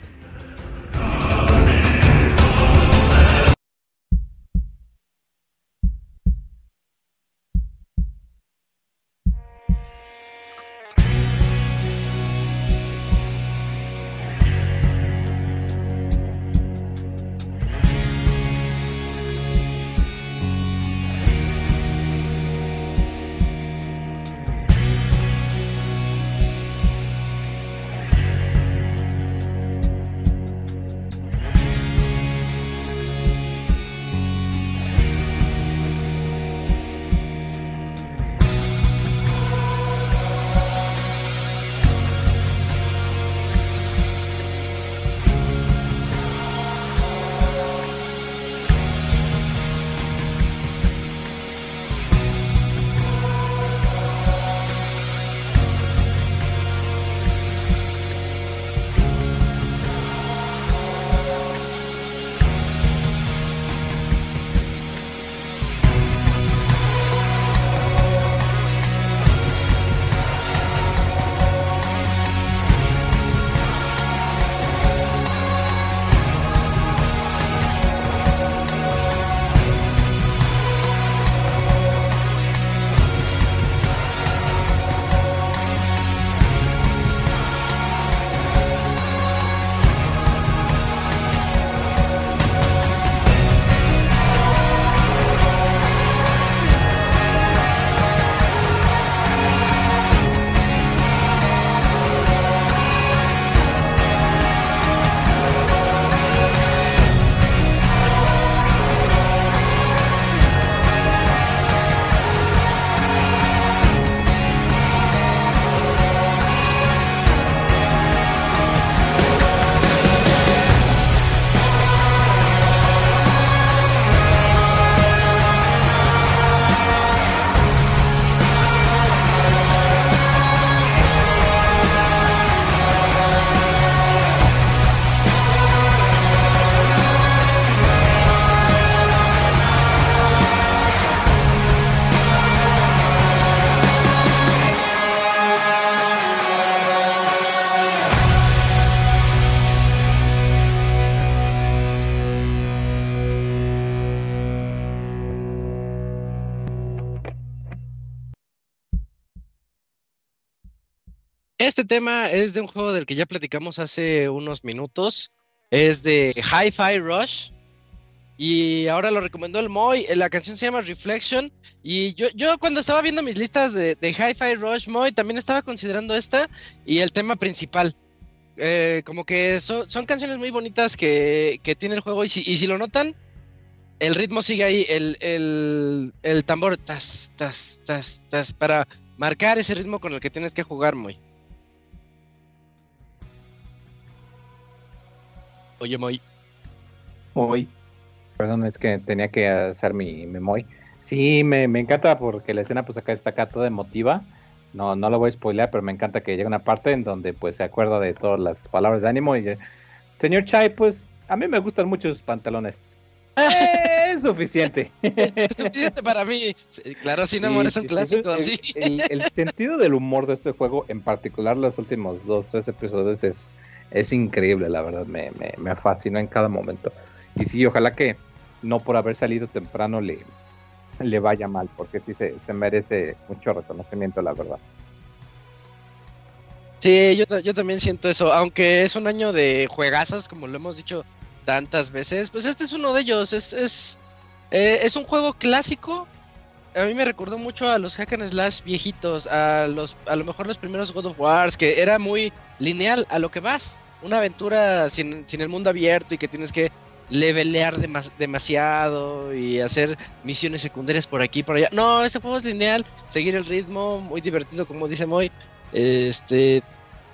Speaker 1: Tema es de un juego del que ya platicamos hace unos minutos. Es de Hi-Fi Rush. Y ahora lo recomendó el Moy. La canción se llama Reflection. Y yo, yo cuando estaba viendo mis listas de, Hi-Fi Rush Moy, también estaba considerando esta y el tema principal. Eh, como que so- son canciones muy bonitas que, que tiene el juego. Y si, y si lo notan, el ritmo sigue ahí. El, el, el tambor, tas, tas, tas, tas, para marcar ese ritmo con el que tienes que jugar, Moy. Oye, Moy.
Speaker 3: Hoy.
Speaker 4: Perdón, es que tenía que hacer mi memoy. Sí, me, me encanta porque la escena pues acá está acá toda emotiva. No, no lo voy a spoilear, pero me encanta que llega una parte en donde pues se acuerda de todas las palabras de ánimo y señor Chai, pues a mí me gustan mucho sus pantalones. Eh, es suficiente.
Speaker 1: Es suficiente para mí. Sí, claro, sin amor es un
Speaker 4: sí,
Speaker 1: clásico,
Speaker 4: sí.
Speaker 1: sí.
Speaker 4: El, el- el sentido del humor de este juego, en particular los últimos dos, tres episodios, es, es increíble, la verdad. Me, me, fascina en cada momento. Y sí, ojalá que no por haber salido temprano le, le vaya mal, porque sí se, se merece mucho reconocimiento, la verdad.
Speaker 1: Sí, yo, yo también siento eso. Aunque es un año de juegazos, como lo hemos dicho tantas veces, pues este es uno de ellos. Es, es, eh, es un juego clásico. A mí me recordó mucho a los hack and slash viejitos, a los, a lo mejor los primeros God of Wars, que era muy lineal a lo que vas. Una aventura sin, sin el mundo abierto y que tienes que levelear demas- demasiado y hacer misiones secundarias por aquí y por allá. No, este juego es lineal, seguir el ritmo, muy divertido, como dice Moy. Este,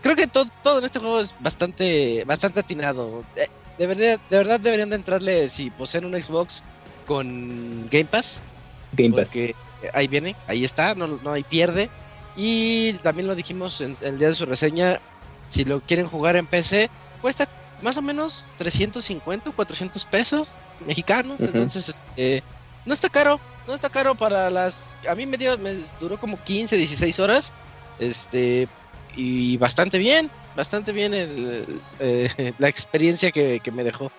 Speaker 1: creo que todo, todo en este juego es bastante, bastante atinado. Eh, De verdad, de verdad deberían de entrarle si poseen un Xbox con Game Pass,
Speaker 3: Game Pass.
Speaker 1: porque ahí viene, ahí está, no, no hay pierde. Y también lo dijimos en el día de su reseña, si lo quieren jugar en PC, cuesta más o menos 350 o 400 pesos mexicanos, entonces este, no está caro, no está caro para las... A mí me, dio, me duró como 15, 16 horas, este, y bastante bien, bastante bien el, eh, la experiencia que, que me dejó.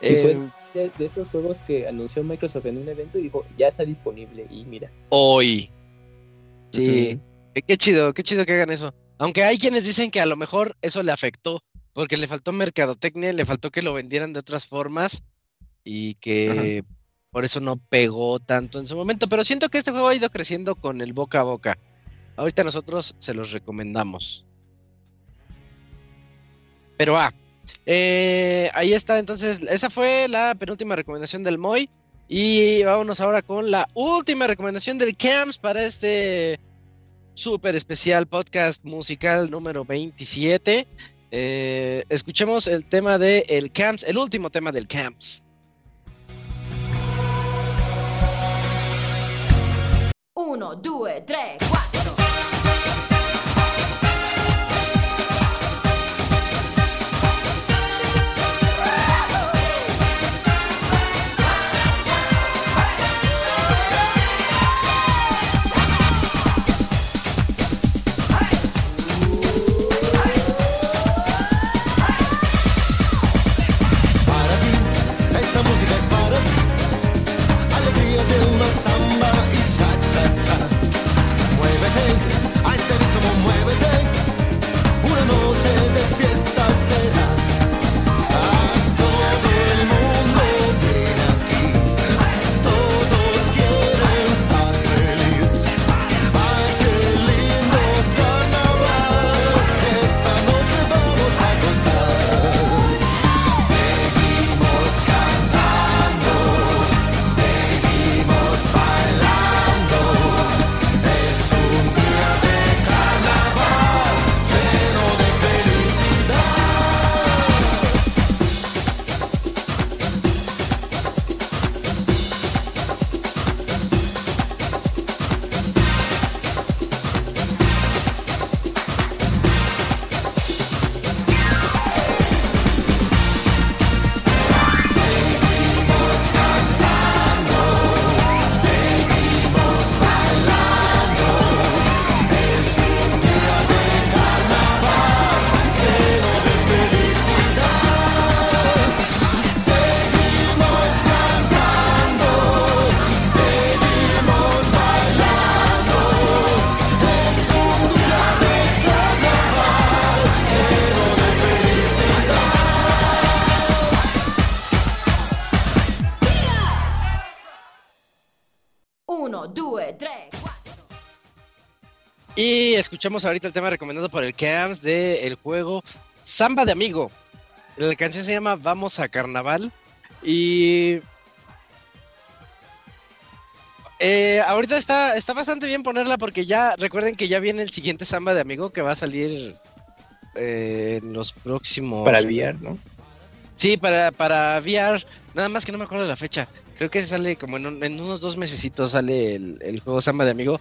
Speaker 1: Eh,
Speaker 3: De, de esos juegos que anunció Microsoft en un evento y dijo, ya está disponible. Y mira.
Speaker 1: hoy. Sí, qué, qué chido, qué chido que hagan eso. Aunque hay quienes dicen que a lo mejor eso le afectó, porque le faltó mercadotecnia, le faltó que lo vendieran de otras formas y que por eso no pegó tanto en su momento. Pero siento que este juego ha ido creciendo con el boca a boca. Ahorita nosotros se los recomendamos. Pero ah, eh, ahí está entonces, esa fue la penúltima recomendación del Moy. Y vámonos ahora con la última recomendación del Camps para este súper especial podcast musical número 27. Eh, escuchemos el tema de el Camps, el último tema del Camps.
Speaker 5: Uno, due, tre, quattro.
Speaker 1: Escuchamos ahorita el tema recomendado por el Cams del juego Samba de Amigo. La canción se llama Vamos a Carnaval. Y. eh, ahorita está, está bastante bien ponerla porque ya recuerden que ya viene el siguiente Samba de Amigo que va a salir eh, en los próximos.
Speaker 3: Para VR, ¿no?
Speaker 1: Sí, para, para VR. Nada más que no me acuerdo de la fecha. Creo que sale como en, un- en unos dos mesecitos sale el, el juego Samba de Amigo.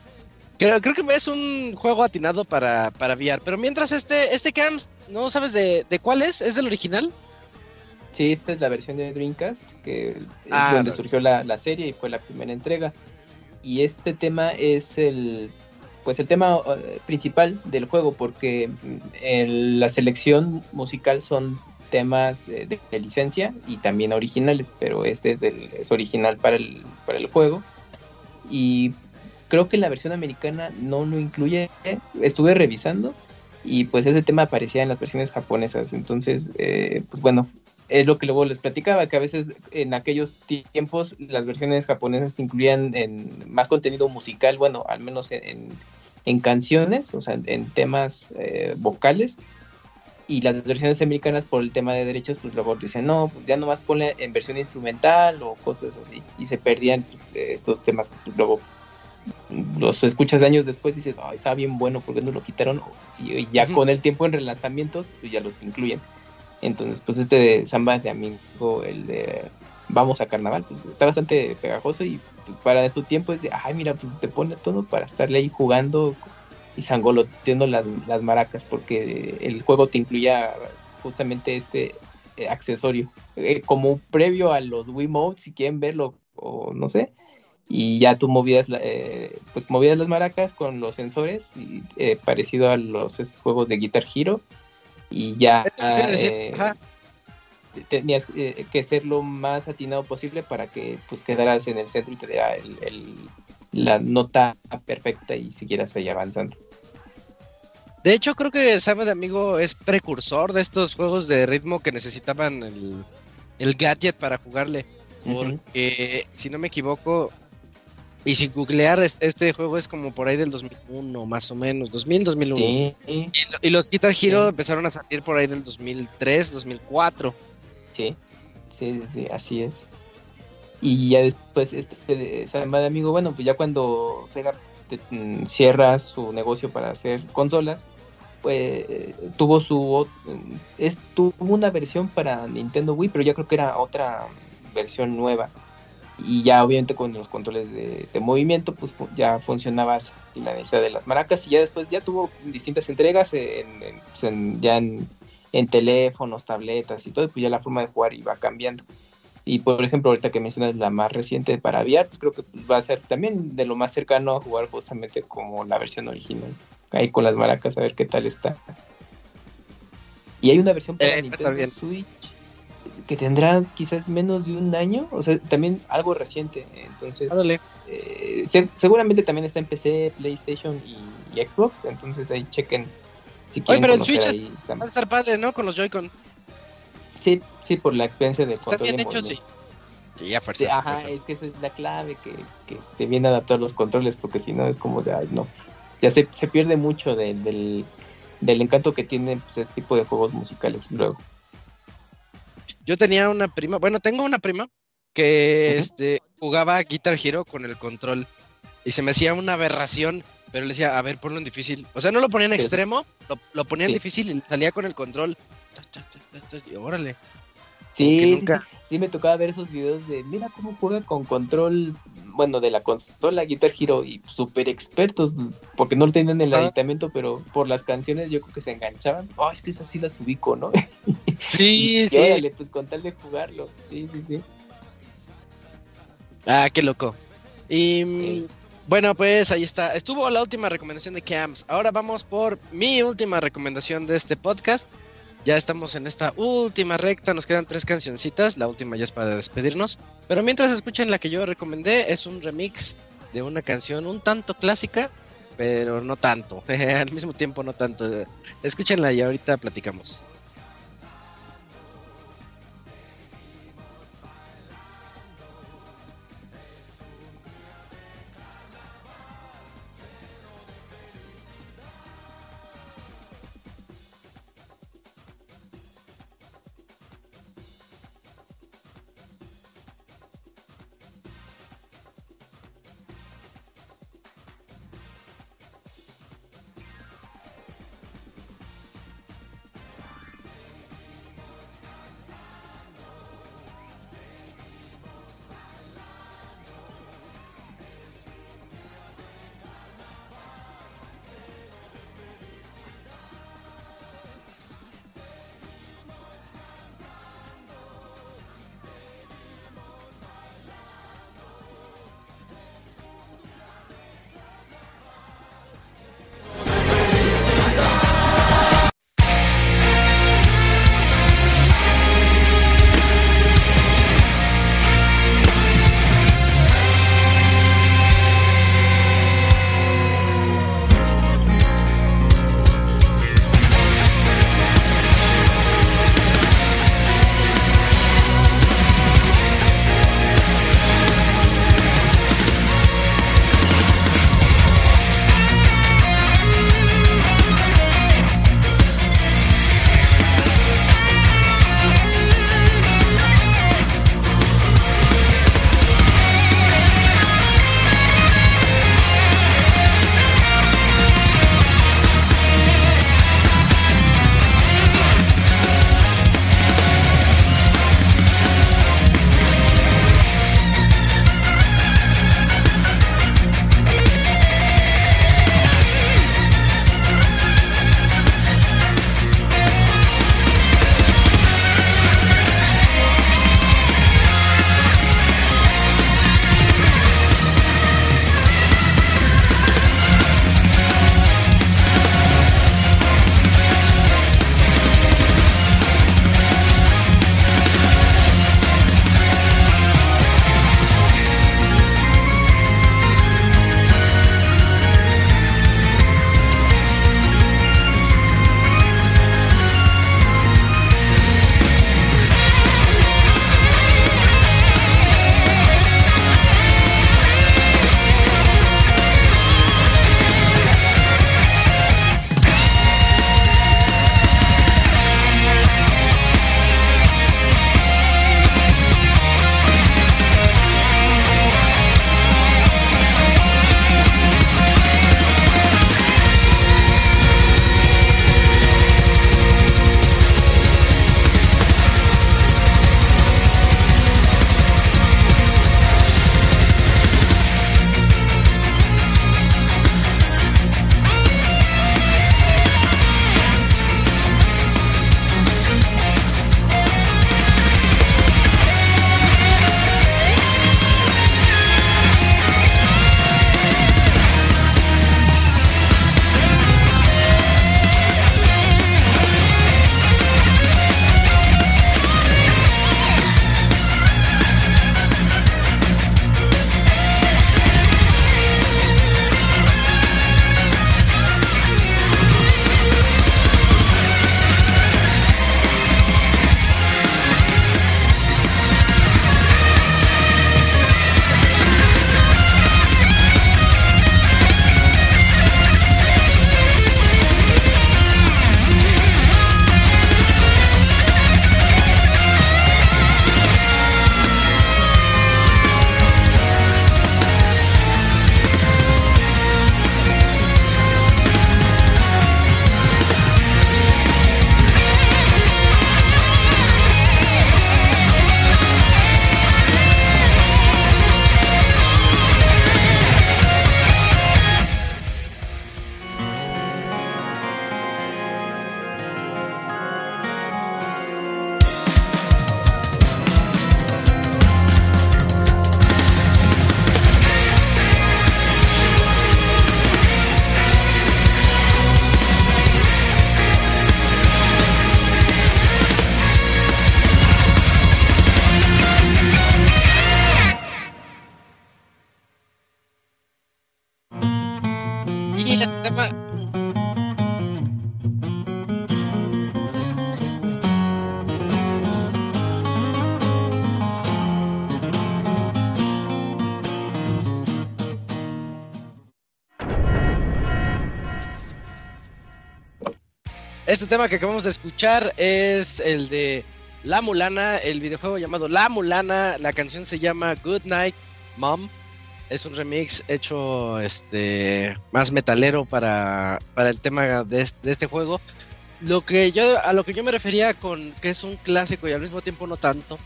Speaker 1: Creo, creo que es un juego atinado para, para VR. Pero mientras este, este Camps, ¿no sabes de, de cuál es? ¿Es del original?
Speaker 3: Sí, esta es la versión de Dreamcast, que es
Speaker 1: Ah,
Speaker 3: donde surgió la, la serie y fue la primera entrega. Y este tema es el pues el tema eh, principal del juego, porque mm, en la selección musical son temas de, de- de licencia y también originales, pero este es, el, es original para el, para el juego. Y creo que la versión americana no lo incluye, estuve revisando y pues ese tema aparecía en las versiones japonesas, entonces eh, pues bueno, es lo que luego les platicaba, que a veces en aquellos tiempos las versiones japonesas incluían en más contenido musical, bueno, al menos en, en, canciones, o sea, en temas eh, vocales, y las versiones americanas por el tema de derechos, pues luego dicen, no, pues ya nomás ponle en versión instrumental o cosas así, y se perdían pues, estos temas que pues, luego los escuchas años después y dices, "Ay, está bien bueno, ¿por qué no lo quitaron? Y, y ya con el tiempo en relanzamientos, pues ya los incluyen. Entonces, pues este de Samba de Amigo, el de Vamos a Carnaval, pues está bastante pegajoso y pues para su tiempo es de, ay, mira, pues te pone todo para estarle ahí jugando y sangoloteando las, las maracas, porque el juego te incluía justamente este eh, accesorio, eh, como previo a los Wiimotes, si quieren verlo, o no sé, y ya tú movías, la- eh, pues movías las maracas con los sensores, y, eh, parecido a los esos juegos de Guitar Hero, y ya eh, tenías eh, que ser lo más atinado posible para que pues quedaras en el centro y te diera el, el- la nota perfecta y siguieras ahí avanzando.
Speaker 1: De hecho, creo que Samba de Amigo es precursor de estos juegos de ritmo que necesitaban el, el gadget para jugarle. Porque, si no me equivoco, y sin googlear, es- este juego es como por ahí del 2001, más o menos, 2000, 2001.
Speaker 3: Sí,
Speaker 1: Y, lo- y los Guitar Hero
Speaker 3: Sí.
Speaker 1: empezaron a salir por ahí del 2003, 2004.
Speaker 3: sí, sí, sí, sí, así es. Y ya después, este de Samba de Amigo, bueno, pues ya cuando Sega te- mm, cierra su negocio para hacer consolas, pues eh, tuvo su es, tuvo una versión para Nintendo Wii, pero ya creo que era otra versión nueva. Y ya obviamente con los controles de, de movimiento, pues ya funcionaba sin la necesidad de las maracas. Y ya después ya tuvo distintas entregas en, en- pues, en- ya en, en teléfonos, tabletas y todo, y pues ya la forma de jugar iba cambiando. Y por ejemplo, ahorita que mencionas la más reciente para VR, pues creo que pues, va a ser también de lo más cercano a jugar justamente como la versión original. Ahí con las maracas a ver qué tal está. Y hay una versión para
Speaker 1: Eh,
Speaker 3: Nintendo Switch que tendrá quizás menos de un año, o sea, también algo reciente. Entonces, eh, se- seguramente también está en PC, PlayStation y, y Xbox. Entonces ahí chequen si quieren
Speaker 1: pero el Switch
Speaker 3: ahí
Speaker 1: Va a estar padre, ¿no? Con los Joy-Con.
Speaker 3: Sí, sí, por la experiencia de
Speaker 1: Está bien hecho, sí. Sí, ya
Speaker 3: Sí,
Speaker 1: fuerza.
Speaker 3: ajá, es que esa es la clave, que, que esté bien adaptados los controles, porque si no es como de, ay, no, ya se, se pierde mucho de- del, del encanto que tiene pues, este tipo de juegos musicales luego.
Speaker 1: Yo tenía una prima, bueno, tengo una prima que este jugaba Guitar Hero con el control y se me hacía una aberración, pero le decía, a ver, ponlo en difícil. O sea, no lo ponía en extremo, lo, lo ponía en
Speaker 3: Sí.
Speaker 1: difícil y salía con el control. Y órale.
Speaker 3: Sí,
Speaker 1: que
Speaker 3: sí,
Speaker 1: nunca-
Speaker 3: sí, sí, me tocaba ver esos videos de, mira cómo juega con control, bueno, de la consola Guitar Hero y súper expertos, porque no tenían en el aditamento, pero por las canciones yo creo que se enganchaban. Oh, es que esas sí las ubico, ¿no?
Speaker 1: Sí,
Speaker 3: Y
Speaker 1: sí.
Speaker 3: órale, pues con tal de jugarlo. Sí, sí, sí.
Speaker 1: Ah, qué loco. Y bueno, pues ahí está. Estuvo la última recomendación de Camps. Ahora vamos por mi última recomendación de este podcast. Ya estamos en esta última recta, nos quedan tres cancioncitas, la última ya es para despedirnos. Pero mientras escuchen la que yo recomendé, es un remix de una canción un tanto clásica, pero no tanto. Al mismo tiempo no tanto. Escúchenla y ahorita platicamos. Este tema que acabamos de escuchar es el de La Mulana, el videojuego llamado La Mulana. La canción se llama Good Night Mom. Es un remix hecho este más metalero para, para el tema de, es- de este juego. Lo que yo a lo que yo me refería con que es un clásico y al mismo tiempo no tanto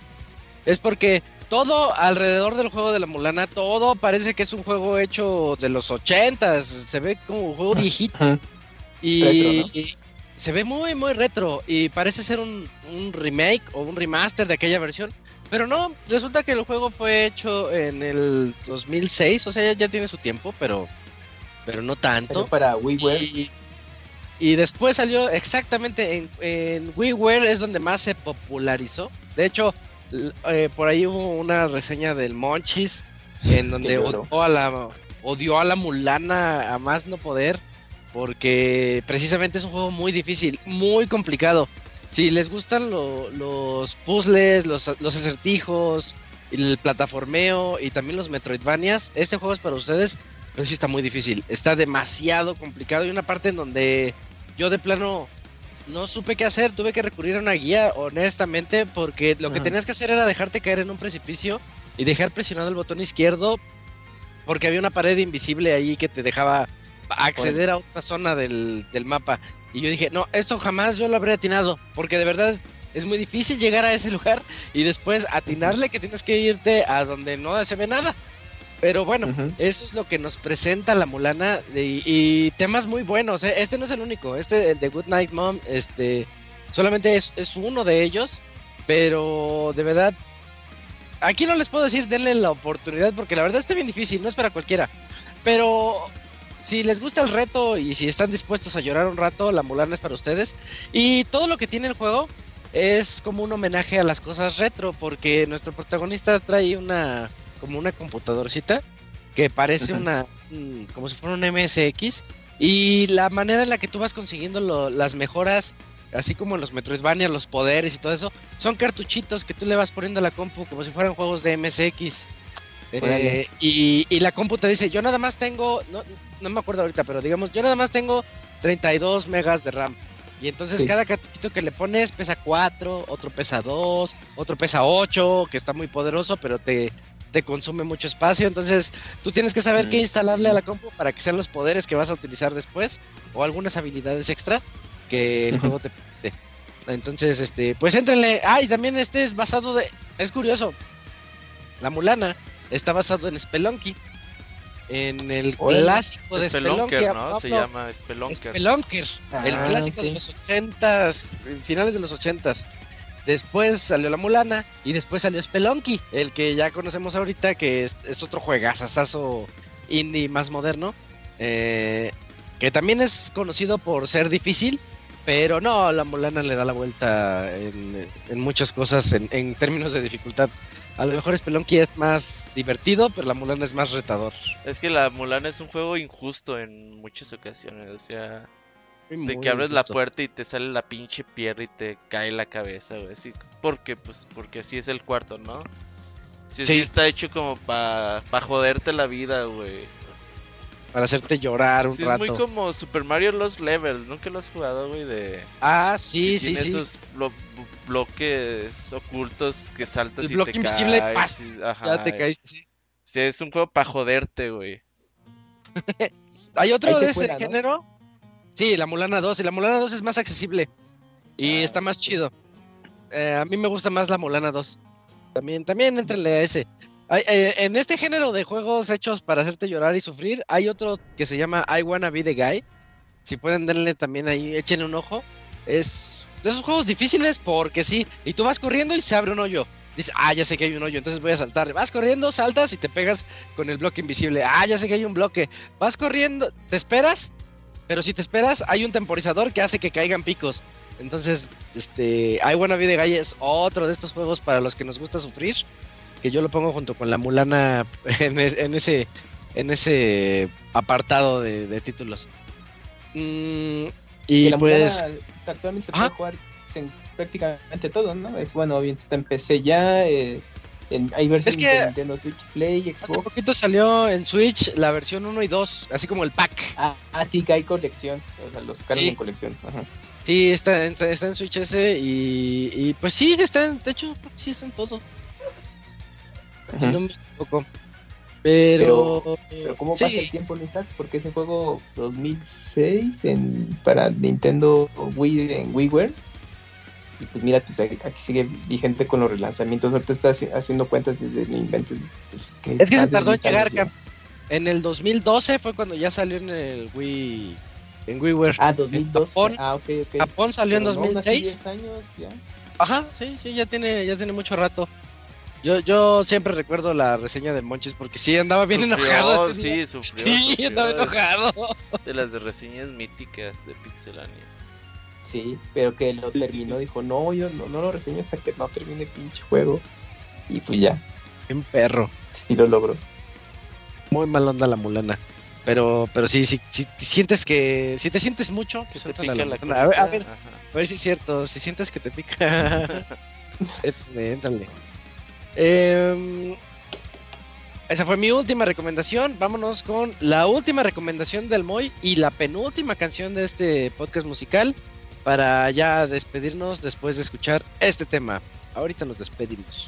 Speaker 1: es porque todo alrededor del juego de la Mulana, todo parece que es un juego hecho de los 80s, se ve como un juego viejito. Y, y se ve muy, muy retro. Y parece ser un, un remake o un remaster de aquella versión. Pero no, resulta que el juego fue hecho en el 2006. O sea, ya, ya tiene su tiempo, pero, pero no
Speaker 3: Salió
Speaker 1: tanto.
Speaker 3: para WiiWare.
Speaker 1: Y, y después salió exactamente en, en WiiWare, es donde más se popularizó. De hecho, eh, por ahí hubo una reseña del Monchis en donde odió a la odió a la Mulana a más no poder porque precisamente es un juego muy difícil, muy complicado. Si les gustan lo- los puzzles, los, los acertijos, el plataformeo y también los Metroidvanias, este juego es para ustedes, pero sí está muy difícil. Está demasiado complicado y una parte en donde yo de plano no supe qué hacer, tuve que recurrir a una guía, honestamente, porque lo que tenías que hacer era dejarte caer en un precipicio y dejar presionado el botón izquierdo porque había una pared invisible ahí que te dejaba acceder a otra zona del, del mapa. Y yo dije, no, esto jamás yo lo habría atinado, porque de verdad es muy difícil llegar a ese lugar y después atinarle que tienes que irte a donde no se ve nada. Pero bueno, eso es lo que nos presenta la Mulana y, y temas muy buenos. ¿eh? Este no es el único, este el de Good Night Mom, este solamente es, es uno de ellos, pero de verdad aquí no les puedo decir denle la oportunidad porque la verdad está bien difícil, no es para cualquiera. Pero si les gusta el reto y si están dispuestos a llorar un rato, la Mulana es para ustedes. Y todo lo que tiene el juego es como un homenaje a las cosas retro porque nuestro protagonista trae una como una computadorcita que parece una mm, como si fuera un MSX y la manera en la que tú vas consiguiendo lo- las mejoras así como en los Metroidvania los poderes y todo eso son cartuchitos que tú le vas poniendo a la compu como si fueran juegos de MSX Eh, y, y la compu te dice yo nada más tengo no, no me acuerdo ahorita pero digamos yo nada más tengo 32 megas de RAM y entonces
Speaker 3: Sí.
Speaker 1: cada cartuchito que le pones pesa 4, otro pesa 2, otro pesa 8, que está muy poderoso, pero te, te consume mucho espacio. Entonces tú tienes que saber
Speaker 3: Mm,
Speaker 1: qué instalarle a la compu para que sean los poderes que vas a utilizar después o algunas habilidades extra que el juego te pide. Entonces, este, pues éntrenle. Ah, y también este es basado de. Es curioso. La Mulana está basado en Spelunky. En el clásico de Spelunky.
Speaker 2: Spelunker, ¿no? Se llama Spelunker.
Speaker 1: Spelunker, el
Speaker 3: Ah,
Speaker 1: clásico de los ochentas, finales de los ochentas. Después salió la Mulana y después salió Spelunky, el que ya conocemos ahorita, que es, es otro juegazazazo indie más moderno, eh, que también es conocido por ser difícil, pero no, la Mulana le da la vuelta en, en muchas cosas en, en términos de dificultad. A lo mejor Spelunky es más divertido, pero la Mulana es más retador.
Speaker 2: Es que la Mulana es un juego injusto en muchas ocasiones. O sea, de
Speaker 1: Muy
Speaker 2: que abres la puerta y te sale la pinche piedra y te cae la cabeza, güey. Porque, pues, porque así es el cuarto, ¿no? Sí, sí
Speaker 1: Sí.
Speaker 2: está hecho como para pa joderte la vida, güey.
Speaker 1: Para hacerte llorar un
Speaker 2: Sí, es
Speaker 1: rato.
Speaker 2: muy como Super Mario Lost Levels. ¿Nunca lo has jugado, güey? De...
Speaker 1: Ah,
Speaker 2: que
Speaker 1: sí, sí,
Speaker 2: tiene
Speaker 1: sí.
Speaker 2: esos blo- bloques ocultos que saltas
Speaker 1: El
Speaker 2: y
Speaker 1: bloque
Speaker 2: te
Speaker 1: invisible,
Speaker 2: caes.
Speaker 1: ¡paz!
Speaker 2: y- ajá,
Speaker 1: Ya te caíste, sí.
Speaker 2: Sí, es un juego para joderte, güey.
Speaker 1: ¿Hay otro de ese género? Sí, la Mulana 2. Y la Mulana 2 es más accesible. Y
Speaker 3: Ah.
Speaker 1: está más chido. Eh, a mí me gusta más la Mulana 2. También, también entrenle a ese. Eh, en este género de juegos hechos para hacerte llorar y sufrir, hay otro que se llama I Wanna Be the Guy. Si pueden darle también ahí, échenle un ojo. Es de esos juegos difíciles porque sí. Y tú vas corriendo y se abre un hoyo. Dices, ah, ya sé que hay un hoyo, entonces voy a saltar. Vas corriendo, saltas y te pegas con el bloque invisible. Ah, ya sé que hay un bloque. Vas corriendo, te esperas, pero si te esperas, hay un temporizador que hace que caigan picos. Entonces, este, I Wanna Be the Guy es otro de estos juegos para los que nos gusta sufrir. Que yo lo pongo junto con la Mulana en, es- en ese en ese apartado de, de títulos. Mm, y
Speaker 3: la
Speaker 1: pues,
Speaker 3: emulada, actualmente se puede jugar en prácticamente todo, ¿no? Es bueno, bien, está en PC ya, eh, en, hay versiones
Speaker 1: Es que
Speaker 3: de Nintendo Switch, Play,
Speaker 1: hace
Speaker 3: Xbox.
Speaker 1: poquito salió en Switch la versión 1 y 2, así como el pack.
Speaker 3: Ah, ah, sí, que hay colección, o sea, los sacaron
Speaker 1: Sí.
Speaker 3: en colección. Ajá.
Speaker 1: Sí, está, está, está en Switch ese y, y pues sí, está en, de hecho, sí está en todo. Si
Speaker 3: Ujú.
Speaker 1: no me equivoco. Pero,
Speaker 3: Pero ¿cómo
Speaker 1: sí,
Speaker 3: pasa el tiempo, Isaac? Porque ese juego 2006 en, para Nintendo Wii en WiiWare. Y pues mira, pues aquí sigue vigente con los relanzamientos. Ahorita está haci- haciendo cuentas desde no inventes. pues,
Speaker 1: Es que se tardó en
Speaker 3: 10 años
Speaker 1: llegar,
Speaker 3: ya.
Speaker 1: En el 2012 fue cuando ya salió en el Wii, en WiiWare.
Speaker 3: Ah, 2012.
Speaker 1: Japón.
Speaker 3: ah, ok, ok.
Speaker 1: Japón salió en
Speaker 3: Pero no, aún así
Speaker 1: 2006.
Speaker 3: 10 años ya.
Speaker 1: Ajá, sí, sí, ya tiene, ya tiene mucho rato. Yo, yo siempre recuerdo la reseña de Monchis porque sí andaba bien
Speaker 2: Sufrió,
Speaker 1: enojado. día.
Speaker 2: sí, sufrió.
Speaker 1: Sí,
Speaker 2: sufrió.
Speaker 1: andaba enojado.
Speaker 2: De las de reseñas míticas de Pixelania.
Speaker 3: Sí, pero que lo terminó. Dijo, no, yo no, no lo reseño hasta que no termine el pinche juego. Y pues ya,
Speaker 1: Un perro.
Speaker 3: sí lo logró.
Speaker 1: Muy mal onda la mulana. Pero, pero sí, sí, sí, si sientes que, si te sientes mucho, pues
Speaker 2: Se te pica
Speaker 1: la
Speaker 2: la.
Speaker 1: A ver, a ver, a ver si es cierto, si sientes que te pica, éntrale, Em, esa fue mi última recomendación. Vámonos con la última recomendación del Moy y la penúltima canción de este podcast musical para ya despedirnos después de escuchar este tema. Ahorita nos despedimos.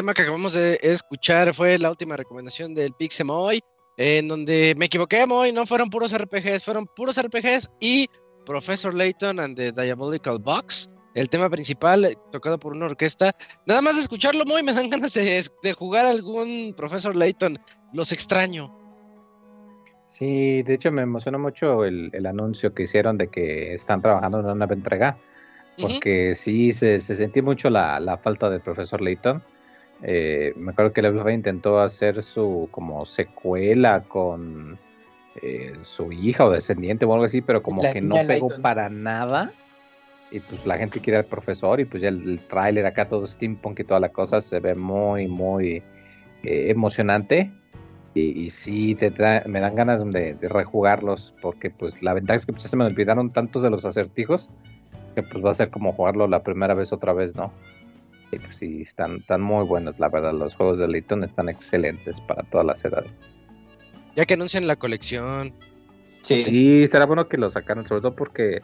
Speaker 1: Tema que acabamos de escuchar fue la última recomendación del Pixemoy, en donde me equivoqué, Moy, no fueron puros RPGs, fueron puros RPGs y Professor Layton and the Diabolical Box, el tema principal tocado por una orquesta. Nada más de escucharlo, Moy, me dan ganas de, de jugar algún Professor Layton, los extraño.
Speaker 4: Sí, de hecho me emociona mucho el, el anuncio que hicieron de que están trabajando en una nueva entrega, porque sí se, se sentía mucho la, la falta del profesor Layton. Eh, me acuerdo que Level 5 intentó hacer su como secuela con eh, su hija o descendiente o algo así, pero como
Speaker 3: La
Speaker 4: que no pegó
Speaker 3: Layton.
Speaker 4: para nada. Y pues la gente quiere al profesor y pues ya el, el tráiler acá todo steampunk y toda la cosa se ve muy, muy eh, emocionante. Y, y sí, te da- me dan ganas de, de rejugarlos porque pues la ventaja es que pues, ya se me olvidaron tantos de los acertijos que pues va a ser como jugarlo la primera vez otra vez, ¿no? Y pues sí, están, están muy buenos, la verdad. Los juegos de Layton están excelentes para todas las edades.
Speaker 1: Ya que anuncian la colección.
Speaker 3: Sí.
Speaker 4: Sí, será bueno que lo sacaran, sobre todo porque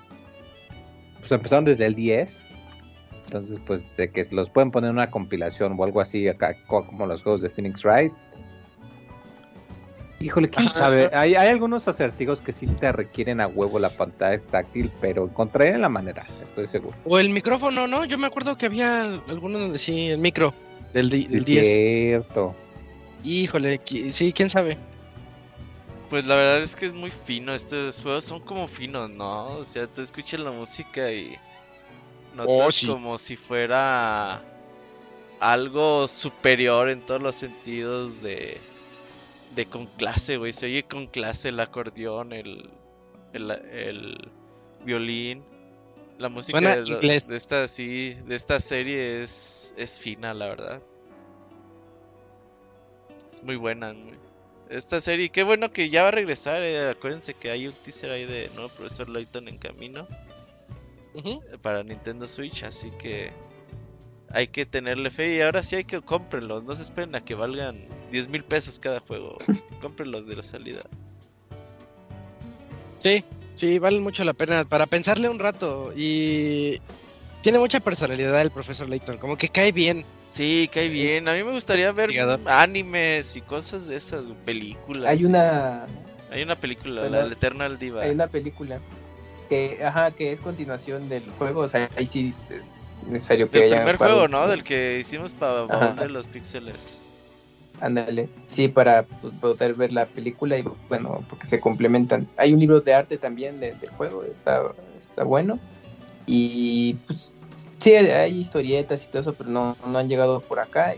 Speaker 4: pues empezaron desde el 10. Entonces, pues de que los pueden poner en una compilación o algo así, acá co- como los juegos de Phoenix Wright. Híjole, quién sabe. Hay, hay algunos acertijos que sí te requieren a huevo la pantalla táctil, pero encontraré la manera, estoy seguro.
Speaker 1: O el micrófono, ¿no? Yo me acuerdo que había algunos donde sí, el micro del, del
Speaker 4: Es
Speaker 1: 10.
Speaker 4: Cierto.
Speaker 1: Híjole, sí, quién sabe.
Speaker 2: Pues la verdad es que es muy fino. Estos juegos son como finos, ¿no? O sea, tú escuchas la música y notas
Speaker 1: Oh, sí.
Speaker 2: como si fuera algo superior en todos los sentidos de de con clase, güey. Se oye con clase el acordeón, el el, el violín. La música de, lo-
Speaker 1: inglés.
Speaker 2: de esta sí, de esta serie es es fina, la verdad. Es muy buena, muy- esta serie. Qué bueno que ya va a regresar. eh, Acuérdense que hay un teaser ahí de nuevo profesor Layton en camino para Nintendo Switch. Así que hay que tenerle fe. Y ahora sí hay que cómprenlos. No se esperen a que valgan 10 mil pesos cada juego. cómprenlos de la salida.
Speaker 1: Sí, sí, vale mucho la pena para pensarle un rato. Y tiene mucha personalidad el profesor Layton, como que cae bien.
Speaker 2: Sí, cae bien. A mí me gustaría ver animes y cosas de esas, películas.
Speaker 3: Hay una
Speaker 2: Hay una película,
Speaker 3: Bueno,
Speaker 2: la del Eternal Diva.
Speaker 3: hay una película que ajá que es continuación del juego, o sea, ahí sí es necesario que hayan
Speaker 2: primer
Speaker 3: jugado.
Speaker 2: juego, ¿no? Del que hicimos para baúl de los píxeles.
Speaker 3: Ándale, sí, para pues, poder ver la película y bueno, porque se complementan. Hay un libro de arte también de- del juego, está, está bueno. Y pues sí, hay historietas y todo eso, pero no, no han llegado por acá.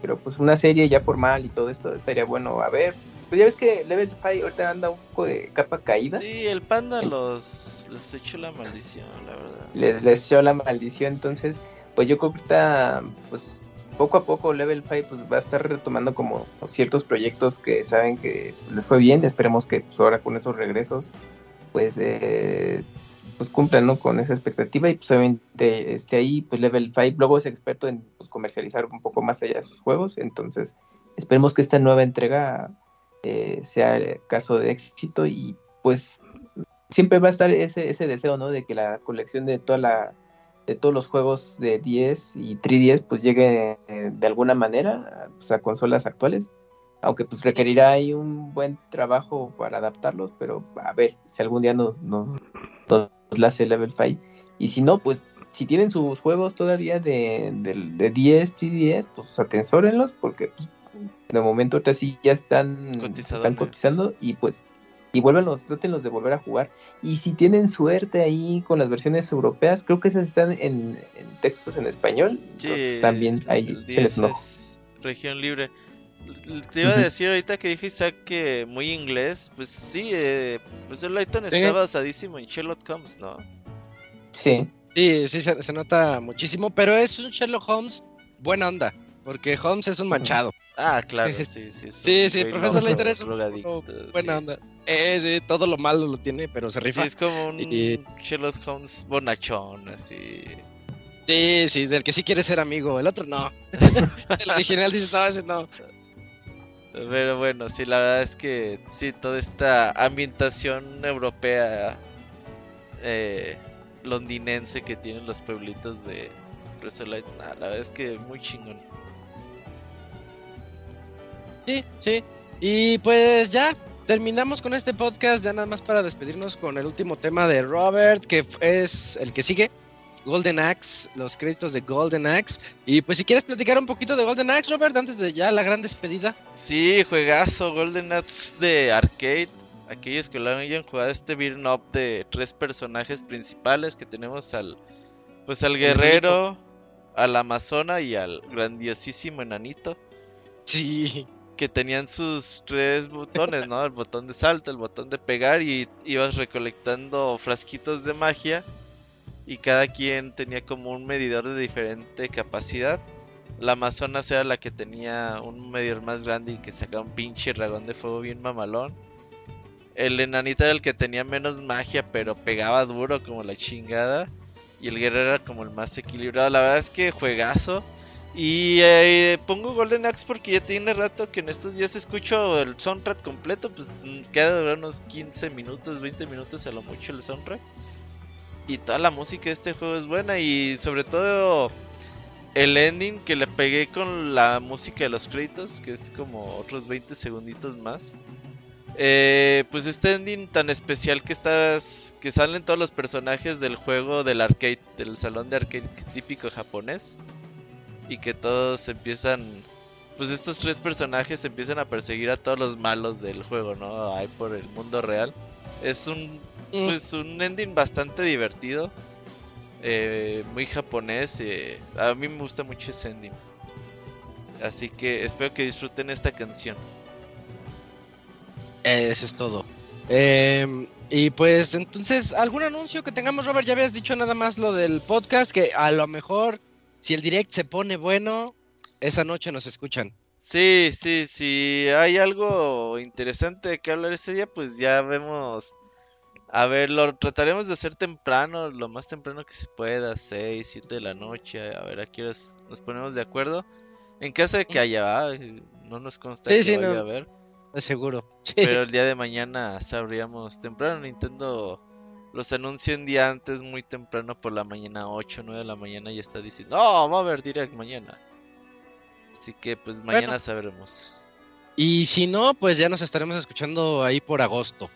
Speaker 3: pero pues una serie ya formal y todo esto estaría bueno a ver. Pues ya ves que Level 5 ahorita anda un poco de capa caída.
Speaker 2: Sí, el panda los, los echó la maldición, la verdad.
Speaker 3: les, les echó la maldición. Entonces, pues yo creo que ahorita, pues poco a poco Level 5 pues, va a estar retomando como ciertos proyectos que saben que les fue bien. Esperemos que pues, ahora con esos regresos, pues, eh, pues cumplan ¿no? con esa expectativa. Y pues obviamente este, ahí, pues Level 5 luego es experto en pues, comercializar un poco más allá de sus juegos. Entonces, esperemos que esta nueva entrega eh, sea el caso de éxito y pues siempre va a estar ese, ese deseo, ¿no? De que la colección de toda la de todos los juegos de 10 y 3DS pues llegue eh, de alguna manera pues, a consolas actuales. Aunque pues requerirá ahí un buen trabajo para adaptarlos, pero a ver si algún día nos, nos, nos la hace Level 5. Y si no, pues si tienen sus juegos todavía de, de, de 10, 3DS, pues atensórenlos porque pues, de momento ahorita sí ya están, están cotizando y pues y vuélvanlos, trátenlos de volver a jugar. Y si tienen suerte ahí con las versiones europeas, creo que esas están en, en textos en español.
Speaker 2: Sí,
Speaker 3: entonces también ahí
Speaker 2: el
Speaker 3: échenles
Speaker 2: 10
Speaker 3: un ojo.
Speaker 2: es región libre. Te iba a decir ahorita que dijo Isaac que muy inglés, pues sí, eh, pues el Lighton
Speaker 1: Sí.
Speaker 2: está basadísimo en Sherlock Holmes, ¿no?
Speaker 3: Sí,
Speaker 1: Sí, sí, se, se nota muchísimo, pero es un Sherlock Holmes buena onda, porque Holmes es un manchado.
Speaker 2: Ah, claro,
Speaker 1: Sí,
Speaker 2: sí, sí.
Speaker 1: Sí, sí, profesor Layton es un
Speaker 2: drogadicto,
Speaker 1: buena
Speaker 2: sí.
Speaker 1: onda. Eh, sí, todo lo malo lo tiene, pero se
Speaker 2: Sí,
Speaker 1: rifa.
Speaker 2: es como un
Speaker 1: Y-
Speaker 2: Sherlock Holmes bonachón, así.
Speaker 1: Sí, sí, del que sí quiere ser amigo, el otro no. el original dice, no, ese no.
Speaker 2: Pero bueno, sí, la verdad es que sí, toda esta ambientación europea, eh, londinense que tienen los pueblitos de Professor Light, nah, la verdad es que muy chingón.
Speaker 1: Sí, sí. Y pues ya terminamos con este podcast, ya nada más para despedirnos con el último tema de Robert, que es el que sigue. Golden Axe, los créditos de Golden Axe. Y pues si quieres platicar un poquito de Golden Axe, Robert, antes de ya la gran despedida.
Speaker 2: Sí, juegazo, Golden Axe de arcade. Aquellos que lo hayan jugado este beat'em up de tres personajes principales que tenemos al pues al guerrero, al amazona y al grandiosísimo enanito
Speaker 1: Sí.
Speaker 2: Que tenían sus tres botones, ¿no? El botón de salto, el botón de pegar y ibas recolectando frasquitos de magia y cada quien tenía como un medidor de diferente capacidad. La Amazonas era la que tenía un medidor más grande y que sacaba un pinche dragón de fuego bien mamalón. El enanito era el que tenía menos magia pero pegaba duro como la chingada. Y el guerrero era como el más equilibrado. La verdad es que juegazo. Y eh, pongo Golden Axe porque ya tiene rato que en estos días escucho el soundtrack completo. Pues mm, queda durar unos 15 minutos, 20 minutos a lo mucho el soundtrack. Y toda la música de este juego es buena. Y sobre todo el ending que le pegué con la música de los créditos, que es como otros 20 segunditos más. Eh, pues este ending tan especial que estás que salen todos los personajes del juego del arcade, del salón de arcade típico japonés y que todos empiezan pues estos tres personajes empiezan a perseguir a todos los malos del juego, ¿no? Ahí por el mundo real. Es un
Speaker 1: Mm.
Speaker 2: pues un ending bastante divertido. eh, muy japonés. eh, a mí me gusta mucho ese ending. Así que espero que disfruten esta canción.
Speaker 1: Eso es todo. Eh, y pues entonces, ¿algún anuncio que tengamos, Robert? Ya habías dicho nada más lo del podcast, que a lo mejor si el direct se pone bueno, esa noche nos escuchan.
Speaker 2: Sí, sí, si hay algo interesante que hablar ese día, pues ya vemos. A ver, lo trataremos de hacer temprano, lo más temprano que se pueda, 6, 7 de la noche, a ver a qué horas nos ponemos de acuerdo. En caso de que haya, ah, no nos consta
Speaker 1: Sí,
Speaker 2: que
Speaker 1: sí,
Speaker 2: vaya
Speaker 1: no.
Speaker 2: a
Speaker 1: De seguro. Sí.
Speaker 2: pero el día de mañana sabríamos temprano. Nintendo los anuncia un día antes, muy temprano por la mañana, 8, 9 de la mañana, y está diciendo, no, va a haber direct mañana. Así que pues mañana
Speaker 1: Bueno.
Speaker 2: sabremos.
Speaker 1: Y si no, pues ya nos estaremos escuchando ahí por agosto.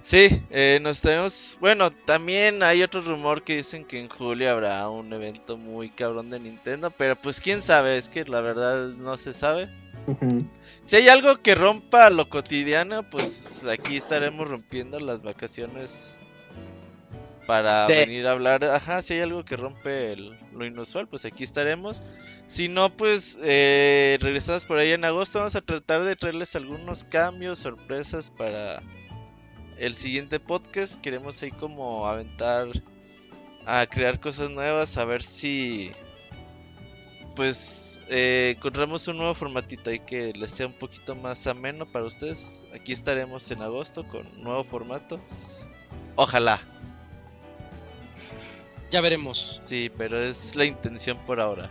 Speaker 2: Sí, eh, nos tenemos. Bueno, también hay otro rumor que dicen que en julio habrá un evento muy cabrón de Nintendo, pero pues quién sabe, es que la verdad no se sabe. Si hay algo que rompa lo cotidiano, pues aquí estaremos rompiendo las vacaciones para
Speaker 1: Sí.
Speaker 2: venir a hablar. Ajá, si hay algo que rompe el- lo inusual, pues aquí estaremos. Si no, pues eh, regresamos por ahí en agosto. Vamos a tratar de traerles algunos cambios, sorpresas para el siguiente podcast. Queremos ahí como aventar a crear cosas nuevas, a ver si pues eh, encontramos un nuevo formatito ahí que les sea un poquito más ameno para ustedes. Aquí estaremos en agosto con un nuevo formato. Ojalá,
Speaker 1: Ya veremos.
Speaker 2: sí, pero es la intención por ahora.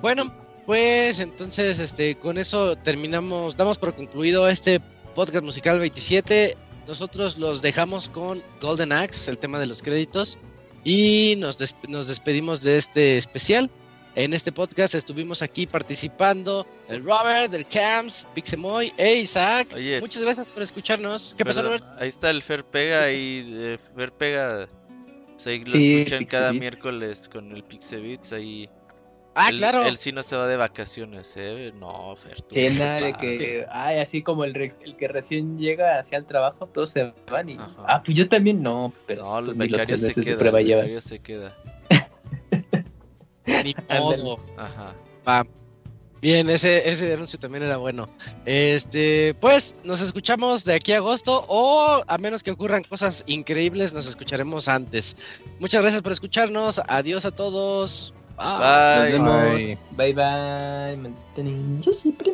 Speaker 1: Bueno, pues entonces este con eso terminamos, damos por concluido este podcast musical 27. Nosotros los dejamos con Golden Axe, el tema de los créditos, y nos, des- nos despedimos de este especial. En este podcast estuvimos aquí participando el Robert, el Cams, Pixemoy e Isaac.
Speaker 2: Oye.
Speaker 1: Muchas gracias por escucharnos. ¿Qué pasó, Robert?
Speaker 2: Ahí está el Fer Pega, ahí eh, Fer Pega. Pues ahí lo
Speaker 3: Sí,
Speaker 2: escuchan cada miércoles con el Pixabits ahí.
Speaker 1: Ah,
Speaker 2: él,
Speaker 1: claro.
Speaker 2: Él sí no se va de vacaciones, eh. No, Fer. tú
Speaker 3: Sí, nada de que, ay, así como el, re- el que recién llega hacia el trabajo, todos se van y,
Speaker 2: Ajá.
Speaker 3: ah, pues yo también no, pues, pero
Speaker 2: No, el
Speaker 3: pues,
Speaker 2: becario se
Speaker 3: de
Speaker 2: queda. El becario se queda.
Speaker 1: Ni modo.
Speaker 2: Ajá.
Speaker 1: Va. Bien, ese, ese anuncio también era bueno. Este, pues nos escuchamos de aquí a agosto o a menos que ocurran cosas increíbles, nos escucharemos antes. Muchas gracias por escucharnos. Adiós a todos. Bye.
Speaker 2: Bye.
Speaker 4: Bye.
Speaker 3: Bye bye. Manteniendo siempre.